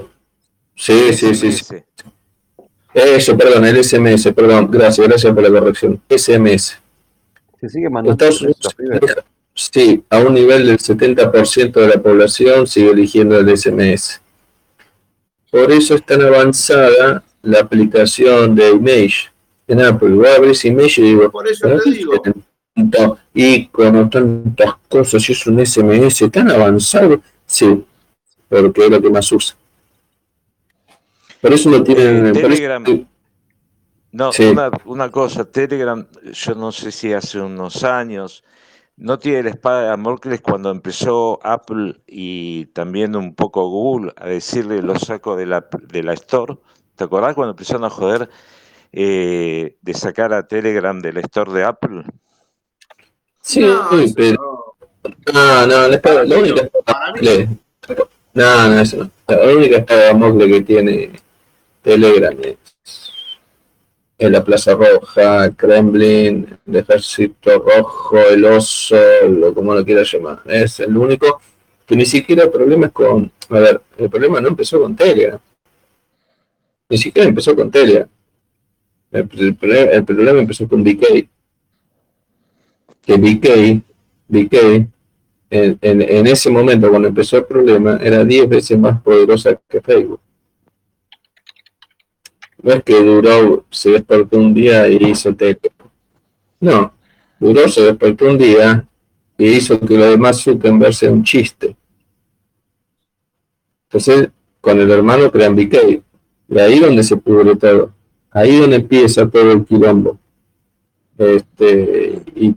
Speaker 2: Sí, sí, sí, sí. Eso, perdón, el SMS, perdón, gracias, gracias por la corrección. SMS.
Speaker 4: Se sigue mandando.
Speaker 2: sí, a un nivel del 70% de la población sigue eligiendo el SMS. Por eso es tan avanzada la aplicación de Image en Apple. Voy a abrir Image y digo,
Speaker 1: por eso te digo.
Speaker 2: Y con tantas cosas, y es un SMS tan avanzado, sí, porque es lo que más usa. Por eso no tienen.
Speaker 3: Telegram. No, una, una, cosa, Telegram, yo no sé si hace unos años, no tiene la espada de Damocles cuando empezó Apple y también un poco Google a decirle lo saco de la, de la Store. ¿Te acordás cuando empezaron a joder eh, de sacar a Telegram de la Store de Apple?
Speaker 2: Sí, no, pero. No, no, la espada, la única. No, no, eso no. La única espada de Damocles que tiene Telegram en la Plaza Roja, Kremlin, el Ejército Rojo, el Oso, lo como lo quieras llamar. Es el único que ni siquiera el problema es con. A ver, el problema no empezó con Telegram. Ni siquiera empezó con Telegram. El, problema empezó con BK. Que BK, BK en, en ese momento, cuando empezó el problema, era 10 veces más poderosa que Facebook. No es que duró, se despertó un día y hizo teco. No, duró, se despertó un día y hizo que lo demás Zuckerberg sea un chiste. Entonces, con el hermano crean. Y ahí donde se pudre todo. Ahí donde empieza todo el quilombo. Este, y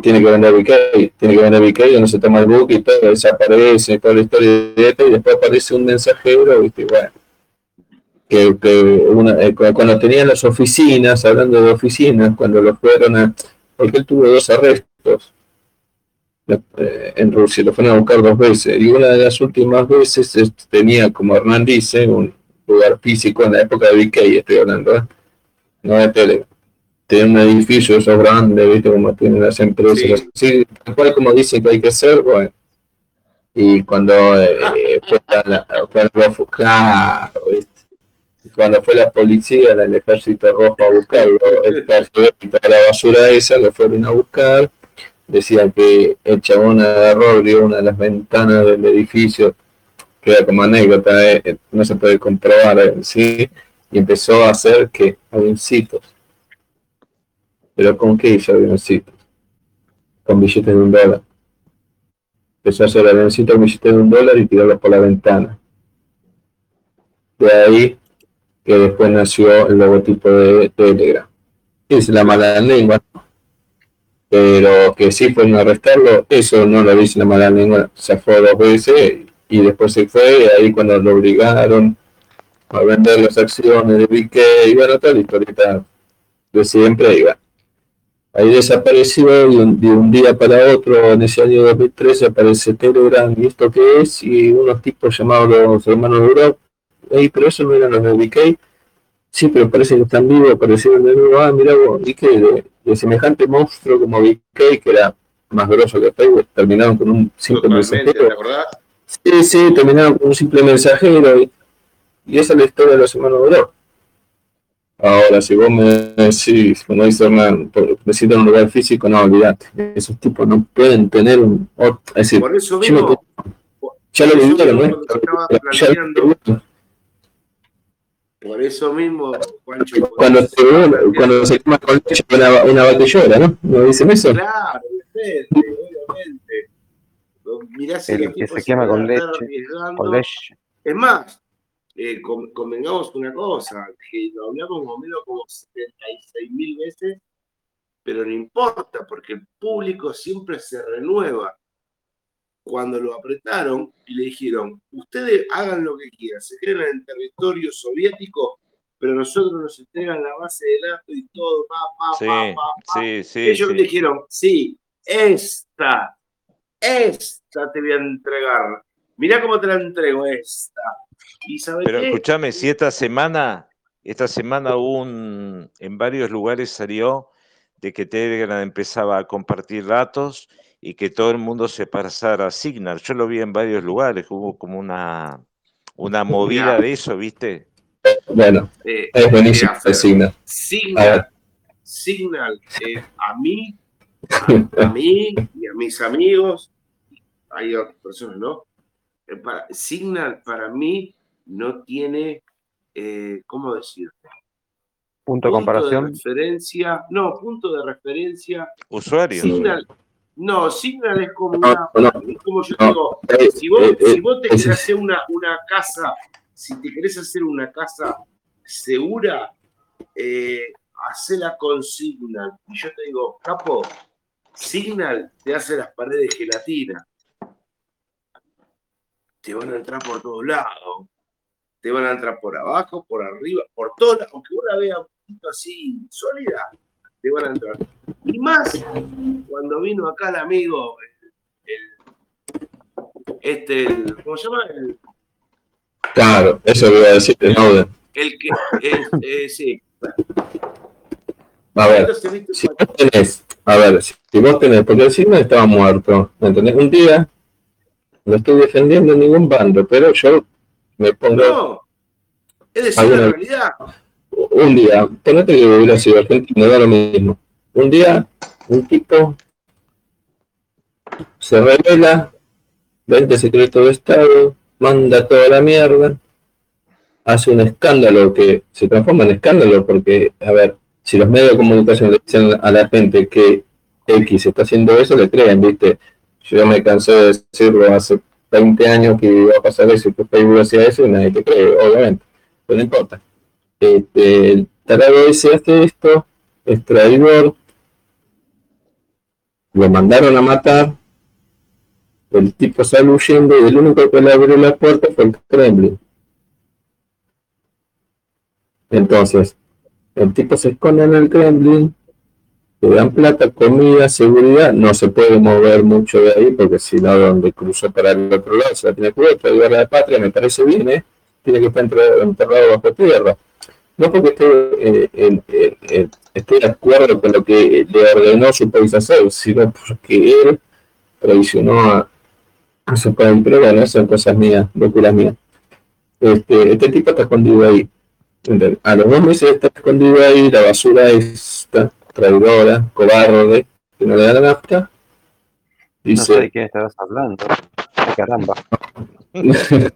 Speaker 2: tiene que vender BK, tiene que vender BK donde se toma el book y todo, desaparece, toda la historia de esto, y después aparece un mensajero, y bueno que, una, eh, cuando tenían las oficinas, hablando de oficinas, cuando lo fueron a, porque él tuvo dos arrestos eh, en Rusia, lo fueron a buscar dos veces, y una de las últimas veces tenía, como Hernán dice, un lugar físico en la época de BK, estoy hablando, ¿eh? no de tele. Tiene un edificio, esos grandes, ¿viste? Como tienen las empresas, sí. tal cual como dicen que hay que ser, bueno. Y cuando fue a la, fue. Cuando fue la policía del ejército rojo a buscarlo, la basura esa, lo fueron a buscar, decían que el chabón agarró, abrió una de las ventanas del edificio, que era como anécdota, eh, eh, no se puede comprobar, eh, ¿sí? y empezó a hacer que avioncitos. ¿Pero con qué hizo avioncitos? Con billetes de un dólar. Empezó a hacer avioncitos con billetes de un dólar y tirarlos por la ventana. De ahí que después nació el logotipo de Telegram. Es la mala lengua, pero que sí fueron a arrestarlo, eso no lo dice la mala lengua, se fue dos veces y después se fue, y ahí cuando lo obligaron a vender las acciones de BK, y bueno, toda la historieta de siempre, iba. Ahí desapareció de un, día para otro, en ese año 2013 aparece Telegram, ¿y esto qué es? Y unos tipos llamados los hermanos de Pero eso no eran los de BK. Sí, pero parece que están vivos, aparecieron de nuevo. Ah, mira vos, y que de, semejante monstruo como BK, que era más grosso que Facebook, terminaron con un simple mensajero. Sí, sí, terminaron con un simple mensajero. Y, esa es la historia de los hermanos Bro. Ahora, si vos me decís, como dice Hernán, necesitan un lugar físico, no, olvidate. Esos tipos no pueden tener un.
Speaker 1: Es decir, por eso mismo,
Speaker 2: ya lo vivieron, ¿no?
Speaker 1: Por eso mismo, Juancho.
Speaker 2: Cuando se, cuando se toma con leche, una, una batellora, ¿no? ¿No dicen eso?
Speaker 1: Claro, obviamente, obviamente. Mirá si
Speaker 4: el que se quema con leche, con leche.
Speaker 1: Es más, eh, convengamos una cosa, que lo hablamos más o menos como 76 mil veces, pero no importa, porque el público siempre se renueva cuando lo apretaron y le dijeron, ustedes hagan lo que quieran, se queden en el territorio soviético, pero nosotros nos entregan la base de datos y todo, pa, pa,
Speaker 3: sí,
Speaker 1: pa, pa,
Speaker 3: Sí, sí,
Speaker 1: Ellos me dijeron, sí, esta, esta te voy a entregar. Mirá cómo te la entrego, esta. ¿Y
Speaker 3: Pero escúchame, si esta semana, esta semana hubo un, en varios lugares salió de que Telegram empezaba a compartir datos y que todo el mundo se pasara a Signal. Yo lo vi en varios lugares, hubo como una, una movida de eso, ¿viste?
Speaker 2: Bueno, eh, es buenísimo Signal.
Speaker 1: Signal, Signal eh, a mí, a, mí y a mis amigos, hay otras personas, ¿no? Eh, para, Signal para mí no tiene, ¿cómo decirte?
Speaker 4: Punto de comparación.
Speaker 1: referencia, no, punto de referencia.
Speaker 3: Usuario.
Speaker 1: Signal, no, Signal es como una, como yo digo, si vos, si vos te querés hacer una, una casa, si te querés hacer una casa segura, eh, hacela con Signal. Y yo te digo, capo, Signal te hace las paredes de gelatina. Te van a entrar por todos lados te van a entrar por abajo, por arriba, por todas, aunque una vea un poquito así sólida, te van a entrar. Y más cuando vino acá el amigo, el, este, ¿cómo se llama? El,
Speaker 2: claro, eso lo iba a decir, el.
Speaker 1: El que, eh, sí.
Speaker 2: A ver, si vos tenés, a ver, si vos tenés, porque el signo estaba muerto, ¿me entendés? Un día, no estoy defendiendo ningún bando, pero yo me pongo. No,
Speaker 1: es decir, la realidad.
Speaker 2: Un día, ponete que hubiera sido argentino, da lo mismo. Un día, un tipo se revela, vende secreto de Estado, manda toda la mierda, hace un escándalo que se transforma en escándalo porque, a ver, si los medios de comunicación le dicen a la gente que X está haciendo eso, le creen, ¿viste? Yo me cansé de decirlo hace 20 años que iba a pasar eso y que Facebook hacía eso y nadie te cree, obviamente, pero no importa. Este, el tarado ese hace esto, es traidor, lo mandaron a matar, el tipo sale huyendo y el único que le abrió la puerta fue el Kremlin. Entonces, el tipo se esconde en el Kremlin, le dan plata, comida, seguridad, no se puede mover mucho de ahí porque si no, donde cruzó para el otro lado se la tiene cubierta, ayudar a la patria, me parece bien, ¿eh? tiene que estar enterrado bajo tierra. No porque esté, eh, esté de acuerdo con lo que le ordenó su país hacer, sino porque él traicionó a, a su país. Pero bueno, son cosas mías, locuras mías. Este, este tipo está escondido ahí. A los dos meses está escondido ahí, la basura está traidora, cobarde, que no le da la nafta.
Speaker 4: Dice, no sé de quién estabas hablando. Caramba.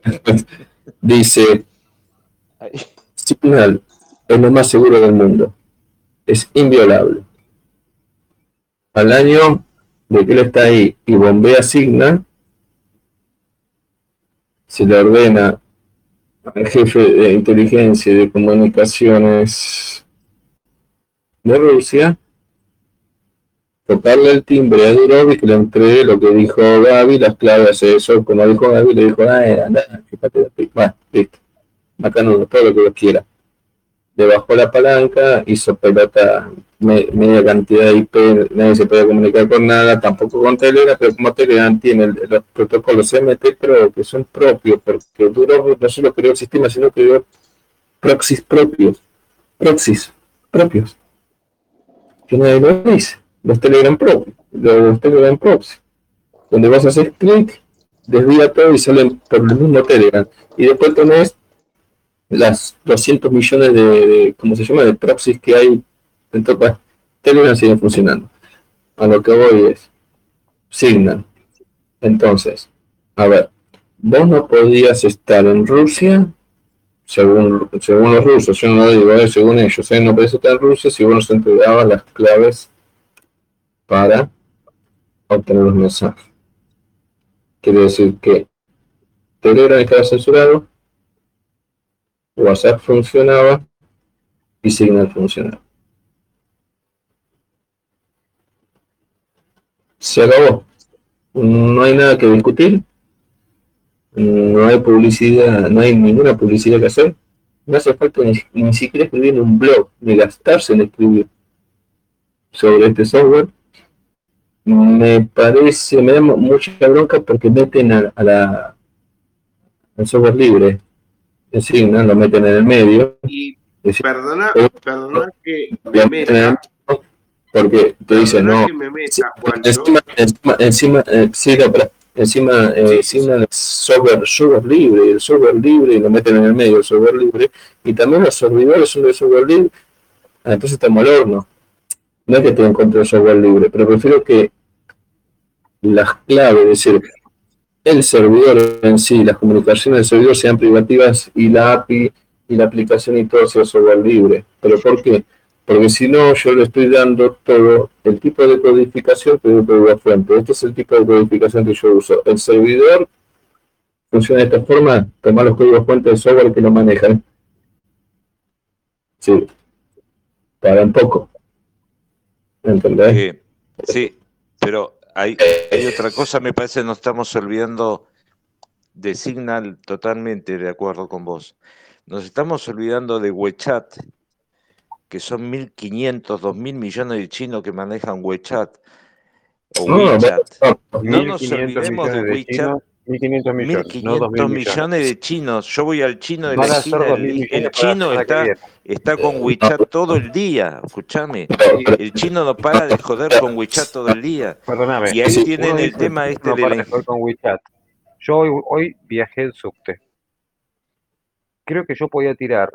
Speaker 2: Dice, Signal es lo más seguro del mundo. Es inviolable. Al año de que él está ahí y bombea Signal, se le ordena al jefe de inteligencia y de comunicaciones de Rusia tocarle el timbre a Durov y que le entregue lo que dijo Gaby, las claves de eso, como dijo Gaby, le dijo, ah, anda, fíjate, bueno, listo, acá no, todo lo que lo quiera. Le bajó la palanca, hizo pelota media cantidad de IP, nadie se puede comunicar con nada, tampoco con Telegram, pero como Telegram tiene los protocolos MT Pro, que son propios, porque Durov no solo creó el sistema, sino creó proxies propios, proxies propios que nadie lo dice. Los Telegram Pro, los Telegram Props, donde vas a hacer clic, desvía todo y salen por el mismo Telegram. Y después tenés las 200 millones de, ¿cómo se llama?, de proxies que hay dentro. de Telegram sigue funcionando. A lo que voy es, Signal. Entonces, a ver, vos no podías estar en Rusia según, según los rusos, yo no lo digo, eh, según ellos, eh, no puede estar en Rusia si uno se entregaba las claves para obtener los mensajes. Quiere decir que Telegram estaba censurado, WhatsApp funcionaba y Signal funcionaba. Se acabó. No hay nada que discutir no hay publicidad, no hay ninguna publicidad que hacer. no hace falta ni, siquiera escribir un blog, ni gastarse en escribir sobre este software. Me parece, me da mucha bronca porque meten a, la al software libre, en Signal, lo meten en el medio.
Speaker 1: Y perdona, perdona que me meta,
Speaker 2: porque te dicen, no, encima, encima, encima, eh, sí, no, pero encima eh, Signal es software, software libre, el software libre, y lo meten en el medio, el software libre, y también los servidores son de software libre, ah, entonces estamos al horno. No es que tenga en contra del software libre, pero prefiero que las claves, es decir, el servidor en sí, las comunicaciones del servidor sean privativas y la API y la aplicación y todo sea software libre. ¿Pero por qué? Porque si no, yo le estoy dando todo el tipo de codificación que yo código fuente. Este es el tipo de codificación que yo uso. El servidor funciona de esta forma, tomar los códigos fuentes de software que lo manejan. Sí. Para un poco.
Speaker 3: ¿Entendés? sí, pero hay, hay otra cosa, me parece, nos estamos olvidando de Signal totalmente de acuerdo con vos. Nos estamos olvidando de WeChat que son 1.500, 2.000 millones de chinos que manejan WeChat o WeChat. No, nos olvidemos de WeChat. 1.500 millones, 1.500 millones de chinos. Yo voy al chino de la esquina, el, chino está, está con WeChat todo el día, escúchame. El chino no para de joder con WeChat todo el día.
Speaker 4: Perdóname.
Speaker 3: Y ahí tienen el tema este
Speaker 4: de la... con WeChat. Yo hoy, hoy viajé en subte. Creo que yo podía tirar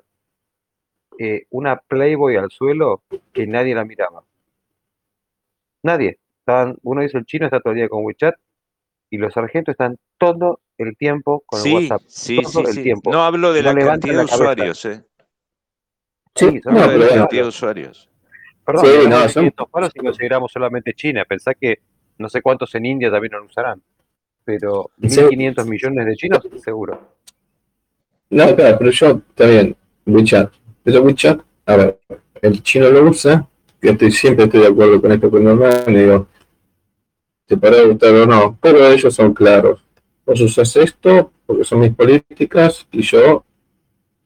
Speaker 4: eh, una Playboy al suelo que nadie la miraba. Nadie. Estaban, uno dice el chino está todo el día con WeChat y los sargentos están todo el tiempo con el WhatsApp.
Speaker 3: Sí, todo el tiempo. No hablo de la cantidad de usuarios, ¿eh?
Speaker 4: Sí, no, de la cantidad de usuarios. Perdón, sí, no, son... si consideramos solamente China, pensá que no sé cuántos en India también lo usarán, pero 1.500 millones de chinos, seguro.
Speaker 2: No, claro, pero yo, también, WeChat, ese WeChat, a ver, el chino lo usa, yo estoy, siempre estoy de acuerdo con esto con normal, y digo, te puede gustar o no, pero ellos son claros. Vos usas esto porque son mis políticas y yo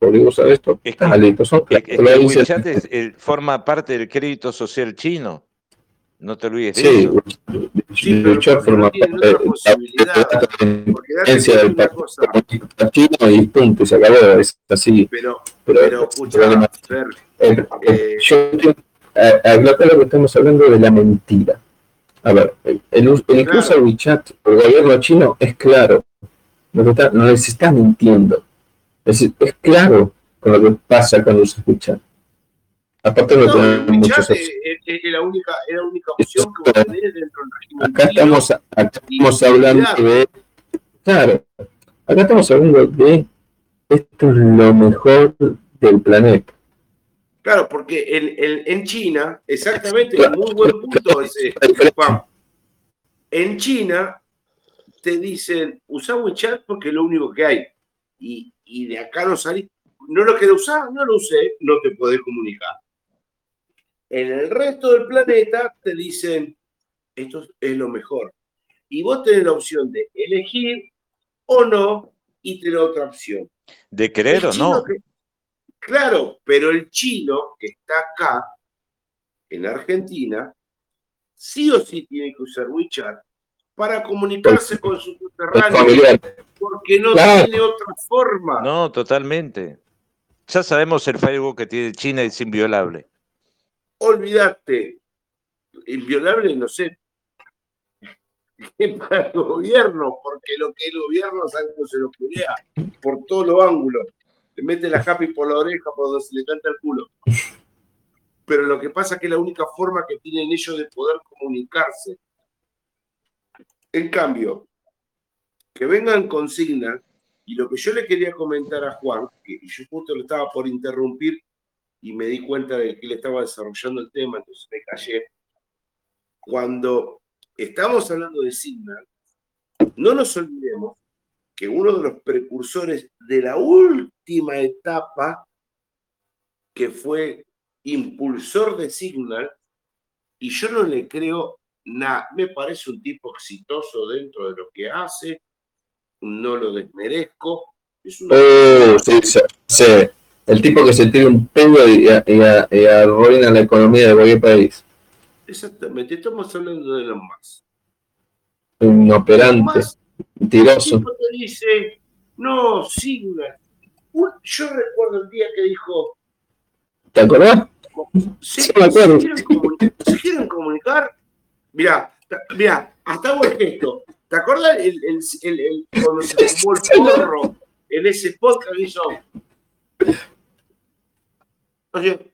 Speaker 2: podría usar esto.
Speaker 3: Es que, listo, son claros. el WeChat es, forma parte del crédito social chino. No te olvides
Speaker 2: sí, eso. Sí, WeChat forma parte de la presidencia del partido chino y punto, se acabó. Es así.
Speaker 1: Pero, pero, pero escucha,
Speaker 2: Fer, eh, eh, yo acá lo que estamos hablando de la mentira. A ver, el, el, el incluso claro. WeChat, el gobierno chino, es claro. No, está, no les está mintiendo. Es, es claro con lo que pasa cuando se escucha.
Speaker 1: Aparte no, no muchos es, es, la única, es la única opción que vos tenés dentro del régimen. Acá estamos,
Speaker 2: acá estamos hablando de. Claro, acá estamos hablando de esto es lo mejor del planeta.
Speaker 1: Claro, porque en, en, en China, exactamente, claro, muy buen punto ese, Juan. En China te dicen, usa WeChat porque es lo único que hay. Y, y de acá no salís. No lo querés usar, no lo usé, no te podés comunicar. En el resto del planeta te dicen, esto es lo mejor. Y vos tenés la opción de elegir o no y tener otra opción.
Speaker 3: De querer o no.
Speaker 1: Claro, pero el chino que está acá, en Argentina, sí o sí tiene que usar WeChat para comunicarse con su subterráneo, porque no tiene otra forma.
Speaker 3: No, totalmente. Ya sabemos el Facebook que tiene China es inviolable.
Speaker 1: Olvídate, inviolable, no sé, para el gobierno, porque lo que el gobierno sabe que se lo crea por todos los ángulos le mete la happy por la oreja por donde se le canta el culo. Pero lo que pasa es que es la única forma que tienen ellos de poder comunicarse. En cambio, que vengan consignas, y lo que yo le quería comentar a Juan, que yo justo lo estaba por interrumpir y me di cuenta de que él estaba desarrollando el tema, entonces me callé. Cuando estamos hablando de Signal, no nos olvidemos que uno de los precursores de la última etapa, que fue impulsor de Signal, y yo no le creo nada, me parece un tipo exitoso dentro de lo que hace, no lo desmerezco.
Speaker 2: Es una... oh, sí, sí, El tipo que se tira un pedo y, arruina la economía de cualquier país.
Speaker 1: Exactamente, estamos hablando de los más.
Speaker 2: Un operante, mentiroso.
Speaker 1: te dice, no, Signa. Yo recuerdo el día que dijo.
Speaker 2: ¿Te acordás?
Speaker 1: Sí, me acuerdo. ¿Se quieren, comunicar? Mira, mira, hasta hago el gesto. ¿Te acuerdas el, el, el, cuando se fumó el porro en ese podcast que hizo? Oye,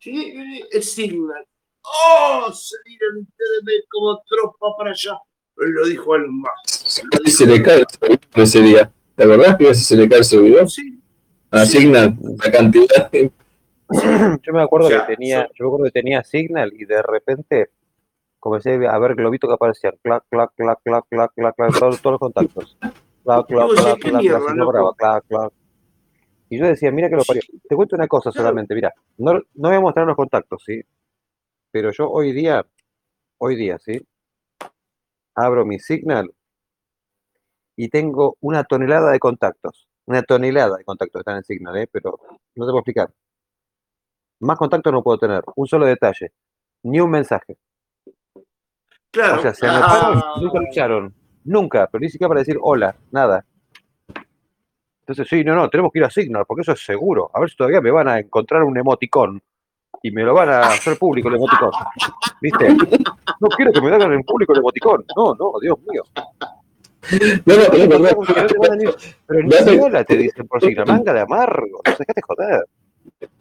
Speaker 1: sí, el Signal. ¡Oh! Salieron ustedes como tropa para allá. Lo dijo a los más.
Speaker 2: Se le cae el ese día. ¿Te acordás que se le cae el servidor?
Speaker 1: Sí.
Speaker 2: A Signal, la cantidad.
Speaker 4: Yo me acuerdo que tenía, yo me acuerdo que tenía Signal y de repente comencé a ver globitos que aparecían, clac, clac, clac, clac, clac, clac, clac, todos, todos los contactos. Clac, clac, clac, clac, clac, clac, clac. Y yo decía, mira que lo parió. Te cuento una cosa solamente, mira, no, no voy a mostrar los contactos, ¿sí? Pero yo hoy día, hoy día, ¿sí? Abro mi Signal y tengo una tonelada de contactos. Una tonelada de contactos están en Signal, ¿eh? Pero no te puedo explicar. Más contactos no puedo tener. Un solo detalle. Ni un mensaje.
Speaker 1: Claro.
Speaker 4: O sea, se anotaron, ah. nunca lucharon. Nunca, pero ni siquiera para decir hola, nada. Entonces, sí, no, no, tenemos que ir a Signal, porque eso es seguro. A ver si todavía me van a encontrar un emoticón y me lo van a hacer público el emoticón. ¿Viste? No quiero que me hagan en público el emoticón. No, no, Dios mío. No, no, no, Pero ni hola te dicen por Signal, manga de amargo. No sé, de joder.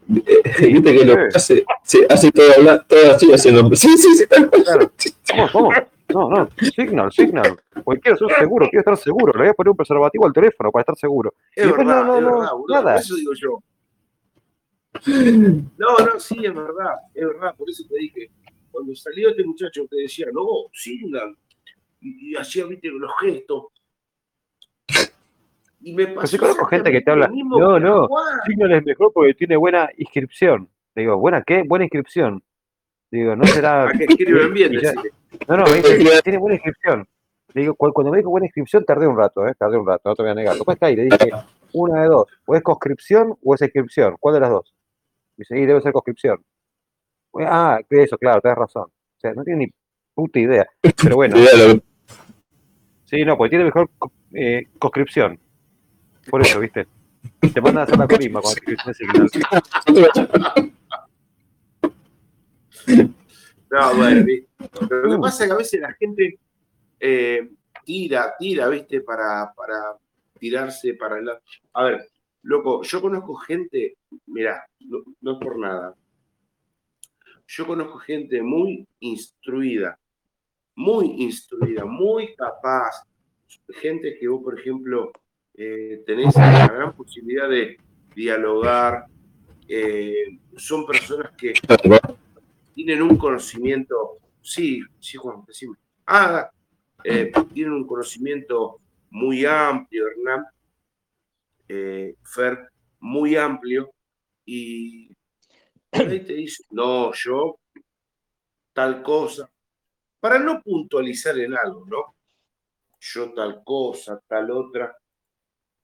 Speaker 2: Viste que lo hace, hace todo, todo así haciendo. Sí, sí, sí,
Speaker 4: Claro. Vamos, vamos. No, no, Signal, Signal. Porque quiero ser seguro, quiero estar seguro. Le voy a poner un preservativo al teléfono para estar seguro.
Speaker 1: Es verdad, no, no, no, nada. Eso digo yo. No, no, sí, es verdad, es verdad. Por eso te dije, cuando salió este muchacho que decía, no, Signal, y, y hacía, viste, los gestos, y me pasó.
Speaker 4: Yo conozco gente que te habla. No, no. Signal es mejor porque tiene buena inscripción. Le digo, ¿buena qué? Buena inscripción. Digo, no será.
Speaker 1: bien,
Speaker 4: no, no, me dice, tiene buena inscripción. Le digo, cuando me dijo buena inscripción, tardé un rato, ¿eh? Tardé un rato, no te voy a negar. Después está ahí, le dije, una de dos. O es conscripción o es inscripción. ¿Cuál de las dos? Dice, sí, debe ser conscripción. Ah, eso, claro, tenés razón. O sea, no tiene ni puta idea. Pero bueno. Sí, no, porque tiene mejor eh, conscripción. Por eso, ¿viste? Te mandan a hacer la corisma cuando te signal.
Speaker 1: No, bueno, lo que pasa es que a veces la gente eh, tira, tira, ¿viste? Para, para tirarse para el A ver, loco, yo conozco gente, mira, no, no es por nada. Yo conozco gente muy instruida, muy instruida, muy capaz. Gente que vos, por ejemplo, eh, tenés la gran posibilidad de dialogar. Eh, son personas que tienen un conocimiento, sí, sí, Juan, decime. Ah, eh, tienen un conocimiento muy amplio, Hernán, Fer, muy amplio, y ahí te dice, no, yo, tal cosa, para no puntualizar en algo, ¿no? Yo tal cosa, tal otra,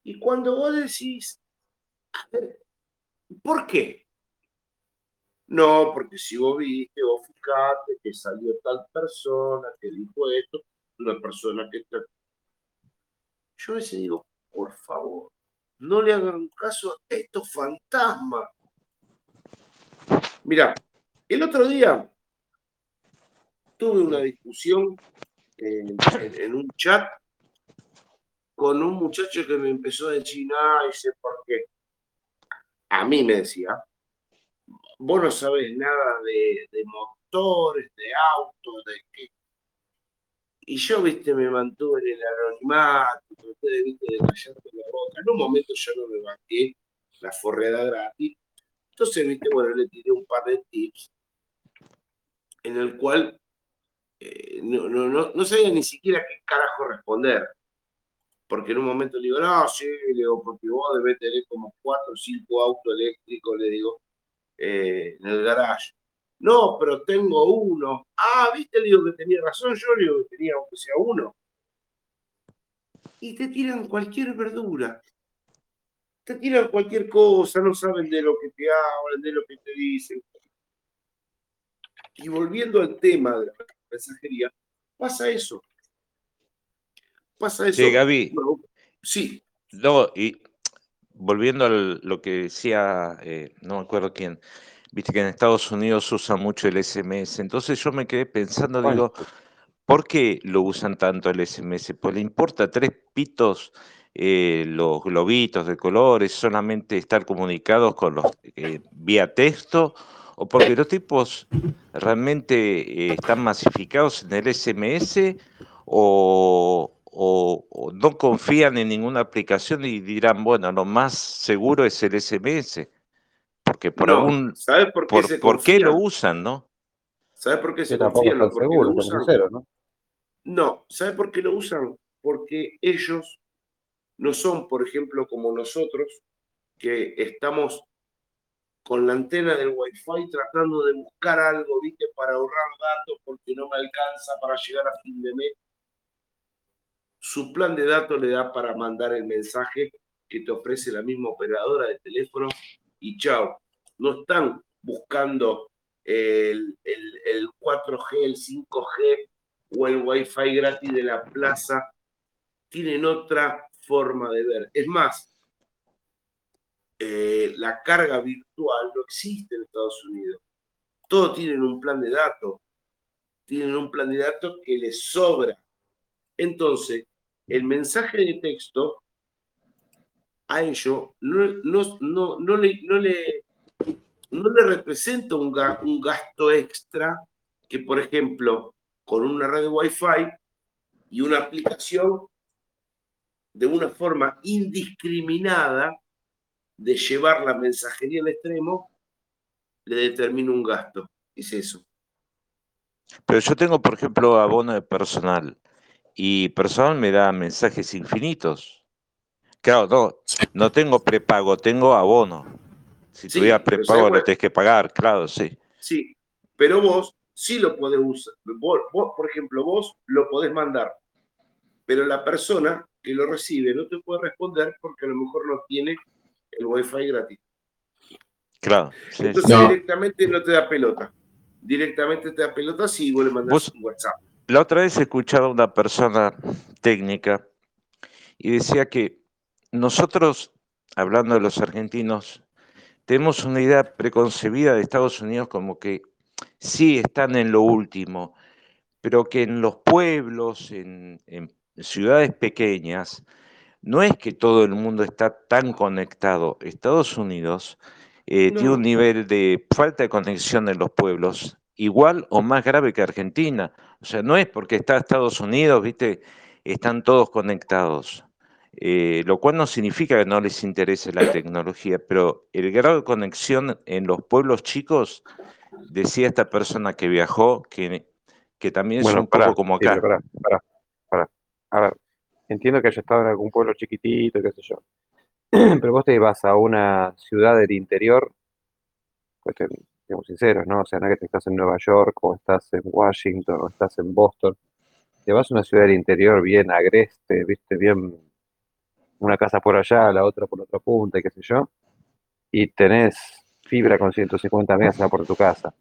Speaker 1: y cuando vos decís, ¿por qué? No, porque si vos viste, vos fijate que salió tal persona, que dijo esto, una persona que está... Yo a veces digo, por favor, no le hagan caso a estos fantasmas. Mira, el otro día tuve una discusión en un chat con un muchacho que me empezó a decir, no, sé por qué. A mí me decía, vos no sabés nada de, motores, de autos, de qué. Y yo, viste, me mantuve en el anonimato, viste, de la boca. En un momento yo no me banqué la forreda gratis. Entonces, viste, bueno, le tiré un par de tips en el cual eh, no, no, no, no sabía ni siquiera qué carajo responder porque en un momento le digo, no, sí, le digo, porque vos debes tener como cuatro o cinco autos eléctricos, le digo, eh, en el garage. No, pero tengo uno. Ah, viste, le digo que tenía razón, yo le digo que tenía aunque sea uno. Y te tiran cualquier verdura. te tiran cualquier cosa, no saben de lo que te hablan, de lo que te dicen. Y volviendo al tema de la mensajería, pasa eso. Pasa eso.
Speaker 3: Sí, Gaby.
Speaker 1: sí.
Speaker 3: No, y volviendo a lo que decía, eh, no me acuerdo quién, viste que en Estados Unidos usan mucho el SMS. Entonces yo me quedé pensando, digo, ¿por qué lo usan tanto el SMS? Pues le importa tres pitos eh, los globitos de colores, solamente estar comunicados con los eh, vía texto, o porque los tipos realmente eh, están masificados en el SMS o, no confían en ninguna aplicación y dirán, bueno, lo más seguro es el SMS. Porque por algún.
Speaker 1: ¿Sabes por
Speaker 3: qué, por, qué lo usan, no?
Speaker 1: ¿Sabes por qué se confían? Seguro, ¿no? no, ¿sabes por qué lo usan? Porque ellos no son, por ejemplo, como nosotros, que estamos con la antena del Wi-Fi tratando de buscar algo, ¿viste? Para ahorrar datos porque no me alcanza para llegar a fin de mes. Su plan de datos le da para mandar el mensaje que te ofrece la misma operadora de teléfono y chao. No están buscando el, el, el 4G, el 5G o el Wi-Fi gratis de la plaza. Tienen otra forma de ver. Es más, eh, la carga virtual no existe en Estados Unidos. Todos tienen un plan de datos. Tienen un plan de datos que les sobra. Entonces, el mensaje de texto a ellos no, no, no, le, no, le, no le representa un, un gasto extra que, por ejemplo, con una red de Wi-Fi y una aplicación de una forma indiscriminada de llevar la mensajería al extremo, le determina un gasto. Es eso.
Speaker 3: Pero yo tengo, por ejemplo, abono de personal y personal me da mensajes infinitos. Claro, no, no tengo prepago, tengo abono. Si tuviera prepago lo tenés que pagar, claro, sí.
Speaker 1: Sí, pero vos sí lo podés usar. vos, por ejemplo, vos lo podés mandar, pero la persona que lo recibe no te puede responder porque a lo mejor no tiene el wifi gratis.
Speaker 3: Claro.
Speaker 1: Entonces directamente no te da pelota. Directamente te da pelota si vos le mandas un WhatsApp.
Speaker 3: La otra vez escuchaba a una persona técnica y decía que nosotros, hablando de los argentinos, tenemos una idea preconcebida de Estados Unidos como que sí están en lo último, pero que en los pueblos, en, en ciudades pequeñas, no es que todo el mundo está tan conectado. Estados Unidos eh, tiene un nivel de falta de conexión en los pueblos igual o más grave que Argentina. O sea, no es porque está Estados Unidos, viste, están todos conectados. Eh, lo cual no significa que no les interese la tecnología, pero el grado de conexión en los pueblos chicos, decía esta persona que viajó, que, que también es un poco como acá.
Speaker 4: A ver, entiendo que haya estado en algún pueblo chiquitito, qué sé yo. Pero vos te vas a una ciudad del interior, pues seamos sinceros, ¿no? O sea, no es que estás en Nueva York o estás en Washington o estás en Boston. Te vas a una ciudad del interior bien agreste, viste, bien una casa por allá, la otra por la otra punta, y qué sé yo, y tenés fibra con 150 megas por tu casa.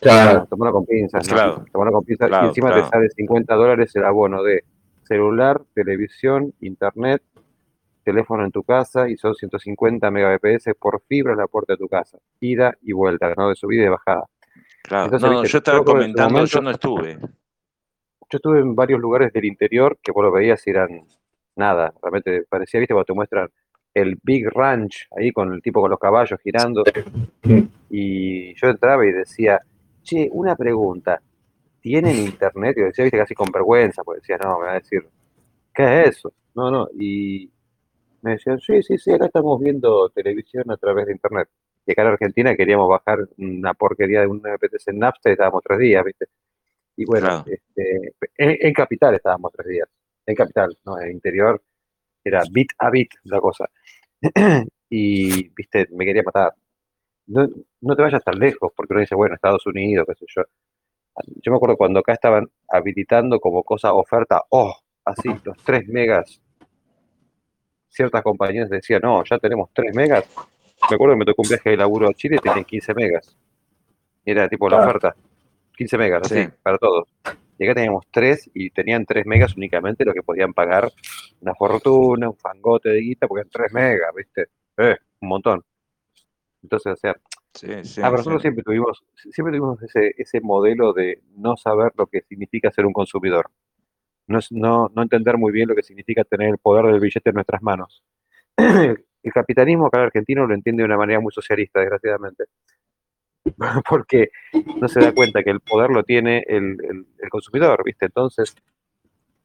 Speaker 4: Claro. Tomalo con pinzas, claro. Tomalo con pinzas. y encima te sale 50 dólares el abono de celular, televisión, internet, teléfono en tu casa y son 150 megabps por fibra en la puerta de tu casa. Ida y vuelta, ¿no? De subida y de bajada.
Speaker 3: Claro, no, yo estaba comentando, yo no estuve.
Speaker 4: Yo estuve en varios lugares del interior que vos lo veías y eran nada, realmente parecía, viste, cuando te muestran el Big Ranch ahí con el tipo con los caballos girando. Y yo entraba y decía, che, una pregunta, tienen internet, y decía, viste, casi con vergüenza, porque decía, no, me va a decir, ¿qué es eso? No, no, y me decían, sí, sí, sí, acá estamos viendo televisión a través de internet. Y acá en Argentina queríamos bajar una porquería de un MPTC en Napster y estábamos tres días, viste. Y bueno, este, en, capital estábamos tres días, en capital, ¿no? En el interior era bit a bit la cosa. y, viste, me quería matar. No, no te vayas tan lejos, porque uno dice, bueno, Estados Unidos, qué sé yo. Yo me acuerdo cuando acá estaban habilitando como cosa oferta, oh, así, los 3 megas ciertas compañías decían, no, ya tenemos 3 megas. Me acuerdo que me tocó un viaje de laburo a Chile y tenían 15 megas. Era tipo la oferta. 15 megas, así, para todos. Y acá teníamos 3 y tenían 3 megas únicamente lo que podían pagar una fortuna, un fangote de guita, porque eran 3 megas, ¿viste? Eh, un montón. Entonces, o sea, ah, nosotros siempre tuvimos, siempre tuvimos ese, ese modelo de no saber lo que significa ser un consumidor no, no, no entender muy bien lo que significa tener el poder del billete en nuestras manos. El capitalismo acá en argentino lo entiende de una manera muy socialista, desgraciadamente, porque no se da cuenta que el poder lo tiene el, consumidor, ¿viste? Entonces,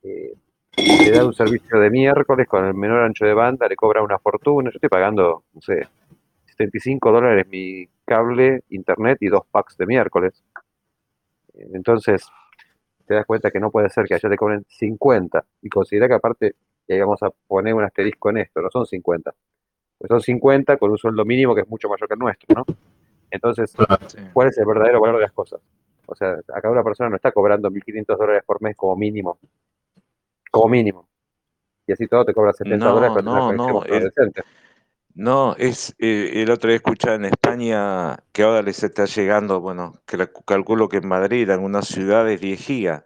Speaker 4: eh, le da un servicio de miércoles con el menor ancho de banda, le cobra una fortuna. Yo estoy pagando, no sé, 75 dólares mi cable, internet y dos packs de miércoles. Entonces, te das cuenta que no puede ser que allá te cobren 50 y considera que aparte, y vamos a poner un asterisco en esto, no son 50, pues son 50 con un sueldo mínimo que es mucho mayor que el nuestro, ¿no? Entonces, ¿cuál es el verdadero valor de las cosas? O sea, acá una persona no está cobrando 1.500 dólares por mes como mínimo, como mínimo. Y así todo te cobra 70 dólares para
Speaker 3: no, no, decente. No, es eh, el otro día escuchaba en España que ahora les está llegando, bueno, que calculo que en Madrid, en algunas ciudades 10 gigas.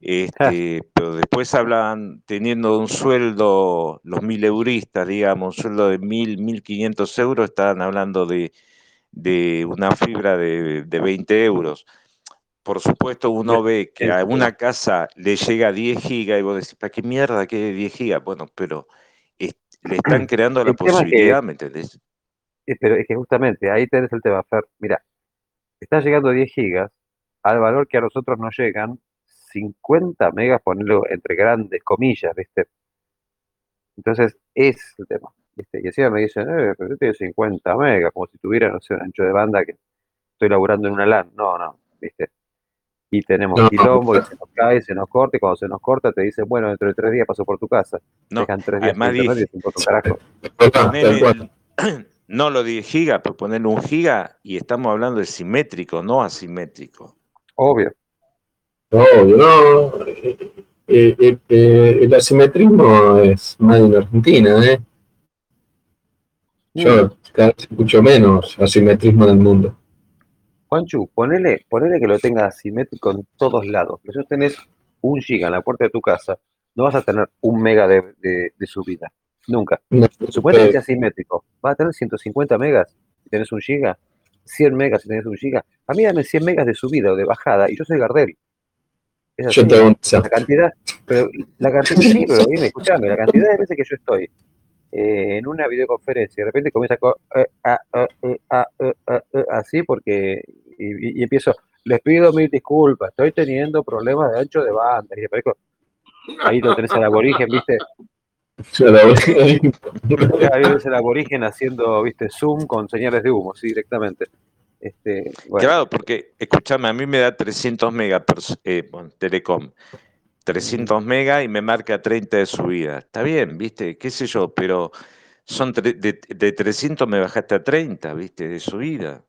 Speaker 3: Este, pero después hablan teniendo un sueldo, los mil euristas, digamos, un sueldo de mil, mil quinientos euros, estaban hablando de, una fibra de, de 20 euros. Por supuesto, uno ve que a una casa le llega 10 gigas y vos decís, ¿para qué mierda que 10 gigas? Bueno, pero le están creando la posibilidad, ¿me entendés?
Speaker 4: Pero es que justamente ahí tenés el tema, Fer. Mira, está llegando 10 gigas al valor que a nosotros nos llegan 50 megas, ponerlo entre grandes comillas, ¿viste? Entonces, es el tema. ¿viste? Y encima me dicen, eh, pero yo tengo 50 megas, como si tuviera, no sé, un ancho de banda que estoy laburando en una LAN. No, no, ¿viste? Y tenemos quilombo y se nos cae, se nos corta, y cuando se nos corta te dicen, bueno, dentro de tres días paso por tu casa.
Speaker 3: No, Dejan tres días por tu carajo. no lo 10 gigas, pero ponerle un giga y estamos hablando de simétrico, no asimétrico.
Speaker 4: Obvio.
Speaker 2: Obvio, no. Eh, eh, eh, el asimetrismo es más en Argentina, ¿eh? Yo mm. cada vez escucho menos asimetrismo del mundo.
Speaker 4: Juanchu, ponele, ponele que lo tengas asimétrico en todos lados. Si tú tenés un giga en la puerta de tu casa, no vas a tener un mega de, subida. Nunca. Supone que sea asimétrico. Vas a tener 150 megas si tenés un giga, 100 megas si tenés un giga. A mí dame 100 megas de subida o de bajada y yo soy Gardel.
Speaker 2: yo te
Speaker 4: La cantidad, pero la cantidad, sí, pero dime, escuchame, la cantidad de veces que yo estoy eh, en una videoconferencia y de repente comienza a, así porque y, empiezo, les pido mil disculpas, estoy teniendo problemas de ancho de banda. Y aparezco, ahí lo tenés al aborigen, ¿viste? ahí ves el aborigen haciendo, ¿viste? Zoom con señales de humo, sí, directamente. Este,
Speaker 3: Claro, porque, escúchame, a mí me da 300 megas eh, Telecom. 300 megas y me marca 30 de subida. Está bien, ¿viste? ¿Qué sé yo? Pero son de, de, 300 me bajaste a 30, ¿viste? De subida.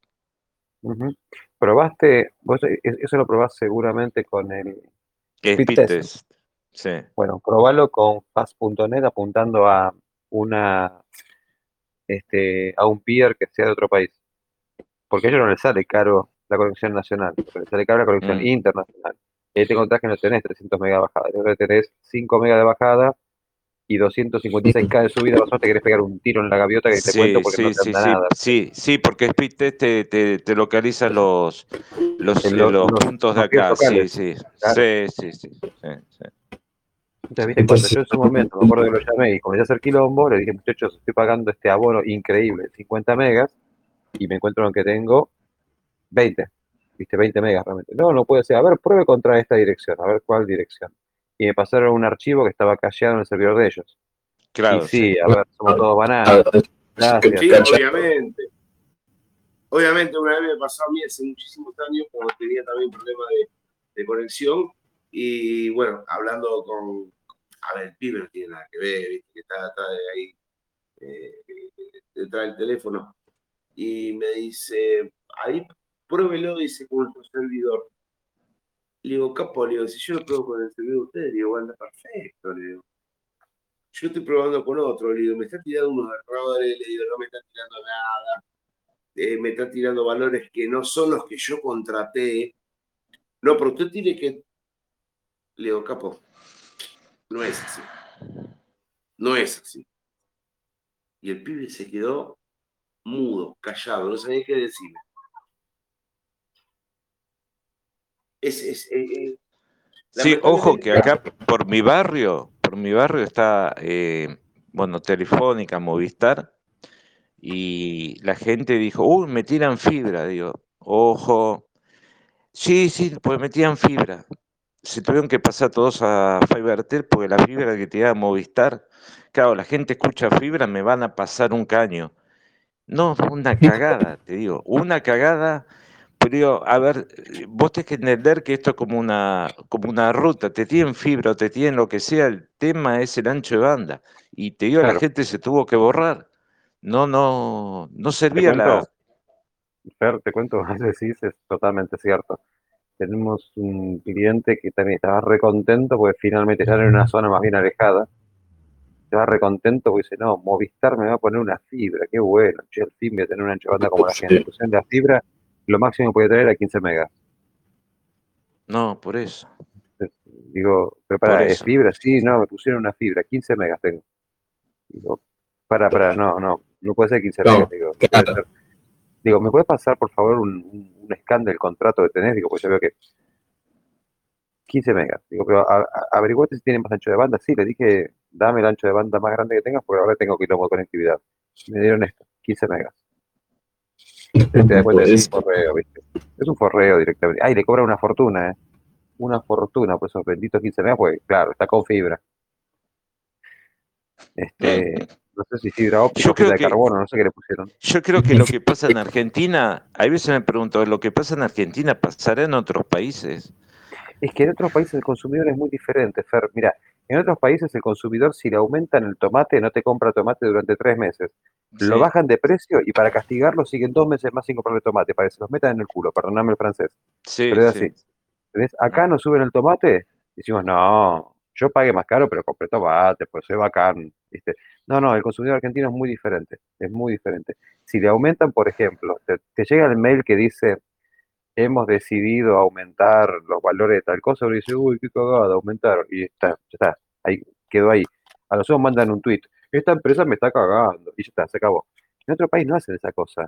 Speaker 4: Probaste, vos e, e, eso lo probás seguramente con el
Speaker 3: Speed test. Sí.
Speaker 4: Bueno, probalo con fast.net apuntando a una este, a un peer que sea de otro país. Porque a ellos no les sale caro la conexión nacional, les sale caro la conexión mm. internacional. Y ahí te encontrás que no tenés 300 megas de bajada, tenés 5 megas de bajada y 256K de subida, vos te querés pegar un tiro en la gaviota que te cuento porque no te
Speaker 3: sí, nada. Sí, sí, porque Speed te, te, te localiza los, los, los, puntos de acá. Sí, sí. sí, sí, sí,
Speaker 4: Entonces, ¿viste? cuando yo en su momento me acuerdo que lo llamé y comencé a hacer quilombo, le dije, muchachos, estoy pagando este abono increíble, 50 megas, y me encuentro en que tengo 20, viste, 20 megas realmente. No, no puede ser. A ver, pruebe contra esta dirección, a ver cuál dirección y me pasaron un archivo que estaba callado en el servidor de ellos.
Speaker 3: Claro.
Speaker 4: Y sí, a ver, somos todos banales.
Speaker 1: Gracias. Sí, obviamente. Obviamente, una vez me pasó a mí hace muchísimos años, cuando tenía también problemas de, conexión, y bueno, hablando con. A ver, el pibe no tiene nada que ver, ¿viste? que está atrás de ahí, eh, detrás del teléfono, y me dice, ahí pruébelo, dice, con nuestro servidor. Le digo, capo, le digo, si yo lo pruebo con el servidor de ustedes, digo, anda perfecto, le digo. Yo estoy probando con otro, le digo, me está tirando unos errores, le digo, no me está tirando nada, eh, me está tirando valores que no son los que yo contraté. No, pero usted tiene que. Le digo, capo, no es así. No es así. Y el pibe se quedó mudo, callado, no sabía qué decirme. Es, es, eh, eh,
Speaker 3: sí, ojo que acá por mi barrio, por mi barrio está, eh, bueno, Telefónica, Movistar, y la gente dijo, uy, me tiran fibra, digo, ojo. Sí, sí, pues me tiran fibra. Se tuvieron que pasar todos a FiberTel porque la fibra que te da Movistar, claro, la gente escucha fibra, me van a pasar un caño. No, una cagada, te digo, una cagada pero a ver, vos tenés que entender que esto es como una, como una ruta, te tienen fibra o te tienen lo que sea, el tema es el ancho de banda. Y te digo, la gente se tuvo que borrar. No, no, no servía la.
Speaker 4: Fer, te cuento, decís, es totalmente cierto. Tenemos un cliente que también estaba recontento porque finalmente están en una zona más bien alejada. Estaba recontento porque dice, no, Movistar me va a poner una fibra, qué bueno. Che, el fin voy a tener una ancho de banda como la gente. de la fibra lo máximo que puede traer a 15 megas.
Speaker 3: No, por eso.
Speaker 4: Digo, pero para, ¿es fibra? Sí, no, me pusieron una fibra, 15 megas tengo. Digo, para, para, no, no, no puede ser 15 megas. Digo, digo, ¿me puedes pasar, por favor, un, un, scan del contrato que tenés? Digo, pues yo veo que 15 megas. Digo, pero averiguate si tienen más ancho de banda. Sí, le dije, dame el ancho de banda más grande que tengas porque ahora tengo que ir a conectividad. Me dieron esto, 15 megas. Es un forreo, ¿viste? Es un forreo directamente. Ay, le cobra una fortuna, ¿eh? Una fortuna por esos benditos 15 megas, pues claro, está con fibra. Este, no sé si fibra óptica, fibra de carbono, no sé qué le pusieron.
Speaker 3: Yo creo que lo que pasa en Argentina, a veces me pregunto, ¿lo que pasa en Argentina pasará en otros países?
Speaker 4: Es que en otros países el consumidor es muy diferente, Fer. Mira, en otros países el consumidor si le aumentan el tomate no te compra tomate durante tres meses. Lo bajan de precio y para castigarlo siguen dos meses más sin comprarle tomate, para que se los metan en el culo, perdóname el francés. Sí, pero es así. Acá nos suben el tomate, decimos, no, yo pagué más caro, pero compré tomate, pues soy bacán. ¿viste? No, no, el consumidor argentino es muy diferente, es muy diferente. Si le aumentan, por ejemplo, te, llega el mail que dice, hemos decidido aumentar los valores de tal cosa, y dice, uy, qué cagada, aumentaron, y está, ya está, ahí quedó ahí. A los ojos mandan un tweet, esta empresa me está cagando, y ya está, se acabó. En otro país no hacen esa cosa.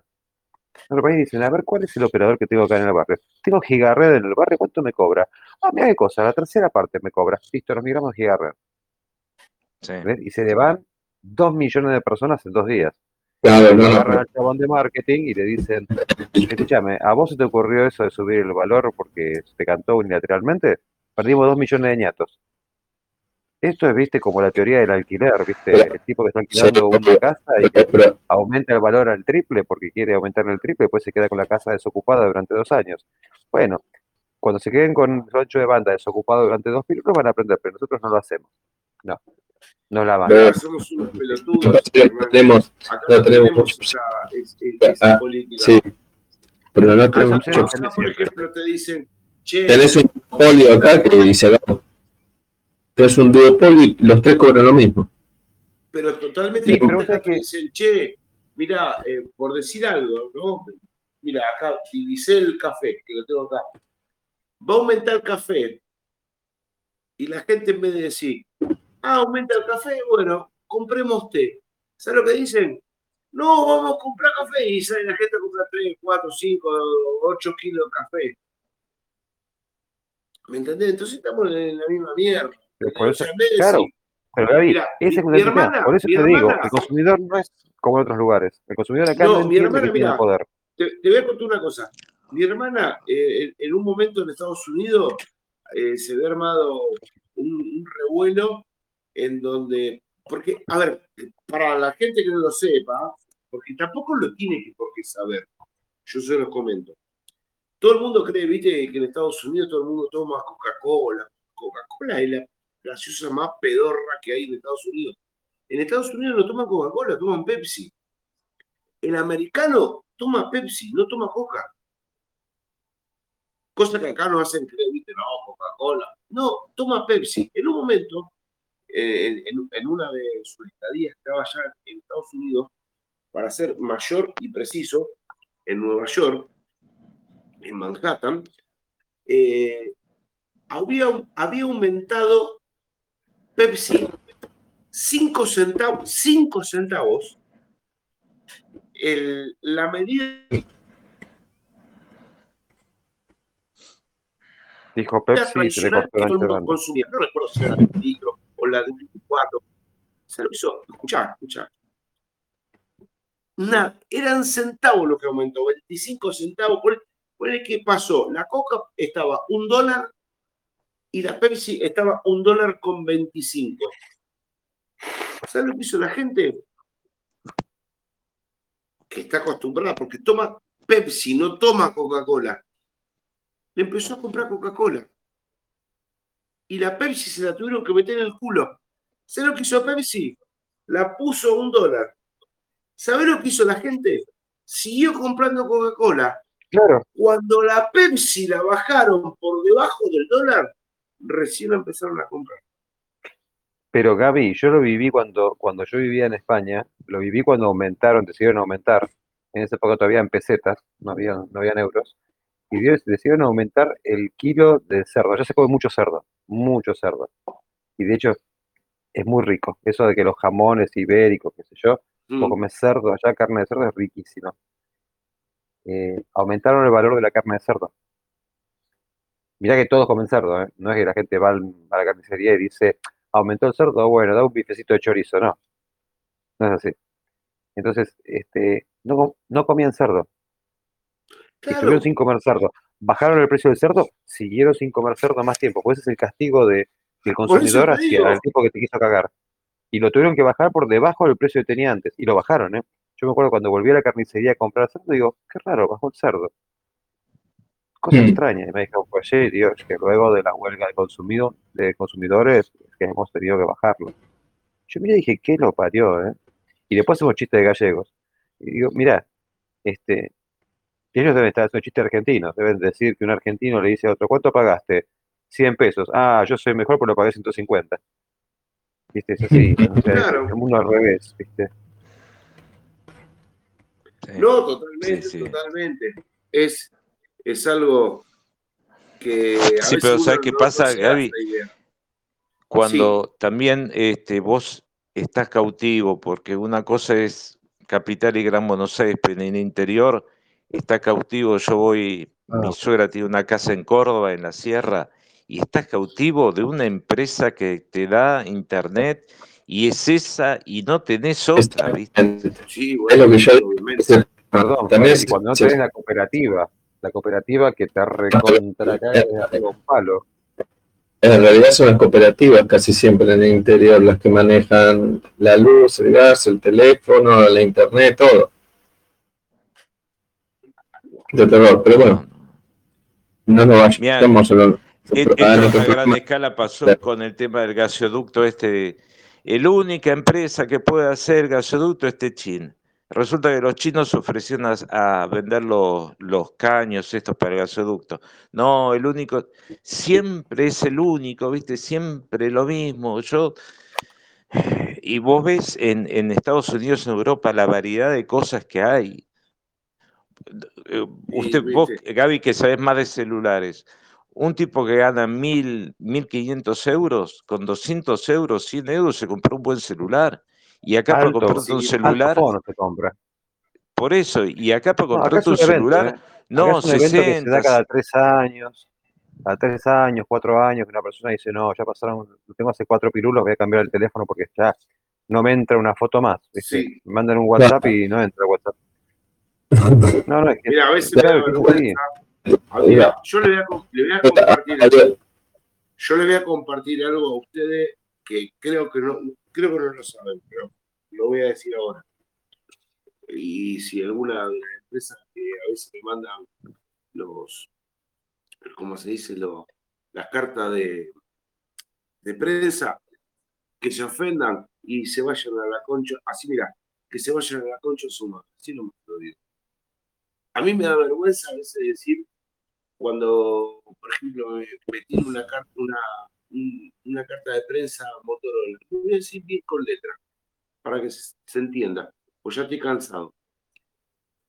Speaker 4: En otro país dicen, a ver, ¿cuál es el operador que tengo acá en el barrio? Tengo Gigared en el barrio, ¿cuánto me cobra? Ah, mira qué cosa, la tercera parte me cobra. Listo, nos migramos a Gigared. Y se le van dos millones de personas en dos días. Claro, no, agarran al chabón de marketing y le dicen, escúchame, ¿a vos se te ocurrió eso de subir el valor porque te cantó unilateralmente? Perdimos dos millones de ñatos. Esto es, viste, como la teoría del alquiler, viste, el tipo que está alquilando una casa y que aumenta el valor al triple porque quiere aumentar el triple, después se queda con la casa desocupada durante dos años. Bueno, cuando se queden con el ancho de banda desocupado durante dos minutos van a aprender, pero nosotros no lo hacemos. No, no la van.
Speaker 1: a Somos unos pelotudos. No tenemos, no tenemos esa, esa ah, política. Sí,
Speaker 2: pero no tenemos.
Speaker 1: Por ejemplo, te dicen, che.
Speaker 2: Tenés un polio acá que dice, es un duopolio y los tres cobran lo mismo.
Speaker 1: Pero totalmente diferente que dicen, che, mira, eh, por decir algo, ¿no? Mira, acá divisé el café, que lo tengo acá. Va a aumentar el café. Y la gente en vez de decir, ah, aumenta el café, bueno, compremos té. ¿Sabes lo que dicen? No, vamos a comprar café. Y sale la gente compra 3, 4, 5, 8 kilos de café. ¿Me entendés? Entonces estamos en la misma mierda
Speaker 4: claro, pero David, es una Por eso te digo, el consumidor no es como en otros lugares. El consumidor acá no, mi hermana, tiene poder.
Speaker 1: Te, voy a contar una cosa. Mi hermana, eh, en un momento en Estados Unidos, eh, se había armado un, revuelo en donde, porque, a ver, para la gente que no lo sepa, porque tampoco lo tiene que por qué saber, yo se los comento. Todo el mundo cree, viste, que en Estados Unidos todo el mundo toma Coca-Cola. Coca-Cola es la gaseosa más pedorra que hay en Estados Unidos. En Estados Unidos no toman Coca-Cola, toman Pepsi. El americano toma Pepsi, no toma Coca. Cosa que acá no hacen creer, no, Coca-Cola. No, toma Pepsi. En un momento, en, una de sus estadías estaba ya en Estados Unidos, para ser mayor y preciso, en Nueva York, en Manhattan, eh, había, había aumentado Pepsi 5 centavos, 5 centavos el, la medida
Speaker 4: Dijo Pepsi se le cortó
Speaker 1: el consumía. No recuerdo si era de litro la de 24. Se lo hizo. Escuchá, escuchá. Nada, eran centavos lo que aumentó, 25 centavos. ¿Cuál es que pasó? La coca estaba un dólar y la Pepsi estaba un dólar con 25. ¿Sabes lo que hizo la gente? Que está acostumbrada, porque toma Pepsi, no toma Coca-Cola. Le empezó a comprar Coca-Cola. Y la Pepsi se la tuvieron que meter en el culo. ¿Sabes lo que hizo Pepsi? La puso a un dólar. ¿Sabes lo que hizo la gente? Siguió comprando Coca-Cola.
Speaker 4: Claro.
Speaker 1: Cuando la Pepsi la bajaron por debajo del dólar, recién empezaron a comprar.
Speaker 4: Pero Gaby, yo lo viví cuando, cuando yo vivía en España, lo viví cuando aumentaron, decidieron aumentar, en esa época todavía en pesetas, no había, no habían euros, y decidieron aumentar el kilo de cerdo. Ya se come mucho cerdo, mucho cerdo. Y de hecho es muy rico. Eso de que los jamones ibéricos, qué sé yo, mm. comes cerdo, allá carne de cerdo es riquísimo. Eh, aumentaron el valor de la carne de cerdo. Mirá que todos comen cerdo, ¿eh? no es que la gente va a la carnicería y dice, aumentó el cerdo, bueno, da un bifecito de chorizo, no. No es así. Entonces, este, no, no comían cerdo. Y Estuvieron sin comer cerdo. Bajaron el precio del cerdo, siguieron sin comer cerdo más tiempo. Pues ese es el castigo de, del consumidor hacia el tipo que te quiso cagar. Y lo tuvieron que bajar por debajo del precio que tenía antes. Y lo bajaron, ¿eh? Yo me acuerdo cuando volví a la carnicería a comprar cerdo, digo, qué raro, bajó el cerdo. Cosa hmm. extraña. Y me dijo, pues sí, Dios, que luego de la huelga de, consumido, de consumidores, que hemos tenido que bajarlo. Yo mira dije, ¿qué lo parió, eh? Y después hacemos chistes de gallegos. Y digo, mira, este, ellos deben estar haciendo chistes argentinos. Deben decir que un argentino le dice a otro, ¿cuánto pagaste? 100 pesos. Ah, yo soy mejor, pero lo pagué 150. ¿Viste? Es así. El mundo al revés, ¿viste?
Speaker 1: No, totalmente, totalmente. Es, es algo que.
Speaker 3: sí, pero ¿sabes qué pasa, Gaby? Cuando también este, vos estás cautivo, porque una cosa es capital y Gran Buenos Aires, pero en el interior está cautivo. Yo voy, mi suegra tiene una casa en Córdoba, en la sierra, y estás cautivo de una empresa que te da internet y es esa y no tenés otra, ¿viste?
Speaker 1: Sí, bueno, es lo que yo
Speaker 4: Perdón, también cuando no tenés la cooperativa, la cooperativa que te recontra cae un palo.
Speaker 2: En realidad son las cooperativas casi siempre en el interior las que manejan la luz, el gas, el teléfono, la internet, todo. De terror, pero bueno. No nos vayamos a
Speaker 3: lo, esto a gran escala pasó con el tema del gasoducto este la única empresa que puede hacer gasoducto es Techin. Resulta que los chinos ofrecieron a, vender los, caños estos para el gasoducto. No, el único, siempre es el único, ¿viste? Siempre lo mismo. Yo, y vos ves en, Estados Unidos, en Europa, la variedad de cosas que hay. Eh, usted, vos, Gaby, que sabes más de celulares, un tipo que gana mil, mil quinientos euros, con 200 euros, 100 euros, se compró un buen celular. Y acá para comprarte un celular.
Speaker 4: se compra.
Speaker 3: Por eso, y acá para comprarte un, celular, ¿eh? no, se, se
Speaker 4: da cada tres años, cada tres años, cuatro años, que una persona dice, no, ya pasaron, tengo hace cuatro pirulos, voy a cambiar el teléfono porque ya no me entra una foto más. Me mandan un WhatsApp y no entra WhatsApp.
Speaker 1: No, no, es que. Mira, a veces yo le voy, a, compartir algo, yo le voy a compartir algo a ustedes que creo que no, creo que no lo saben, pero lo voy a decir ahora. Y si alguna de las empresas que a veces me mandan los, ¿cómo se dice? las cartas de, de prensa, que se ofendan y se vayan a la concha, así mira, que se vayan a la concha suma, así no me lo digo. A mí me da vergüenza a veces decir cuando, por ejemplo, me metí una, una, una carta de prensa Motorola. Voy a decir bien con letra, para que se, entienda, pues ya estoy cansado.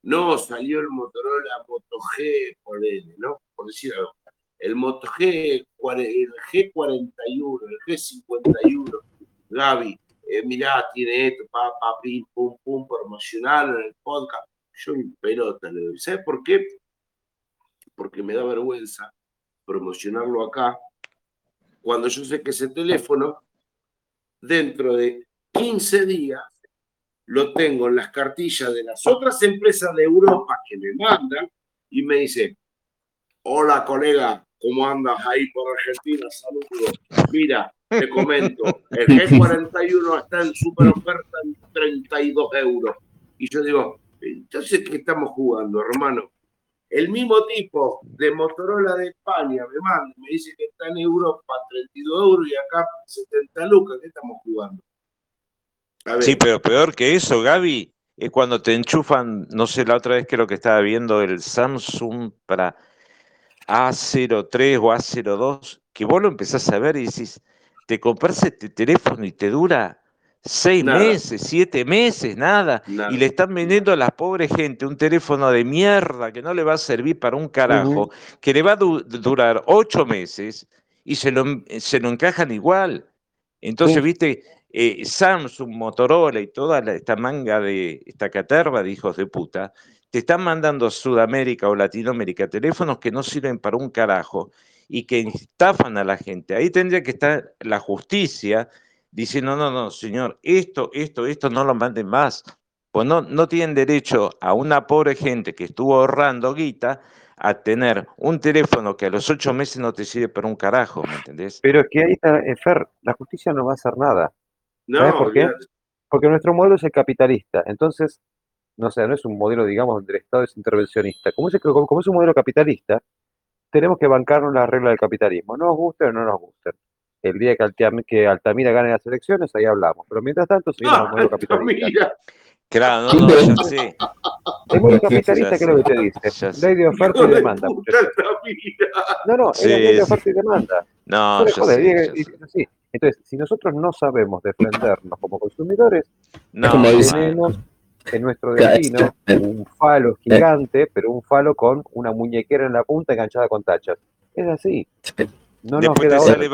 Speaker 1: No salió el Motorola Moto G por L, ¿no? Por decir algo. El Moto G, el G41, el G51, Gaby, eh, mirá, tiene esto, pa, pa, pim, pum, pum, promocional en el podcast. Yo mi pelota le doy. ¿Sabes por qué? Porque me da vergüenza promocionarlo acá cuando yo sé que ese teléfono, dentro de 15 días, lo tengo en las cartillas de las otras empresas de Europa que me mandan y me dice, hola colega, ¿cómo andas ahí por Argentina? Saludos. Mira, te comento, el G41 está en super oferta en 32 euros. Y yo digo, entonces, ¿qué estamos jugando, hermano? El mismo tipo de Motorola de España me manda, me dice que está en Europa 32 euros y acá 70 lucas. ¿Qué estamos jugando?
Speaker 3: Sí, pero peor que eso, Gaby, es cuando te enchufan, no sé, la otra vez que lo que estaba viendo el Samsung para A03 o A02, que vos lo empezás a ver y decís, te compras este teléfono y te dura seis meses, siete meses, nada. Y le están vendiendo a la pobre gente un teléfono de mierda que no le va a servir para un carajo, que le va a durar ocho meses y se lo, se lo encajan igual. Entonces, viste, eh, Samsung, Motorola y toda esta manga de esta caterva de hijos de puta, te están mandando a Sudamérica o Latinoamérica teléfonos que no sirven para un carajo y que estafan a la gente. Ahí tendría que estar la justicia diciendo, no, no, señor, esto, esto, esto no lo manden más. Pues no, no tienen derecho a una pobre gente que estuvo ahorrando guita a tener un teléfono que a los ocho meses no te sirve para un carajo, ¿me entendés?
Speaker 4: Pero es que ahí está, eh, Fer, la justicia no va a hacer nada. ¿Sabes por qué? Porque nuestro modelo es el capitalista. Entonces, no sé, no es un modelo, digamos, donde el Estado es intervencionista. Como es, como es un modelo capitalista, tenemos que bancarnos la regla del capitalismo. Nos guste o no nos guste. El día que, Altamira, gane las elecciones, ahí hablamos. Pero mientras tanto, seguimos el modelo capitalista.
Speaker 3: Claro, no, no, sé.
Speaker 4: El modelo capitalista, ¿qué es lo que te dice? Ley de oferta y demanda. No, no, es ley de oferta y demanda.
Speaker 3: No, no sé,
Speaker 4: Entonces, si nosotros no sabemos defendernos como consumidores, no, tenemos en nuestro destino un falo gigante, pero un falo con una muñequera en la punta enganchada con tachas. Es así.
Speaker 3: No después, te sale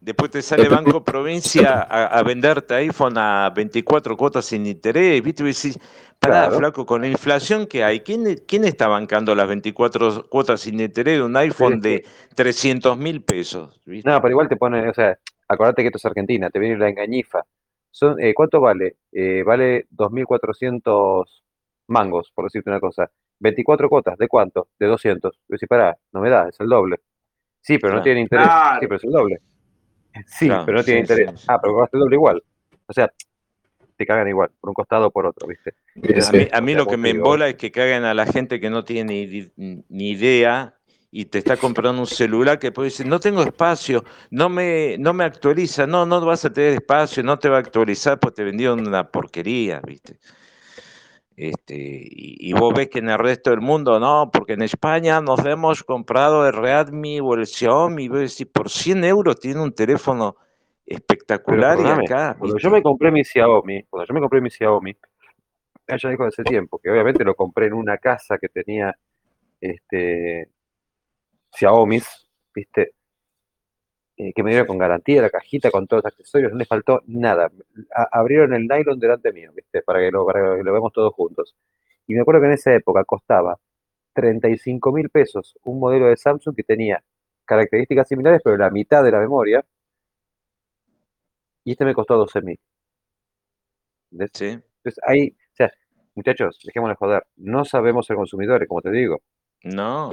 Speaker 3: después, te sale Banco Provincia a, venderte iPhone a 24 cuotas sin interés, ¿viste? Y decís, pará, flaco, con la inflación que hay, ¿quién, ¿quién está bancando las 24 cuotas sin interés de un iPhone de 300 mil pesos?
Speaker 4: No, pero igual te pone, o sea, acordate que esto es Argentina, te viene la engañifa. Son, eh, ¿Cuánto vale? Eh, vale 2.400 mangos, por decirte una cosa. 24 cuotas, ¿de cuánto? De 200. Yo decís, pará, no me da, es el doble. Sí, pero no tiene interés. Sí, pero es el doble. Sí, pero no tiene interés. Ah, pero el doble igual. O sea, te cagan igual, por un costado o por otro, ¿viste?
Speaker 3: A mí, lo que me embola es que cagan a la gente que no tiene ni, idea y te está comprando un celular que puede decir, no tengo espacio, no me, no me actualiza, no, no vas a tener espacio, no te va a actualizar, pues te vendieron una porquería, ¿viste? Este, y, vos ves que en el resto del mundo no, porque en España nos hemos comprado el Redmi o el Xiaomi, y vos decís, por 100 euros tiene un teléfono espectacular y acá.
Speaker 4: Cuando yo me compré mi Xiaomi, cuando yo me compré mi Xiaomi, ya dijo ese tiempo, que obviamente lo compré en una casa que tenía este Xiaomi, ¿viste? Eh, que me dieron con garantía la cajita, con todos los accesorios, no le faltó nada. abrieron el nylon delante mío, ¿viste? Para que, lo, para que lo vemos todos juntos. Y me acuerdo que en esa época costaba 35 mil pesos un modelo de Samsung que tenía características similares, pero la mitad de la memoria. Y este me costó 12 mil. Sí. Entonces ahí, o sea, muchachos, dejémonos joder. No sabemos ser consumidores, como te digo.
Speaker 3: No.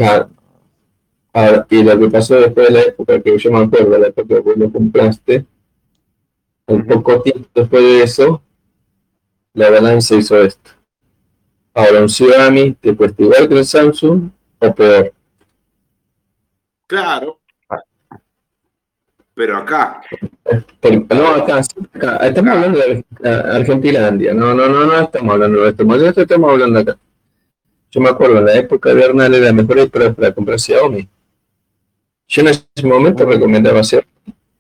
Speaker 2: Y lo que pasó después de la época que yo me acuerdo, la época que vos lo compraste, un poco tiempo después de eso, la balanza hizo esto. Ahora un Xiaomi te cuesta igual que el Samsung o peor.
Speaker 1: Claro. Pero acá.
Speaker 2: no, acá, Estamos hablando de Argentina, No, no, no, no estamos hablando de esto. Estamos hablando acá. Yo me acuerdo, en la época de Hernán era mejor época para comprar Xiaomi. Yo en ese momento recomendaba hacer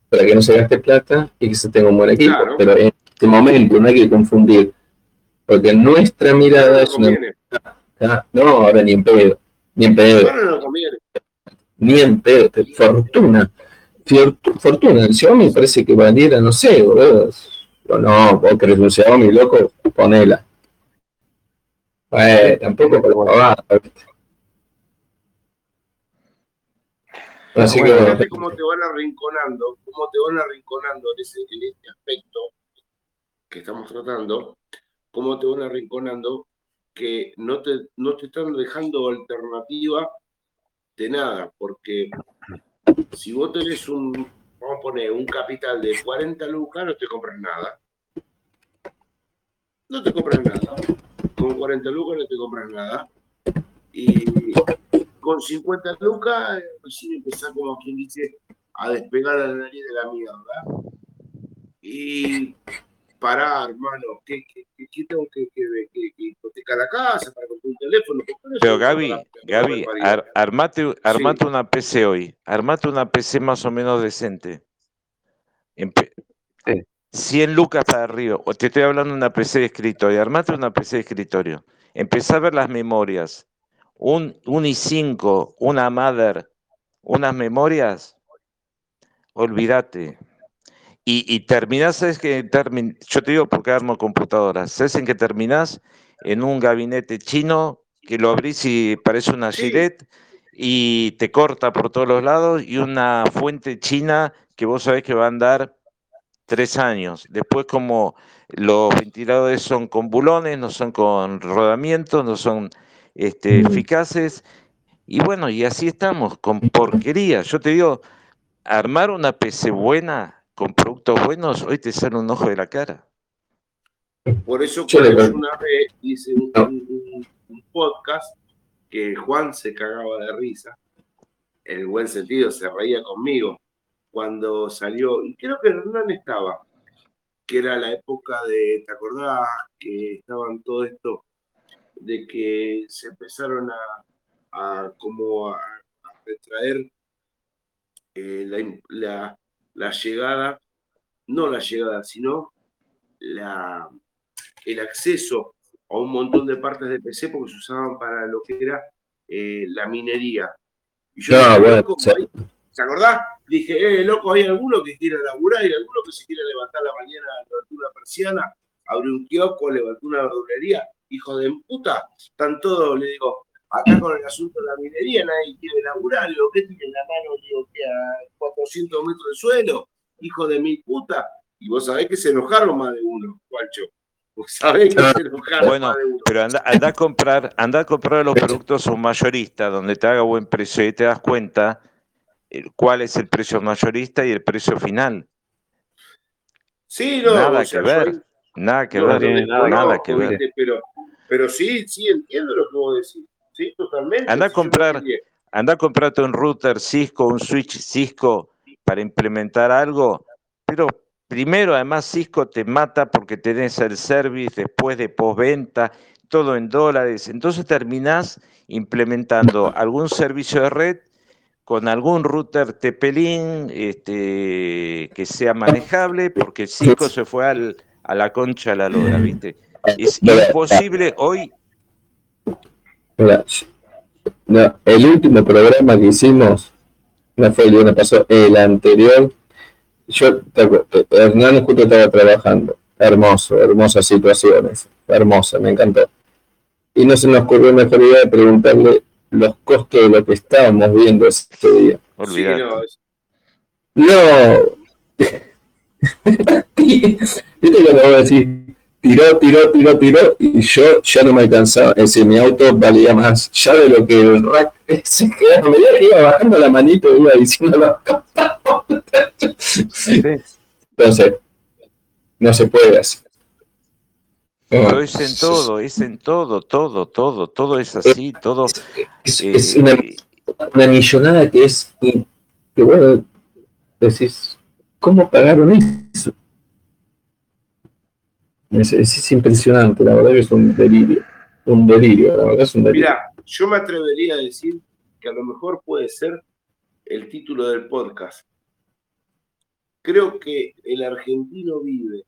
Speaker 2: para que no se gaste plata y que se tenga un buen equipo. Pero en este momento no hay que confundir, porque nuestra mirada es una... No, ahora ni en pedo, ni en pedo. Ni en pedo, fortuna. Fortuna, el Xiaomi parece que valiera, no sé, boludo. No, vos querés un Xiaomi, loco, ponela. Eh, tampoco para
Speaker 1: Así que, cómo te van arrinconando, cómo te van arrinconando en, ese, en este aspecto que estamos tratando, cómo te van arrinconando que no te, no te están dejando alternativa de nada, porque si vos tenés un, vamos a poner, un capital de 40 lucas, no te compras nada. No te compras nada. Con 40 lucas no te compras nada. Y con 50 lucas, recién empezar como quien dice a despegar a la nariz de la mierda. Y pará, hermano, ¿qué, qué, tengo que, que, que, hipotecar la casa para comprar un teléfono?
Speaker 3: Pero Gaby, Gaby, armate, armate una PC hoy, armate una PC más o menos decente. 100 lucas para arriba, o te estoy hablando de una PC de escritorio, armate una PC de escritorio, empezá a ver las memorias, un, un i5, una Mother, unas memorias, olvídate, y, terminás, ¿sabes que Yo te digo porque armo computadoras. ¿Sabes en que terminás? En un gabinete chino que lo abrís y parece una gilet y te corta por todos los lados y una fuente china que vos sabés que va a andar tres años. Después como los ventiladores son con bulones, no son con rodamientos, no son este, eficaces. Y bueno, y así estamos, con porquería. Yo te digo, armar una PC buena con productos buenos, hoy te sale un ojo de la cara.
Speaker 1: Por eso cuando una vez hice un, podcast que Juan se cagaba de risa, en el buen sentido, se reía conmigo, cuando salió, y creo que Hernán estaba, que era la época de, ¿te acordás? Que estaban todo esto de que se empezaron a, como a, retraer eh, la, la llegada, no la llegada, sino la, el acceso a un montón de partes de PC porque se usaban para lo que era eh, la minería. Y yo ¿se acordás? Dije, eh, loco, hay alguno que quiera laburar, hay alguno que se quiere levantar la mañana, levantar una persiana, abrir un kiosco, levantar una verdulería, hijo de puta, están todos, le digo, acá con el asunto de la minería nadie quiere laburar, lo que tiene en la mano, digo, que a 400 metros de suelo, hijo de mi puta, y vos sabés que se enojaron más de uno, Guacho. Vos sabés que se enojaron
Speaker 3: bueno, más de uno. Pero anda, a comprar, anda a comprar los productos a un mayorista donde te haga buen precio y te das cuenta cuál es el precio mayorista y el precio final.
Speaker 1: Sí, no,
Speaker 3: nada que ver, nada que ver, nada, que ver.
Speaker 1: Pero, pero sí, sí entiendo lo que vos decís. Sí, totalmente.
Speaker 3: Anda a comprar, anda a comprarte un router Cisco, un switch Cisco para implementar algo, pero primero además Cisco te mata porque tenés el service después de postventa, todo en dólares, entonces terminás implementando algún servicio de red con algún router Tepelín este, que sea manejable, porque Cisco se fue al, a la concha a la lora, ¿viste? Es imposible hoy
Speaker 2: no, el último programa que hicimos, no fue el lunes pasó, el anterior, yo, Hernán justo estaba trabajando, hermoso, hermosas situaciones, hermosa, me encantó. Y no se nos ocurrió mejor idea de preguntarle los costos de lo que estábamos viendo ese día. no. ¿Viste lo que voy a decir? Tiró, tiró, tiró, tiró, y yo ya no me alcanzaba. Es decir, mi auto valía más ya de lo que el rack se quedaba. Iba bajando la manito, iba diciendo Entonces, no se puede hacer.
Speaker 3: Pero es en todo, es en todo, todo, todo, todo es así, todo.
Speaker 2: Es, eh, una, una, millonada que es, que bueno, decís, ¿cómo pagaron eso? Es, impresionante, la verdad que es un delirio. Un delirio, la verdad es un delirio.
Speaker 1: Mira, yo me atrevería a decir que a lo mejor puede ser el título del podcast. creo que el argentino vive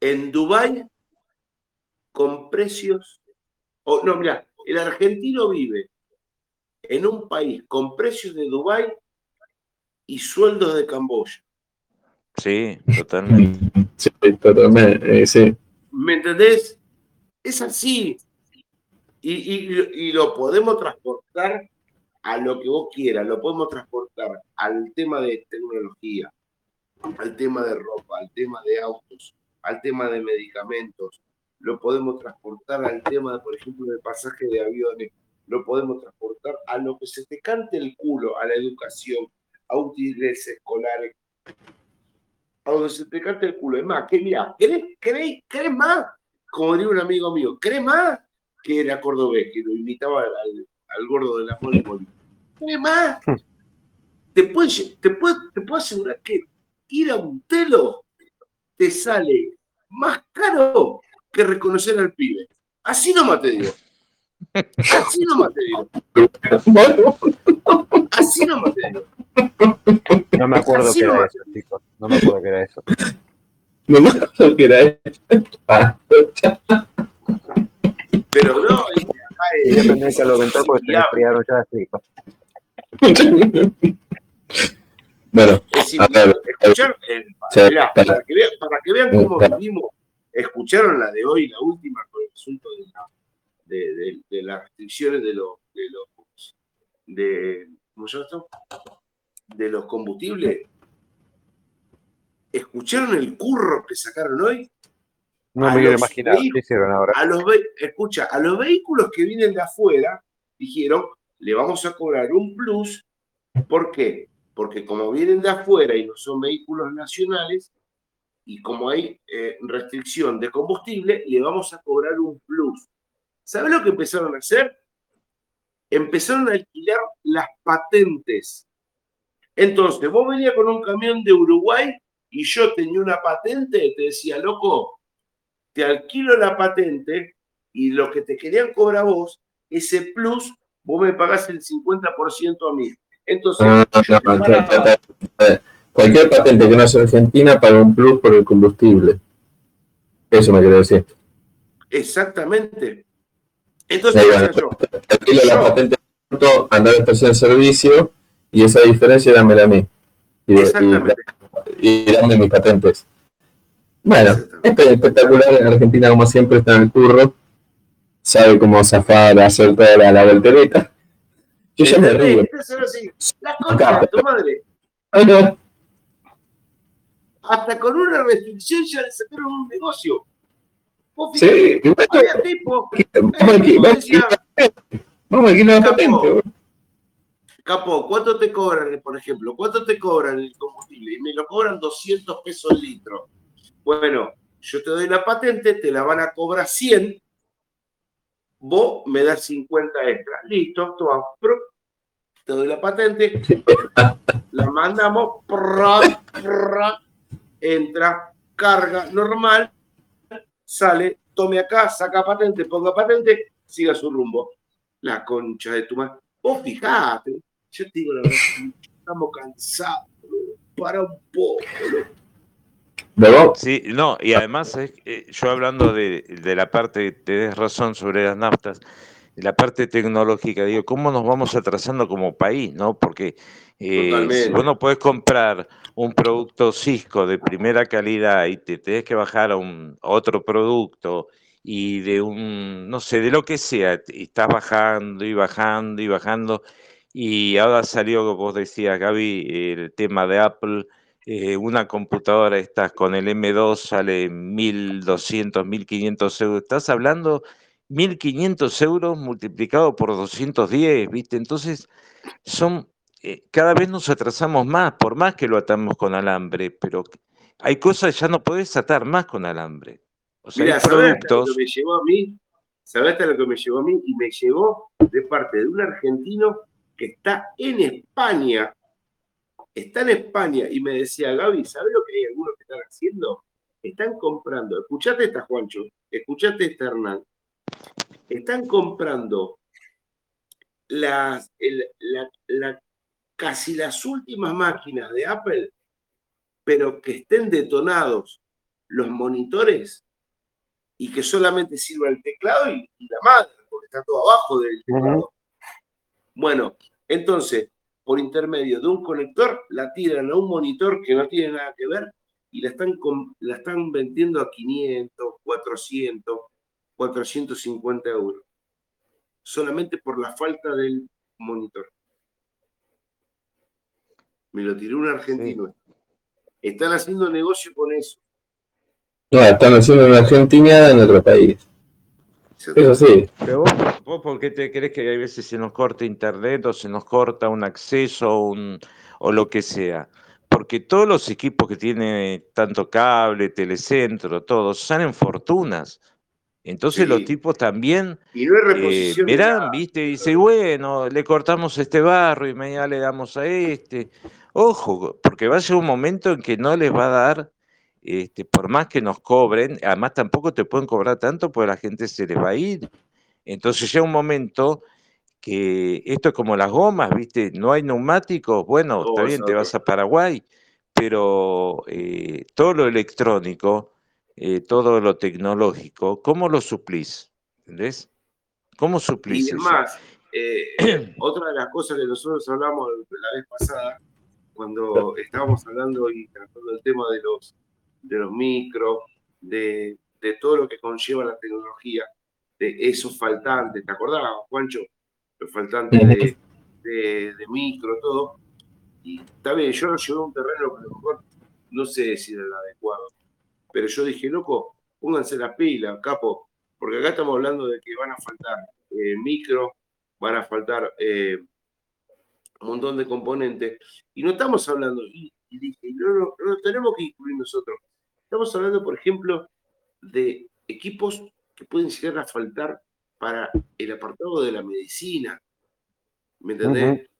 Speaker 1: en Dubái con precios, o no, mira, el argentino vive en un país con precios de Dubái y sueldos de Camboya.
Speaker 3: Sí, totalmente.
Speaker 2: Sí, totalmente, eh, sí.
Speaker 1: ¿Me entendés? Es así. Y, lo podemos transportar a lo que vos quieras, lo podemos transportar al tema de tecnología, al tema de ropa, al tema de autos, al tema de medicamentos, lo podemos transportar al tema, por ejemplo, de pasaje de aviones, lo podemos transportar a lo que se te cante el culo, a la educación, a útiles escolares, a donde se te cante el culo. Es más, que mira, ¿querés, querés, querés más? Como diría un amigo mío, ¿querés más? Que era cordobés, que lo invitaba al, gordo de la mole ¿Querés más? Te puedo, te, te puedo asegurar que ir a un telo te sale más caro que reconocer al pibe. Así nomás te digo. Así nomás te digo. Así nomás te digo.
Speaker 4: No me acuerdo que era eso, chicos. No me acuerdo que era eso.
Speaker 2: No me acuerdo que era eso.
Speaker 1: Pero no,
Speaker 4: y acá es, que lo comentó porque se enfriaron ya, chicos.
Speaker 2: Bueno,
Speaker 1: a ver, escuchar, eh, para, que vean, para que vean cómo vivimos, escucharon la de hoy, la última, con el asunto de, de, las restricciones de los, de los, de, ¿cómo se llama De los combustibles. ¿Escucharon el curro que sacaron hoy?
Speaker 4: No me quiero imaginar qué hicieron ahora.
Speaker 1: A los, escucha, a los vehículos que vienen de afuera, dijeron, le vamos a cobrar un plus. ¿Por qué? porque como vienen de afuera y no son vehículos nacionales, y como hay eh, restricción de combustible, le vamos a cobrar un plus. ¿Sabe lo que empezaron a hacer? Empezaron a alquilar las patentes. Entonces, vos venías con un camión de Uruguay y yo tenía una patente, te decía, loco, te alquilo la patente y lo que te querían cobrar vos, ese plus, vos me pagás el 50% a mí. Entonces,
Speaker 2: cualquier patente que no sea argentina paga un plus por el combustible. Eso me quiere decir.
Speaker 1: Exactamente. Entonces,
Speaker 2: aquí la patente andar a estación de servicio y esa diferencia dámela a mí. Y, y, dame mis patentes. Bueno, es espectacular. En Argentina, como siempre, está en el curro. Sabe cómo zafar, hacer toda la, la voltereta.
Speaker 1: Yo ya me río. La concha de tu madre. Hasta con una restricción ya le sacaron un negocio.
Speaker 2: sí, había tipo. Vamos aquí la patente.
Speaker 1: Capo, ¿cuánto te cobran, por ejemplo? ¿Cuánto te cobran el combustible? Y me lo cobran 200 pesos el litro. Bueno, yo te doy la patente, te la van a cobrar 100 vos me das 50 extras. Listo, toma, te doy la patente, la mandamos, entra, carga normal, sale, tome acá, saca patente, ponga patente, siga su rumbo. La concha de tu madre. Vos fijate, yo te digo la verdad, estamos cansados, para un poco.
Speaker 3: Sí, no, y además eh, yo hablando de, la parte, tenés razón sobre las naftas, la parte tecnológica, digo, ¿cómo nos vamos atrasando como país? ¿no? Porque eh, si vos no podés comprar un producto Cisco de primera calidad y te tenés que bajar a, un, otro producto y de un, no sé, de lo que sea, y estás bajando y bajando y bajando, y ahora salió, vos decías, Gaby, el tema de Apple eh, una computadora estás con el M2 sale 1.200, 1.500 euros. Estás hablando 1.500 euros multiplicado por 210, ¿viste? Entonces, son, eh, cada vez nos atrasamos más, por más que lo atamos con alambre, pero hay cosas que ya no podés atar más con alambre.
Speaker 1: O sea, hay productos... lo que me llevó a mí? ¿Sabés lo que me llevó a mí? Y me llevó de parte de un argentino que está en España está en España y me decía, Gaby, ¿sabes lo que hay algunos que están haciendo? Están comprando, escuchate esta, Juancho, escuchate esta, Hernán. Están comprando las, casi las últimas máquinas de Apple, pero que estén detonados los monitores y que solamente sirva el teclado y, la madre, porque está todo abajo del teclado. Bueno, entonces, por intermedio de un conector, la tiran a un monitor que no tiene nada que ver y la están, la están vendiendo a 500, 400, 450 euros. Solamente por la falta del monitor. Me lo tiró un argentino. Están haciendo negocio con eso.
Speaker 2: No, están haciendo una Argentina en otro país. Eso sí.
Speaker 3: Pero vos, vos, ¿por qué te crees que hay veces se nos corta internet o se nos corta un acceso un, o lo que sea? Porque todos los equipos que tienen tanto cable, telecentro, todos, salen fortunas. Entonces los tipos también
Speaker 1: y no eh,
Speaker 3: verán, viste, y dice, bueno, le cortamos este barro y mañana le damos a este. Ojo, porque va a ser un momento en que no les va a dar, este, por más que nos cobren, además tampoco te pueden cobrar tanto porque la gente se les va a ir. Entonces llega un momento que esto es como las gomas, viste, no hay neumáticos, bueno, está bien, te vas a Paraguay, pero eh, todo lo electrónico eh, todo lo tecnológico, ¿cómo lo suplís? ¿Entendés? ¿Cómo suplís?
Speaker 1: Y además, eh, otra de las cosas que nosotros hablamos la vez pasada, cuando estábamos hablando y tratando el tema de los, de los micros, de, todo lo que conlleva la tecnología, de esos faltantes, ¿te acordabas, Juancho? Los faltantes de, de, micro, todo. Y está bien, yo lo llevé a un terreno que a lo mejor no sé si era el adecuado pero yo dije, loco, pónganse la pila, capo, porque acá estamos hablando de que van a faltar eh, micro, van a faltar eh, un montón de componentes, y no estamos hablando, y, dije, no, no, no tenemos que incluir nosotros. Estamos hablando, por ejemplo, de equipos que pueden llegar a faltar para el apartado de la medicina. ¿Me entendés?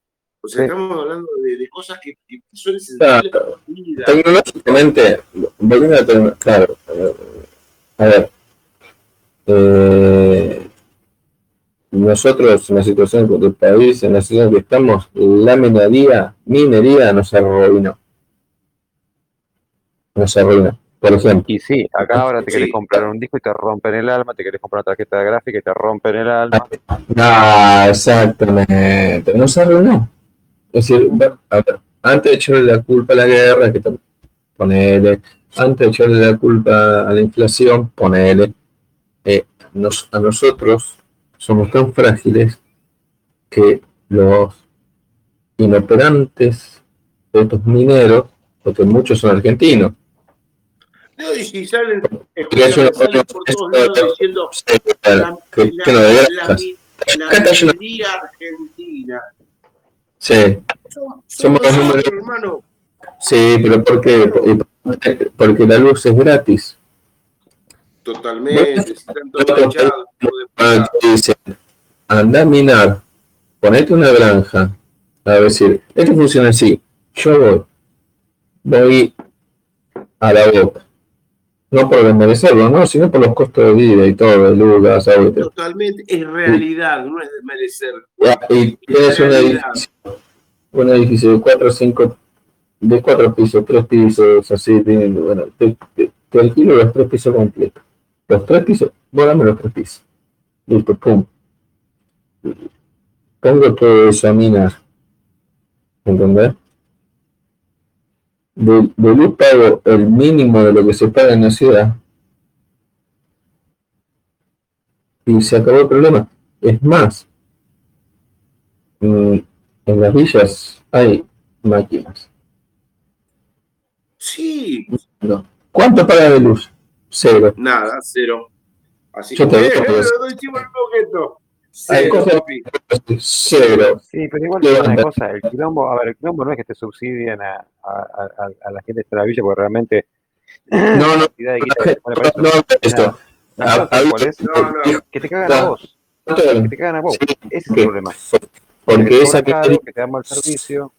Speaker 1: O sea, estamos hablando de, cosas que, son esenciales claro.
Speaker 2: Tecnológicamente, volviendo a tener, claro, a ver, eh, nosotros en la situación del país, en la situación que estamos, la minería, minería nos arruinó. Nos arruinó. Por ejemplo.
Speaker 4: Y sí, acá ahora te querés comprar un disco y te rompen el alma, te querés comprar una tarjeta de gráfica y te rompen el alma.
Speaker 2: Ah, exactamente. Nos arruinó. Es decir, antes de echarle la culpa a la guerra, que ponele, antes de echarle la culpa a la inflación, ponele, eh, a nosotros somos tan frágiles que los inoperantes de estos mineros, porque muchos son argentinos,
Speaker 1: no, y si salen, salen por todos lados diciendo la, la, la, la minería argentina
Speaker 2: Sí. Somos, los números. Hermano. Sí, pero ¿por qué? Porque la luz es gratis.
Speaker 1: Totalmente.
Speaker 2: Dicen, anda a minar, ponete una granja. A decir, esto funciona así. Yo voy, voy a la boca. No por desmerecerlo, ¿no? sino por los costos de vida y todo, de luz, gas,
Speaker 1: Totalmente, es realidad, no es desmerecer.
Speaker 2: Y tienes una edificio, un edificio de cuatro o cinco, de cuatro pisos, tres pisos, así, bueno, te, te, alquilo los tres pisos completos. Los tres pisos, volame los tres pisos. Listo, pum. Pongo todo eso a minar. ¿Entendés? De, luz pago el mínimo de lo que se paga en la ciudad y se acabó el problema. Es más, mm, en las villas hay máquinas.
Speaker 1: Sí.
Speaker 2: No. ¿Cuánto paga de luz? Cero.
Speaker 1: Nada, cero. Así que, eh,
Speaker 2: Cero, cero.
Speaker 4: Sí, pero igual es una cosa, el quilombo, a ver, el quilombo no es que te subsidien a, a, a, la gente de la villa, porque realmente...
Speaker 2: No, no, no, esto.
Speaker 4: Que te cagan a vos. Que te cagan a vos. Ese es el problema.
Speaker 2: Porque esa
Speaker 4: que te da mal servicio,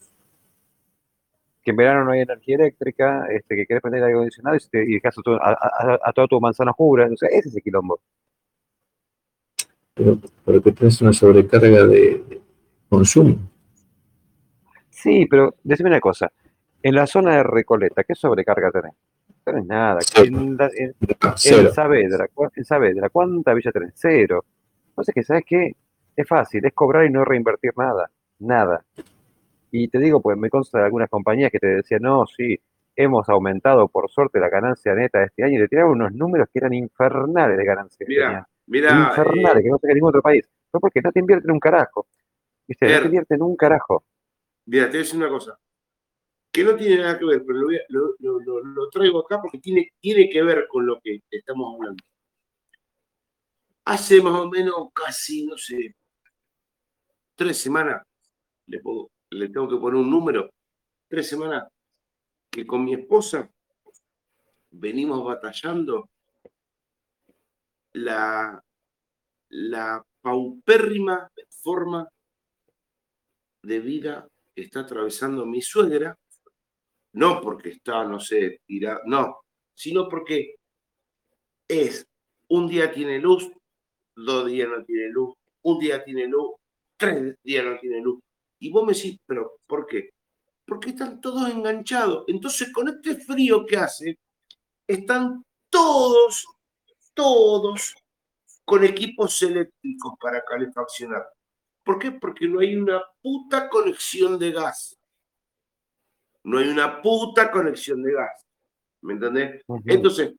Speaker 4: que en verano no hay energía eléctrica, este, que querés prender aire acondicionado y, y dejas a, a, toda tu manzana oscura. O sea, ese es el quilombo
Speaker 2: pero, pero que tenés una sobrecarga de, consumo.
Speaker 4: Sí, pero decime una cosa. En la zona de Recoleta, ¿qué sobrecarga tenés? No tenés nada. En, Saavedra, en Saavedra, ¿cuánta villa tenés? Cero. Entonces, que ¿sabes qué? Es fácil, es cobrar y no reinvertir nada. Nada. Y te digo, pues me consta de algunas compañías que te decían, no, sí, hemos aumentado por suerte la ganancia neta de este año y le tiraban unos números que eran infernales de ganancia.
Speaker 1: Mira, mira.
Speaker 4: Eh, que no en ningún otro país. No porque no te invierten un carajo. ¿Viste? no te invierten un carajo.
Speaker 1: Mira, te voy a decir una cosa. Que no tiene nada que ver, pero lo, traigo acá porque tiene, tiene que ver con lo que estamos hablando. Hace más o menos casi, no sé, tres semanas, le, le tengo que poner un número, tres semanas, que con mi esposa venimos batallando la, la paupérrima forma de vida que está atravesando mi suegra, no porque está, no sé, tirada, no, sino porque es un día tiene luz, dos días no tiene luz, un día tiene luz, tres días no tiene luz. Y vos me decís, pero ¿por qué? Porque están todos enganchados. Entonces, con este frío que hace, están todos, todos con equipos eléctricos para calefaccionar. ¿Por qué? Porque no hay una puta conexión de gas. No hay una puta conexión de gas. ¿Me entendés? Entonces,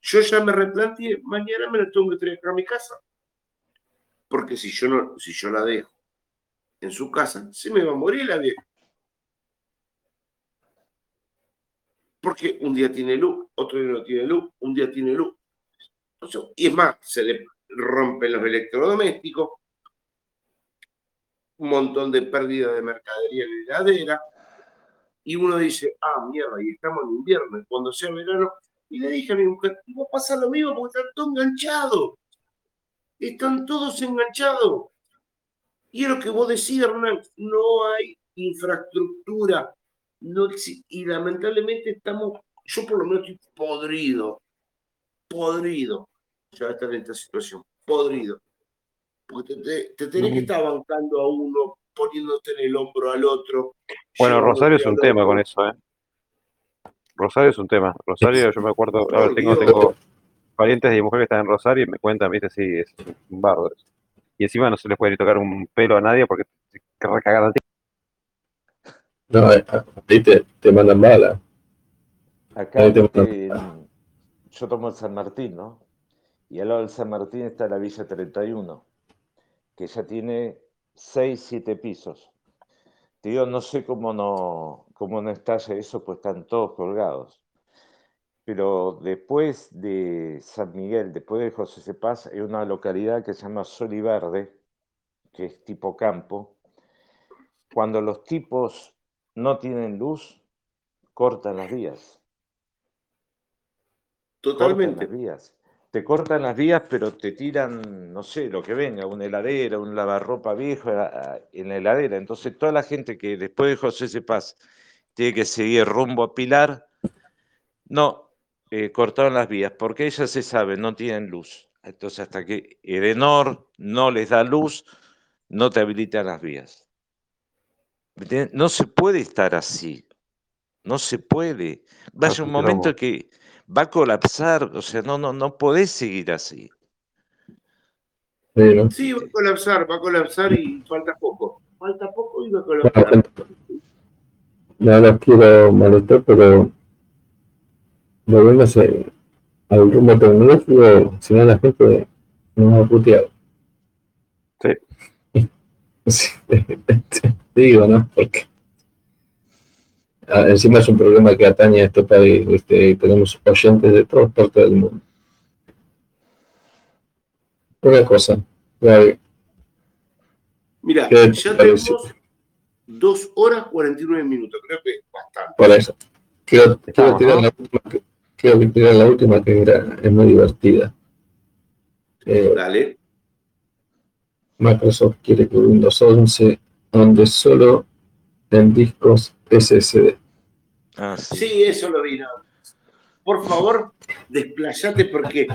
Speaker 1: yo ya me replanteé, mañana me la tengo que traer a mi casa. Porque si yo, no, si yo la dejo en su casa, se me va a morir la vieja. Porque un día tiene luz, otro día no tiene luz, un día tiene luz. Y es más, se le rompen los electrodomésticos, un montón de pérdida de mercadería en la heladera, y uno dice, ah, mierda, y estamos en invierno, cuando sea verano, y le dije a mi mujer, va a pasar lo mismo porque están todos enganchados, están todos enganchados. Y es lo que vos decís, Hernán, no hay infraestructura, no y lamentablemente estamos, yo por lo menos estoy podrido, podrido, ya estar en esta situación, podrido. Porque te, tenés que estar bancando a uno, poniéndote en el hombro al otro.
Speaker 4: Bueno, Rosario es un tema con eso, ¿eh? Rosario es un tema. Rosario, yo me acuerdo, a ver, tengo, tengo parientes de mujeres que están en Rosario y me cuentan, viste, sí, es un bardo y encima no se les puede ni tocar un pelo a nadie porque te recagan al
Speaker 2: No, eh, ahí te, te mandan bala.
Speaker 3: Acá yo tomo el San Martín, ¿no? Y al lado del San Martín está la Villa 31, que ya tiene 6, 7 pisos. Te digo, no sé cómo no, cómo no estalla eso, pues están todos colgados. Pero después de San Miguel, después de José Cepaz, hay una localidad que se llama Soliverde, que es tipo campo. Cuando los tipos no tienen luz, cortan las vías.
Speaker 1: Totalmente.
Speaker 3: vías. Te cortan las vías, pero te tiran, no sé, lo que venga, una heladera, un lavarropa viejo en la heladera. Entonces, toda la gente que después de José Cepaz tiene que seguir rumbo a Pilar, no, eh, cortaron las vías, porque ellas se sabe, no tienen luz. Entonces, hasta que Edenor no les da luz, no te habilitan las vías. No se puede estar así. No se puede. Va a un momento que va a colapsar. O sea, no, no, no podés seguir así.
Speaker 1: Sí, va a colapsar, va a colapsar y falta poco. Falta poco y va a colapsar.
Speaker 2: No las quiero molestar, pero volvemos al rumbo tecnológico, si no la gente nos va a putear. Sí. Digo, ¿no? Porque encima es un problema que atañe a este país. Este, tenemos oyentes de todas partes del mundo. Una cosa.
Speaker 1: Mira, ya tenemos dos horas 49 minutos. Creo que es bastante.
Speaker 2: Por eso. Quiero, tirar la última, quiero tirar la última que era, es muy divertida.
Speaker 1: Eh, Dale.
Speaker 2: Microsoft quiere que Windows 11 ande solo en discos SSD.
Speaker 1: Ah, sí. eso lo vi. Por favor, desplayate porque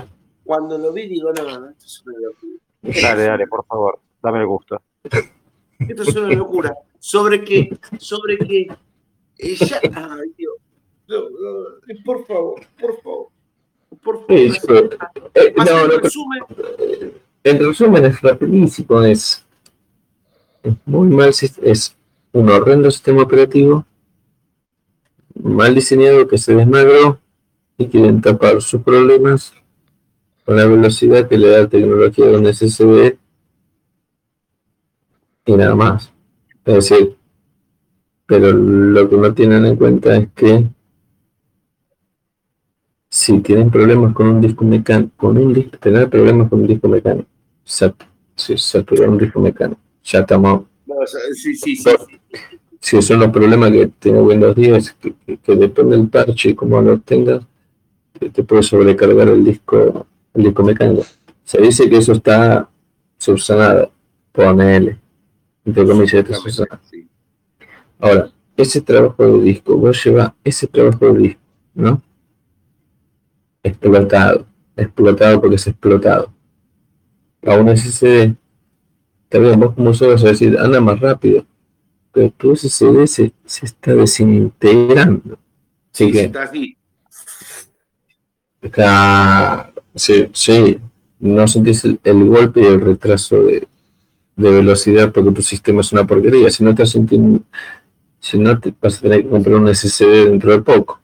Speaker 1: cuando lo vi digo, no, no, esto es
Speaker 4: Dale, dale, por favor, dame el gusto.
Speaker 1: Esto es una locura. ¿Sobre qué? ¿Sobre qué? Ella. Ay, Dios. por favor, por favor. Por favor.
Speaker 2: Eh, no, no, resumen. En resumen, es rapidísimo. Es, es muy mal. Es un horrendo sistema operativo. Mal diseñado que se desmagró y quieren tapar sus problemas con la velocidad que le da la tecnología de un SSD y nada más. Es decir, pero lo que no tienen en cuenta es que si tienen problemas con un disco mecánico, con un disco, tener problemas con un disco mecánico, si saturar un disco mecánico, ya estamos. sí, sí, sí, si son los problemas que tiene Windows 10, que, que, depende del parche y cómo lo tengas, te puede sobrecargar el disco el disco mecánico. Se dice que eso está subsanado, ponele, entre comillas, subsanado. Ahora, ese trabajo de disco, vos llevas ese trabajo de disco, ¿no? Explotado, explotado porque es explotado. A un SSD, está bien, vos como usuario vas a decir, anda más rápido, pero tu SSD se, se está desintegrando.
Speaker 1: Sí, que, está así.
Speaker 2: Sí, sí, no sentís el, golpe y el retraso de, velocidad porque tu sistema es una porquería. Si no te sintiendo, si no te vas a tener que comprar un SSD dentro de poco.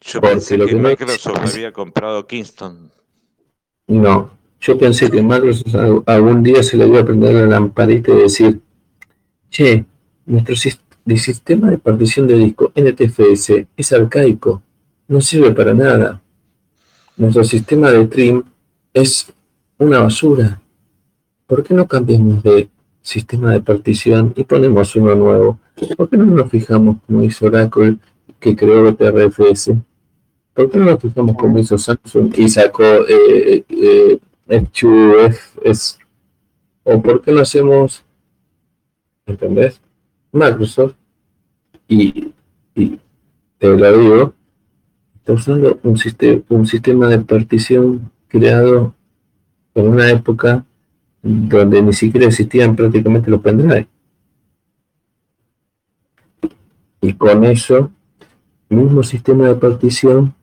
Speaker 3: Yo pensé que, Microsoft había comprado Kingston.
Speaker 2: No, yo pensé que Microsoft algún día se le iba a prender la lamparita y decir, che, nuestro sistema de partición de disco NTFS es arcaico, no sirve para nada nuestro sistema de trim es una basura. ¿Por qué no cambiamos de sistema de partición y ponemos uno nuevo? ¿Por qué no nos fijamos como hizo Oracle que creó PRFS? ¿Por qué no nos fijamos como hizo Samsung y sacó eh, eh, F2FS? ¿O por qué no hacemos, ¿entendés? Microsoft y, y te lo digo, usando un, sistema, un sistema de partición creado en una época donde ni siquiera existían prácticamente los pendrive. Y con eso, mismo sistema de partición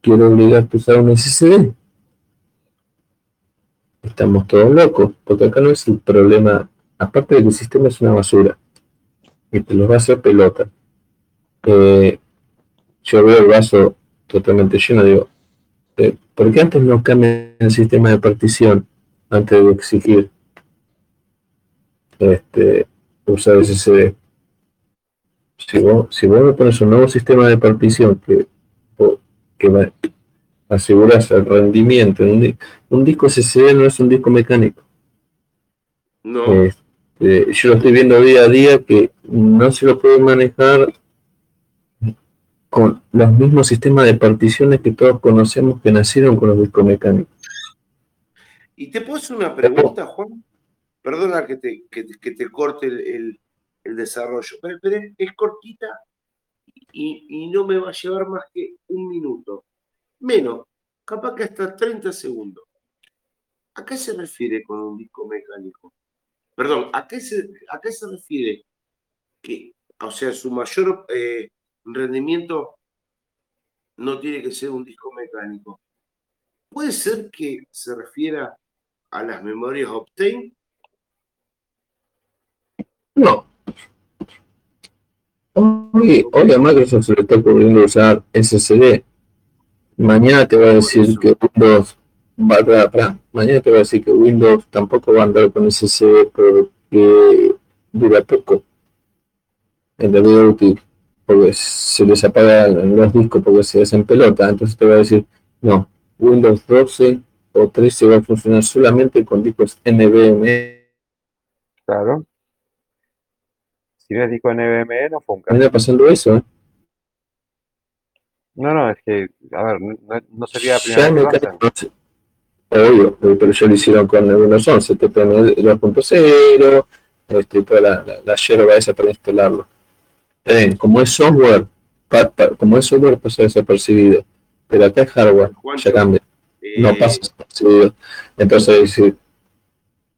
Speaker 2: quiere obligarte a usar un SSD. Estamos todos locos, porque acá no es el problema, aparte de que el sistema es una basura, y te los va a hacer pelota. Eh, yo veo el vaso totalmente lleno, digo, eh, ¿por qué antes no cambian el sistema de partición antes de exigir este, usar SSD? Si vos, si vos me pones un nuevo sistema de partición que, que aseguras el rendimiento, un, un, disco SSD no es un disco mecánico.
Speaker 1: No.
Speaker 2: Este, yo lo estoy viendo día a día que no se lo puede manejar con los mismos sistemas de particiones que todos conocemos que nacieron con los discos mecánicos.
Speaker 1: Y te puedo hacer una pregunta, Juan. Perdona que te, que, te corte el, desarrollo, pero, es, cortita y, y, no me va a llevar más que un minuto. Menos, capaz que hasta 30 segundos. ¿A qué se refiere con un disco mecánico? Perdón, ¿a qué se, a qué se refiere? Que, o sea, su mayor eh, rendimiento no tiene que ser un disco mecánico. ¿Puede ser que se refiera a las memorias Optane?
Speaker 2: No. Hoy, a Microsoft se le está ocurriendo usar SSD. Mañana te va a decir que Windows va mañana te va a decir que Windows tampoco va a andar con SSD porque dura poco en la vida útil porque se les apagan los discos porque se hacen pelota, entonces te va a decir, no, Windows 12 o 13 va a funcionar solamente con discos NVMe.
Speaker 4: Claro. Si no es disco NVMe, no funciona.
Speaker 2: está pasando eso, ¿eh?
Speaker 4: No, no, es que, a ver, no, sería la primera vez
Speaker 2: Obvio, pero ya lo hicieron con el Windows 11, TPM 2.0, este, toda la, la, la yerba esa para instalarlo. Como es software, como es software pasa desapercibido, pero acá es hardware, ya cambia, no eh, pasa desapercibido. Entonces,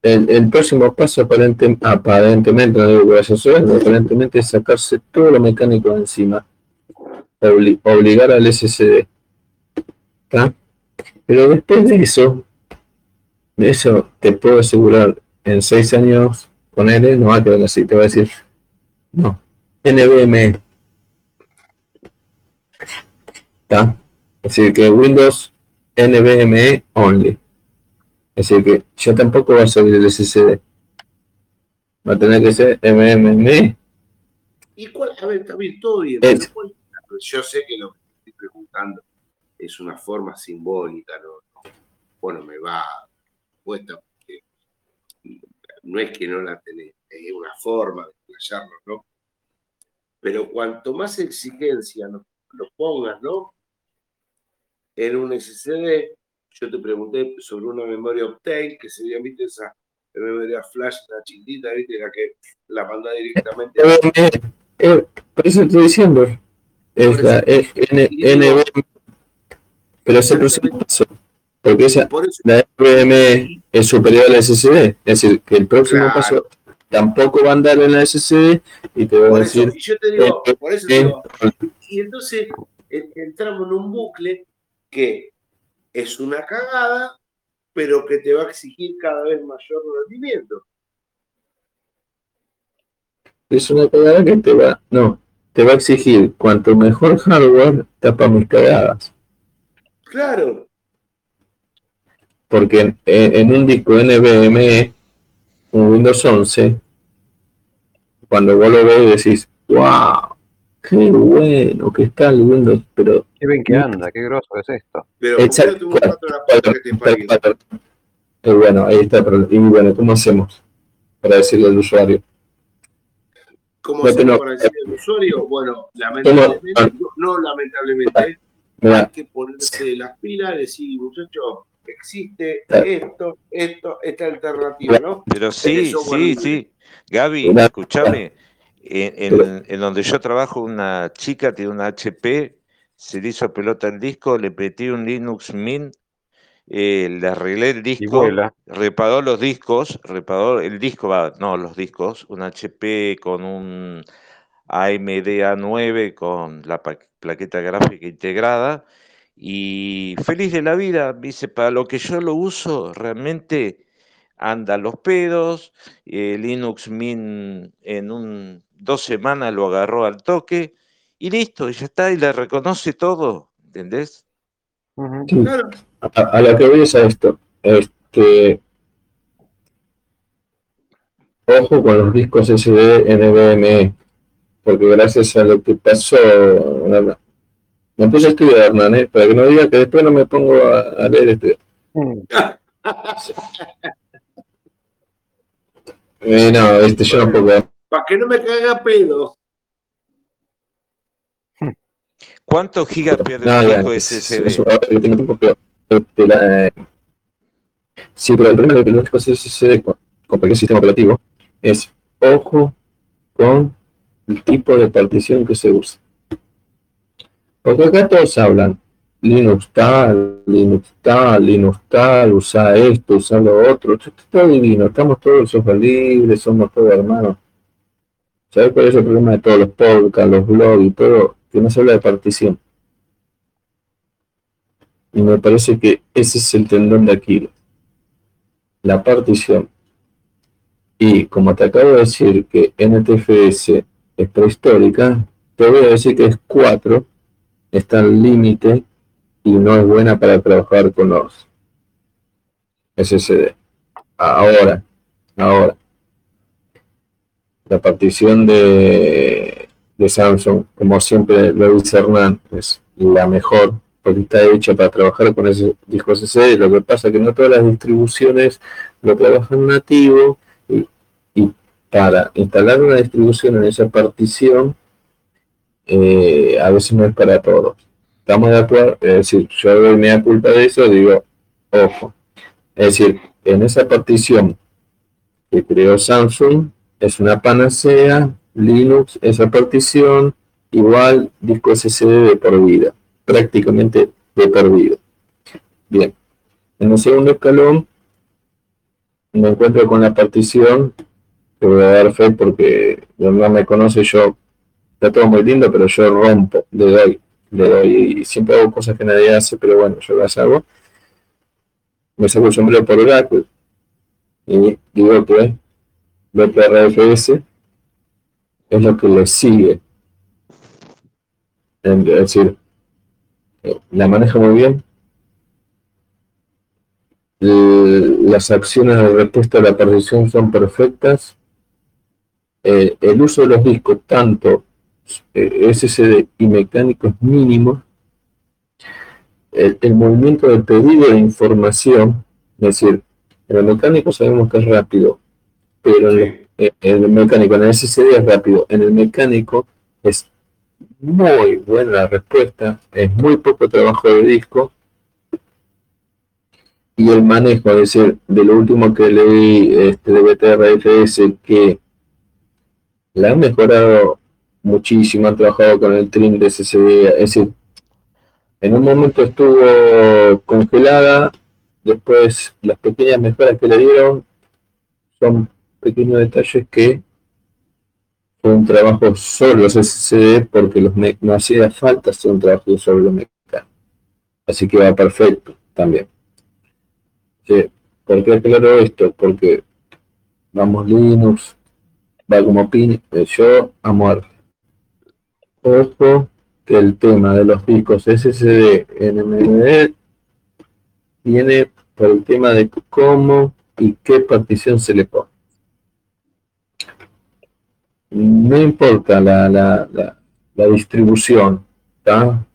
Speaker 2: el, próximo paso aparente, aparentemente, no digo que aparentemente es sacarse todo lo mecánico de encima, obligar al SSD. Pero después de eso, de eso te puedo asegurar, en seis años con él no va a quedar así, te va a decir, no, NVMe. ¿Está? Es decir, que Windows NVMe only. Es decir, que yo tampoco va a salir el SSD. Va a tener que ser MMM.
Speaker 1: ¿Y cuál? A ver, está bien, todo bien. Yo sé que lo que estoy preguntando es una forma simbólica, ¿no? Bueno, me va puesta porque no es que no la tenés, es una forma de explayarlo, ¿no? Pero cuanto más exigencia lo, lo pongas, ¿no? En un SSD, yo te pregunté sobre una memoria Optane, que sería, viste, esa memoria flash, la chiquitita, viste, la que la manda directamente.
Speaker 2: Eh, eh, por eso estoy diciendo, es la NVMe, pero es el próximo paso, porque esa, la NVMe es superior a la SSD, es decir, que el próximo paso tampoco va a andar en la SSD y te voy a decir...
Speaker 1: y yo te digo, eh, por eso te digo, y entonces entramos en un bucle que es una cagada, pero que te va a exigir cada vez mayor rendimiento.
Speaker 2: Es una cagada que te va, no, te va a exigir cuanto mejor hardware, tapa mis cagadas.
Speaker 1: Claro.
Speaker 2: Porque en, un disco NVMe, un Windows 11, cuando vos lo ves decís, wow, qué bueno que está el Windows, pero...
Speaker 4: Qué bien que anda, qué grosso es esto.
Speaker 2: Pero Exacto. Eh, bueno, ahí está. Y bueno, ¿cómo hacemos para decirle al usuario?
Speaker 1: ¿Cómo hacemos para decirle al usuario? Bueno, lamentablemente, no, lamentablemente, hay que ponerse las pilas y decir, muchachos, existe esto, esto, esta alternativa, ¿no?
Speaker 3: Pero sí, sí, sí. Gaby, escúchame. En, en, donde yo trabajo, una chica tiene una HP, se le hizo pelota el disco, le metí un Linux Mint, eh, le arreglé el disco, reparó los discos, reparó el disco, no los discos, un HP con un AMD A9 con la plaqueta gráfica integrada y feliz de la vida, dice, para lo que yo lo uso, realmente anda los pedos, eh, Linux Mint en un, dos semanas lo agarró al toque y listo, ya está, y le reconoce todo, ¿entendés?
Speaker 2: a, lo que voy es a esto, este, ojo con los discos SD NVMe, porque gracias a lo que pasó, me puse a estudiar, Hernán, ¿eh? para que no diga que después no me pongo a, leer este. Mm. Eh, no, este, yo no puedo.
Speaker 1: Para que no me caiga pedo.
Speaker 3: ¿Cuántos gigas pierde el disco SSD?
Speaker 2: sí, pero el problema de los discos SSD con, cualquier sistema operativo es ojo con el tipo de partición que se usa. Porque acá todos hablan Linux tal, Linux tal, Linux tal, usa esto, usa lo otro, esto está divino, estamos todos software libres, somos todos hermanos. ¿Sabes cuál es el problema de todos los podcasts, los blogs y todo? Que no se habla de partición. Y me parece que ese es el tendón de Aquiles. La partición. Y como te acabo de decir que NTFS es prehistórica, te voy a decir que es 4, está al límite y no es buena para trabajar con los SSD. Ahora, ahora, la partición de, de Samsung, como siempre lo dice Hernán, es la mejor porque está hecha para trabajar con ese disco SSD. Lo que pasa es que no todas las distribuciones lo trabajan nativo para instalar una distribución en esa partición eh, a veces no es para todos. Estamos de acuerdo, es decir, yo doy media culpa de eso, digo, ojo. Es decir, en esa partición que creó Samsung, es una panacea, Linux, esa partición, igual disco SSD de por vida, prácticamente de por vida. Bien, en el segundo escalón, me encuentro con la partición, te voy a dar fe porque no me conoce, yo está todo muy lindo, pero yo rompo, le doy, le doy, y siempre hago cosas que nadie hace, pero bueno, yo las hago. Me saco el sombrero por Oracle y digo que BPRFS es lo que le sigue. Es decir, la maneja muy bien. Las acciones de respuesta a la partición son perfectas. Eh, el uso de los discos, tanto eh, SSD y mecánicos mínimos, el, el, movimiento del pedido de información, es decir, en el mecánico sabemos que es rápido, pero en, el, mecánico, en el SSD es rápido, en el mecánico es muy buena la respuesta, es muy poco trabajo de disco. Y el manejo, es decir, de lo último que leí este, de BTRFS que la han mejorado muchísimo, han trabajado con el trim de SSD, es decir, en un momento estuvo congelada, después las pequeñas mejoras que le dieron son pequeños detalles que fue un trabajo sobre los SSD porque los no hacía falta hacer un trabajo sobre los mecánicos. Así que va perfecto también. ¿Por qué aclaro esto? Porque vamos Linux, va como pin, yo a muerte. Ojo que el tema de los discos SSD NMD viene por el tema de cómo y qué partición se le pone. No importa la, la, la, distribución, no,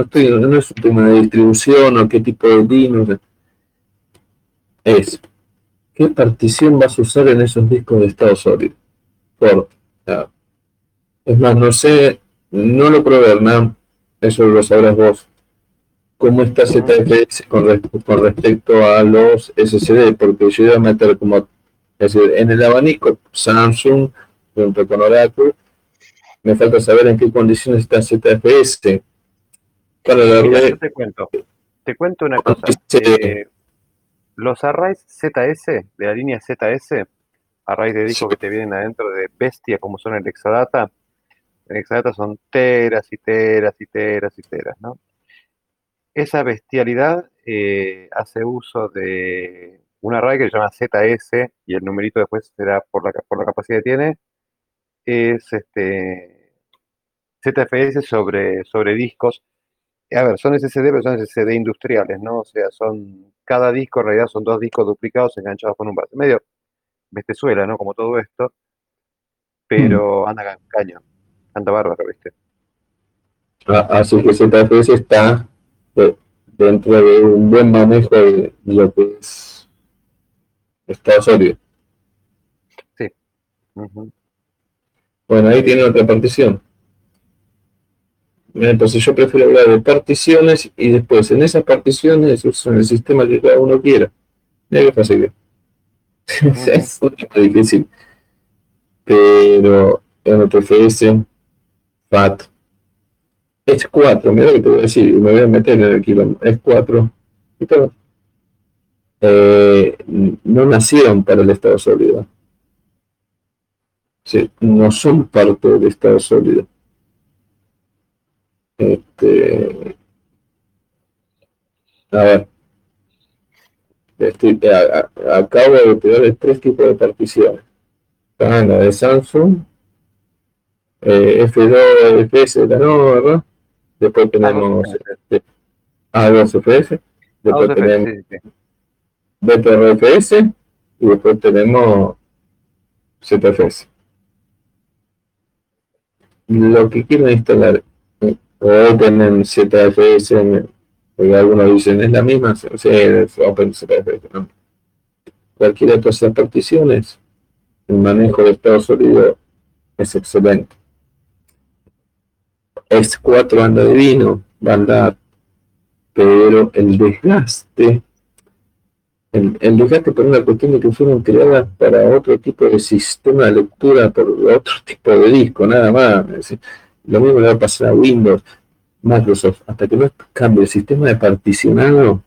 Speaker 2: estoy, no es un tema de distribución o qué tipo de Linux, es qué partición vas a usar en esos discos de estado sólido. Por, es más, no sé, no lo probé, Hernán, eso lo sabrás vos. ¿Cómo está ZFS con, con respecto a los SSD? Porque yo iba a meter como, es decir, en el abanico Samsung junto con Oracle, me falta saber en qué condiciones está ZFS.
Speaker 4: Para darle... te cuento, te cuento una cosa. Eh, los arrays ZS, de la línea ZS, arrays de disco que te vienen adentro de bestia, como son el Exadata, en Exadata son teras y teras y teras y teras, ¿no? Esa bestialidad eh, hace uso de un array que se llama ZS y el numerito después será por la, por la capacidad que tiene. Es este ZFS sobre, sobre discos. A ver, son SSD, pero son SSD industriales, ¿no? O sea, son cada disco en realidad son dos discos duplicados enganchados con un base. Medio bestezuela, ¿no? Como todo esto. Pero mm. anda caño. Anda bárbaro, ¿viste?
Speaker 2: Ah, así que ZFS está dentro de un buen manejo de lo que es estado sólido.
Speaker 4: Sí.
Speaker 2: Bueno, ahí tiene otra partición. Entonces yo prefiero hablar de particiones y después en esas particiones usan el sistema que cada uno quiera. Mira qué fácil. es muy difícil. Pero NTFS, FAT, es 4, mira lo que te voy a decir, me voy a meter en el kilómetro, es 4 y todo. Eh, no nacieron para el estado sólido. Sí, no son parte del estado sólido. Este, a ver. Estoy, acabo de pegar tres tipos de particiones. la de Samsung, eh, F2 FS de la nueva, ¿verdad? Después tenemos este, A2FS, después tenemos BTRFS y después tenemos ZFS. Lo que quiero instalar o tienen ZFS, porque algunos dicen es la misma, sí, es OpenZFS, ¿no? Cualquiera de todas esas particiones, el manejo de estado sólido es excelente. X4 anda divino, va a andar, pero el desgaste, el, el, desgaste por una cuestión de que fueron creadas para otro tipo de sistema de lectura por otro tipo de disco, nada más. Lo mismo le va a pasar a Windows, Microsoft, hasta que no cambie el sistema de particionado,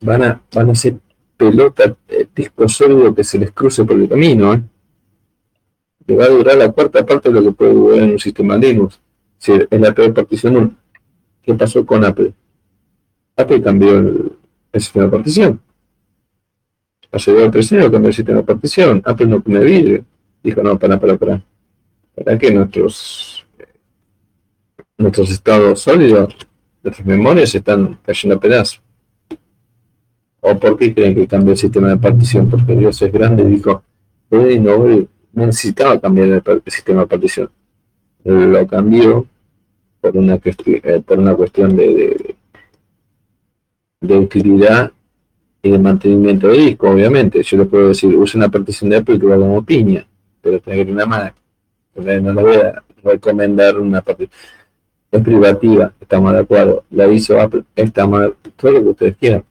Speaker 2: van a, van a ser pelota, eh, disco sólido que se les cruce por el camino. ¿eh? Le va a durar la cuarta parte de lo que puede durar en un sistema Linux. Si es la peor partición 1. ¿Qué pasó con Apple? Apple cambió el, sistema de partición. Hace dos o tres años cambió el sistema de partición. Apple no pone vidrio. Dijo, no, para, para, para. ¿Para qué nuestros, nuestros estados sólidos, nuestras memorias están cayendo a pedazos? ¿O por qué creen que cambió el sistema de partición? Porque Dios es grande y dijo, no, necesitaba cambiar el, sistema de partición. Lo cambió por una, eh, por una cuestión de, utilidad y de mantenimiento de disco, obviamente. Yo le puedo decir, use una partición de Apple que va como piña, pero tener una Mac. No le voy a recomendar una partición. Es privativa, estamos de acuerdo. La hizo Apple, está mal, todo lo que ustedes quieran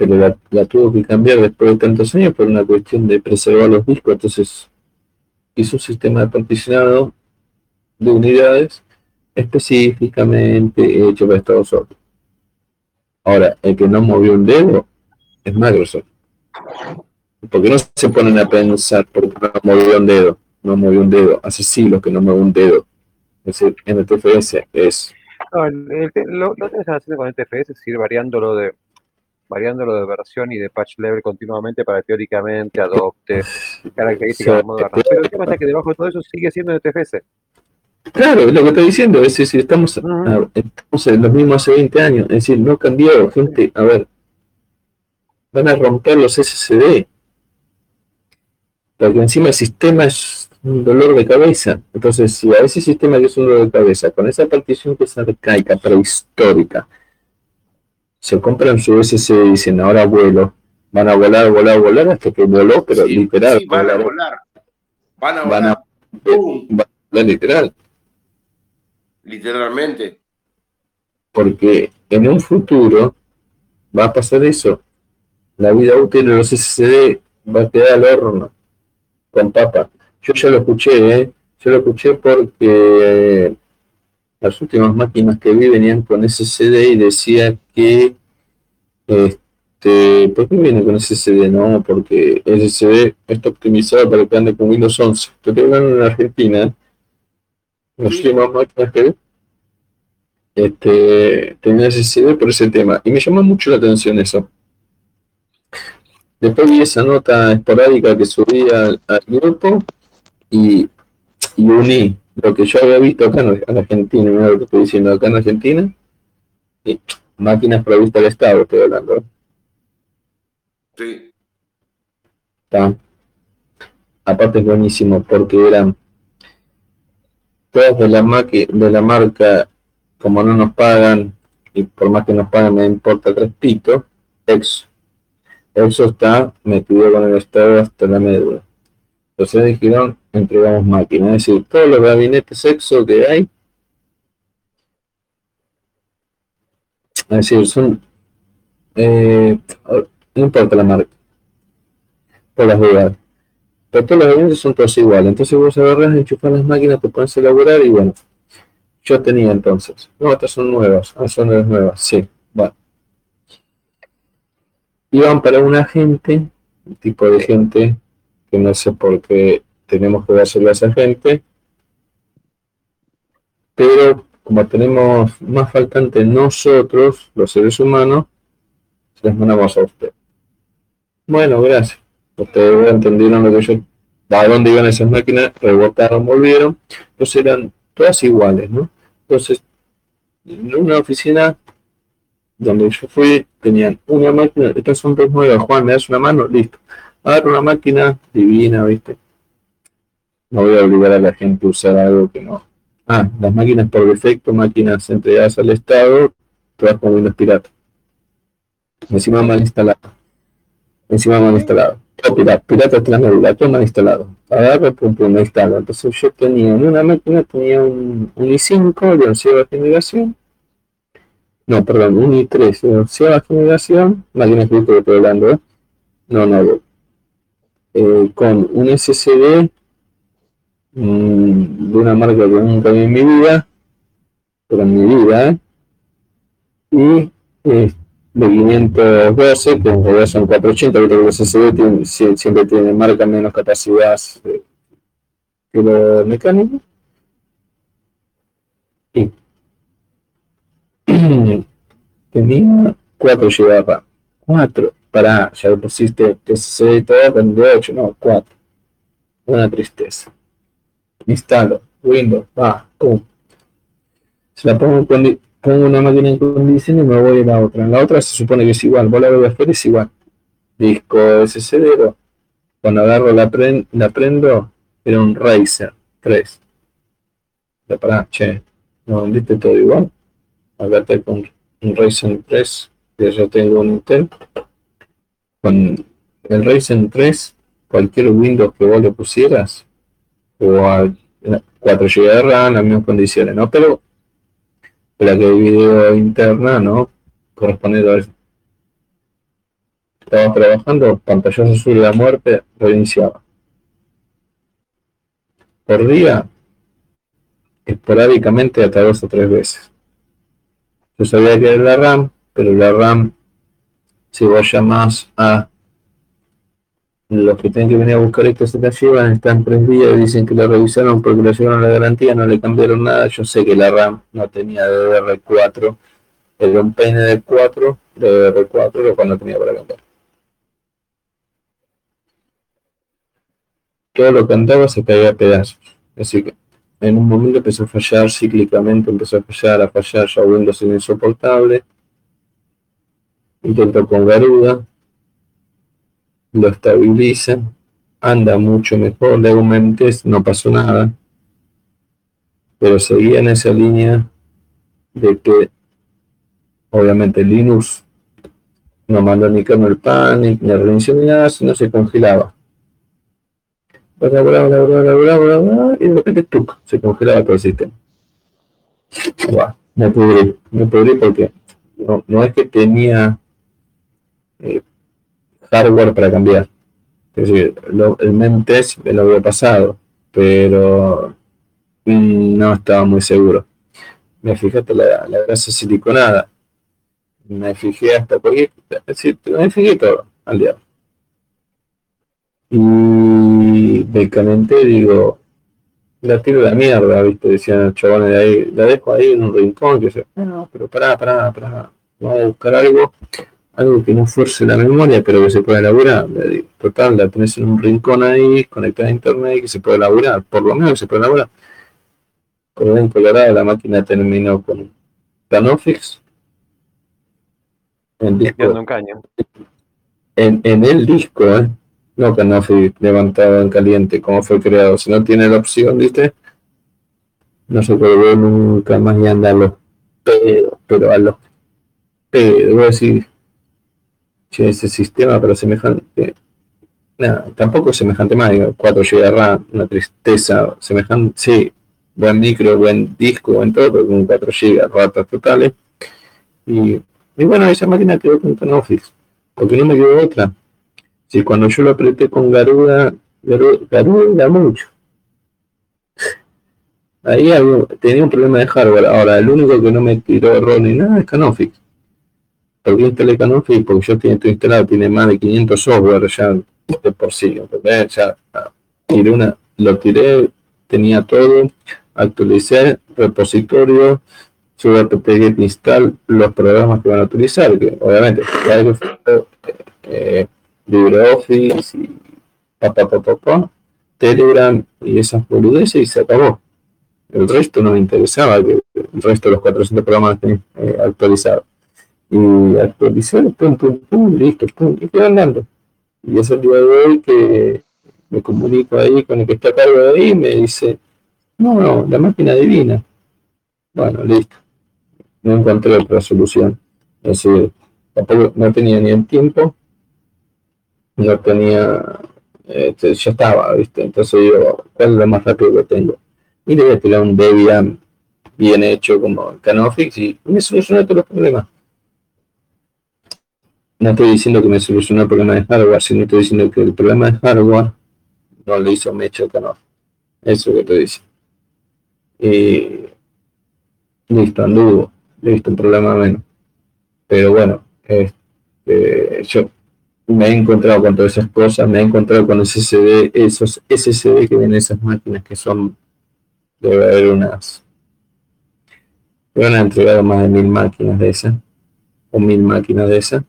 Speaker 2: pero la, tuvo que cambiar después de tantos años por una cuestión de preservar los discos, entonces hizo un sistema de particionado de unidades específicamente hecho para Estados Unidos. Ahora, el que no movió un dedo es Microsoft. Porque no se ponen a pensar porque no movió un dedo, no movió un dedo, hace siglos que no mueve un dedo. Es decir, NTFS es...
Speaker 4: No, lo, que están haciendo con NTFS es ir variándolo de variándolo de versión y de patch level continuamente para que teóricamente adopte características modernas. Pero el tema es que debajo de todo eso sigue siendo NTFS.
Speaker 2: Claro, lo que estoy diciendo es decir, estamos, estamos en los mismos hace 20 años, es decir, no ha cambiado, gente, a ver, van a romper los SSD, porque encima el sistema es un dolor de cabeza, entonces si a ese sistema que es un dolor de cabeza, con esa partición que es arcaica, prehistórica, se compran su SSD y dicen ahora vuelo, van a volar, volar, volar hasta que voló, pero literal.
Speaker 1: van a volar. Van a volar.
Speaker 2: Van a, literal.
Speaker 1: Literalmente.
Speaker 2: Porque en un futuro va a pasar eso. La vida útil de los SSD va a quedar al horno con papa. Yo ya lo escuché, ¿eh? Yo lo escuché porque las últimas máquinas que vi venían con SSD y decía que este, ¿por qué viene con SSD? No, porque SSD está optimizado para que ande con Windows 11. Estoy hablando en Argentina, las últimas máquinas que vi, este, tenía SSD por ese tema y me llamó mucho la atención eso. Después vi esa nota esporádica que subía al, grupo y, y uní lo que yo había visto acá en, Argentina, mira lo que estoy diciendo acá en Argentina, y máquinas provistas del Estado, estoy hablando.
Speaker 1: Sí.
Speaker 2: Está. Aparte es buenísimo porque eran todas de la, de la marca, como no nos pagan, y por más que nos pagan me importa tres pitos, Exo. Exo está metido con el Estado hasta la médula. Entonces dijeron, entregamos máquinas. Es decir, todos los gabinetes EXO que hay, es decir, son, eh, no importa la marca, por las dudas. Pero todos los gabinetes son todos iguales. Entonces vos agarras, enchufas las máquinas, te pones a elaborar y bueno. Yo tenía entonces. No, estas son nuevas. Ah, son las nuevas, sí. Bueno. Iban para un agente, un tipo de gente que no sé por qué tenemos que dárselo a esa gente, pero como tenemos más faltante nosotros, los seres humanos, les mandamos a usted. Bueno, gracias. Ustedes entendieron lo que yo, a dónde iban esas máquinas, rebotaron, volvieron, entonces eran todas iguales, ¿no? Entonces, en una oficina donde yo fui, tenían una máquina, estas son dos nuevas, Juan, ¿me das una mano? Listo ver, una máquina divina, ¿viste? No voy a obligar a la gente a usar algo que no. Ah, las máquinas por defecto, máquinas entregadas al Estado, todas con Windows pirata. Encima mal instalado. Encima mal instalado. Todo pirata, pirata médula, todo mal instalado. Agarra, pum, pum, me instala. Entonces yo tenía en una máquina, tenía un, i5 de onceava generación. No, perdón, un i3 de onceava generación. Máquinas que estoy hablando, ¿eh? No, no, eh, con un SSD mm, de una marca que nunca vi en mi vida, pero en mi vida, y este, de 512, que en realidad son 480, pero que los SSD siempre tienen, marca menos capacidad eh, que lo mecánico. Y tenía 4 GB de RAM. 4, para, ya lo pusiste y todo, con 8, no, 4. Una tristeza. Instalo, Windows, va, pum. Se la pongo pongo una máquina en condiciones y me voy a la otra. La otra se supone que es igual, vos la ves afuera es igual. Disco SSD, cuando agarro la, la prendo, era un Razer 3. La para, che, no vendiste todo igual. Acá con un Ryzen 3, que yo tengo un Intel. Con el Ryzen 3, cualquier Windows que vos le pusieras, o a 4 GB de RAM, las mismas condiciones, ¿no? Pero la que video interna, ¿no? Correspondiendo a eso. Estaba trabajando, pantallazo azul de la muerte, reiniciaba. Por día, esporádicamente hasta dos o tres veces. Yo sabía que era la RAM, pero la RAM, si vos llamás a los que tienen que venir a buscar esto se la llevan, están tres días y dicen que la revisaron porque la llevaron a la garantía, no le cambiaron nada. Yo sé que la RAM no tenía DDR4, era un PND4, DDR4, lo cual no tenía para cambiar. Todo lo que andaba se caía a pedazos. Así que en un momento empezó a fallar cíclicamente, empezó a fallar, a fallar, ya Windows era insoportable. Intentó con Garuda, lo estabiliza, anda mucho mejor, un test, no pasó nada, pero seguía en esa línea de que obviamente Linux no mandó ni kernel panic, ni reinicio ni nada, sino se congelaba. y de repente se congelaba todo el sistema. me pudrí, me pudrí porque no es que tenía eh, hardware para cambiar. Es decir, el Memtest me lo había pasado, pero mm, no estaba muy seguro. Me fijé hasta la, la grasa siliconada. Me fijé hasta porque, me fijé todo al día. Y me calenté, digo, la tiro de la mierda, ¿viste? Decían los chavales de ahí, la dejo ahí en un rincón, que se, no, pero pará, pará, pará, vamos a buscar algo algo que no fuerce la memoria, pero que se puede elaborar. Total, la tenés en un rincón ahí, conectada a internet que se puede elaborar, por lo menos se puede elaborar. Como ven, Colorado, la máquina terminó con Canofix. En, disco, en, en el disco, ¿eh? no Canofix levantado en caliente, como fue creado. Si no tiene la opción, ¿viste? No se puede ver nunca más y andar los pedos, pero a los pedos, voy a decir ese sistema, pero semejante. Nada, tampoco semejante más, 4 GB de RAM, una tristeza, semejante, sí, buen micro, buen disco, buen todo, pero con 4 GB, ratas totales. Y, y, bueno, esa máquina quedó con Canofix, porque no me quedó otra. Si cuando yo lo apreté con Garuda, Garuda, Garuda mucho. Ahí tenía un problema de hardware. Ahora, el único que no me tiró error ni nada es Canofix instalé Canopy porque yo tengo instalado, tiene más de 500 software ya de por sí. Ya ah, tiré una, lo tiré, tenía todo, actualicé, repositorio, sube apt-get install los programas que van a utilizar, que obviamente eh, LibreOffice y pa, pa, Telegram y esas boludeces y se acabó. El resto no me interesaba, el resto de los 400 programas eh, actualizados y actualizar, pum, pum, pum, listo, pum, y quedó andando. Y es el día de hoy que me comunico ahí con el que está a cargo de ahí y me dice, no, no, la máquina divina. Bueno, listo. No encontré otra solución. Es decir, tampoco no tenía ni el tiempo, no tenía, este, ya estaba, ¿viste? Entonces digo, ¿cuál es lo más rápido que tengo? Y le voy a tirar un Debian bien hecho como Canofix y me soluciona todos los problemas no estoy diciendo que me solucionó el problema de hardware, sino estoy diciendo que el problema de hardware no lo hizo Mecho Canor. Eso que estoy diciendo. Y listo, anduvo, listo, un problema menos. Pero bueno, Este, yo me he encontrado con todas esas cosas, me he encontrado con SSD, esos SSD que vienen esas máquinas que son, debe haber unas, me han entregado más de mil máquinas de esas, o mil máquinas de esas,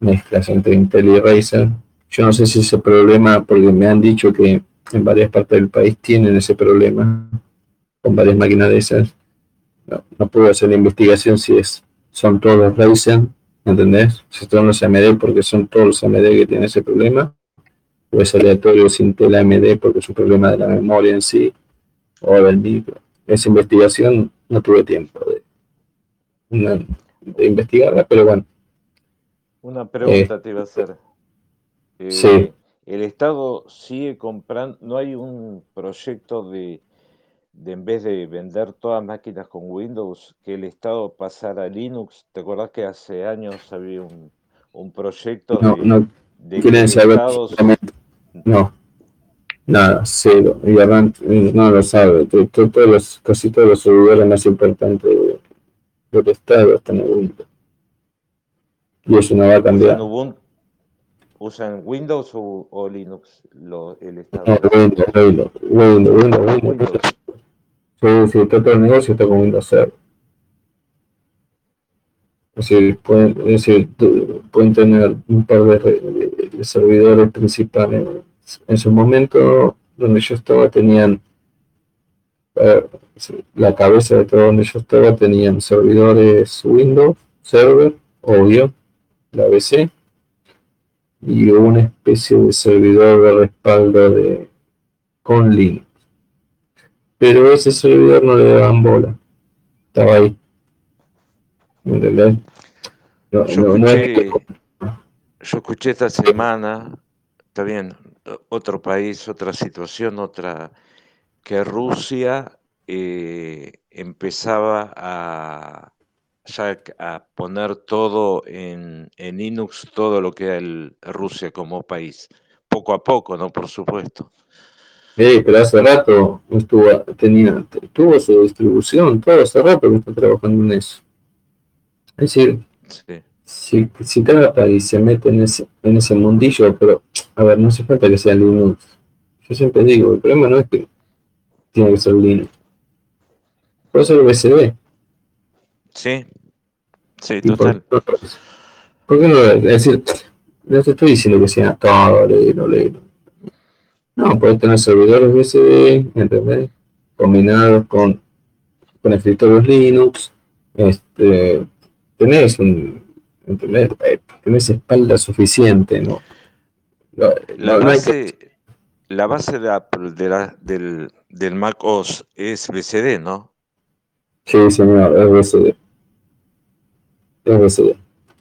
Speaker 2: mezclas entre Intel y Razer. Yo no sé si ese problema, porque me han dicho que en varias partes del país tienen ese problema con varias máquinas de esas. No, no puedo hacer la investigación si es, son todos los Razer ¿entendés? Si son los AMD porque son todos los AMD que tienen ese problema, o es aleatorio sin tela AMD porque es un problema de la memoria en sí, o del micro. Esa investigación no tuve tiempo de, investigarla, pero bueno.
Speaker 3: Una pregunta eh, te iba a hacer.
Speaker 2: Eh, sí.
Speaker 3: El Estado sigue comprando, no hay un proyecto de de en vez de vender todas máquinas con Windows, que el Estado pasara a Linux. ¿Te acordás que hace años había un, un proyecto
Speaker 2: no,
Speaker 3: de,
Speaker 2: no
Speaker 3: de
Speaker 2: quieren saber estados... No, nada, cero. Y no lo sabe. Todos los, casi todos los servidores más importantes del Estado están en Windows. Y eso no va a cambiar.
Speaker 3: ¿Usan Windows o, o Linux? Lo, el Estado.
Speaker 2: No, Windows, Windows, Windows, Windows. Windows. Sí, sí, todo el negocio está con Windows Server. Es decir, pueden, pueden tener un par de, servidores principales. En su momento, donde yo estaba, tenían eh, la cabeza de todo donde yo estaba, tenían servidores Windows, Server, obvio, la BC, y una especie de servidor de respaldo de con Linux pero ese servidor no le daban bola. Estaba ahí.
Speaker 3: ¿Entendés? yo, escuché, esta semana, está bien, otro país, otra situación, otra, que Rusia eh, empezaba a, a poner todo en, en Linux, todo lo que era el, Rusia como país, poco a poco, ¿no? Por supuesto.
Speaker 2: Pero hace rato estuvo, tenía, tuvo su distribución, todo hace rato que está trabajando en eso. Es decir, si, si, cada país se mete en ese, en ese mundillo, pero a ver, no hace falta que sea Linux. Yo siempre digo, el problema no es que tiene que ser Linux. Puede ser USB.
Speaker 3: Sí, sí, total.
Speaker 2: Por, qué no? Es decir, no te estoy diciendo que sea todo, leído, leído no, puedes tener servidores USB, ¿entendés? Combinados con, con escritorios Linux. Este, tenés un, ¿entendés? Eh, tenés espalda suficiente, ¿no?
Speaker 3: La, base, la base de Apple de la, del, del Mac OS es BCD, ¿no?
Speaker 2: Sí, señor, es BCD. Es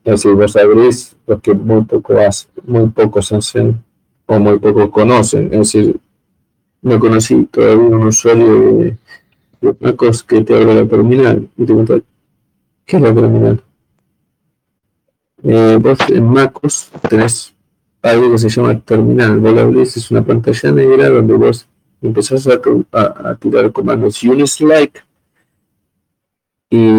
Speaker 2: decir, vos abrís lo que muy poco hace, muy pocos hacen o muy pocos conocen. Es decir, no conocí todavía un usuario de, MacOS que te habla de la terminal y te cuenta, ¿qué es la terminal? Eh, vos en MacOS tenés algo que se llama terminal. Vos la abrís, es una pantalla negra donde vos empezás a, a, a tirar comandos Unislike y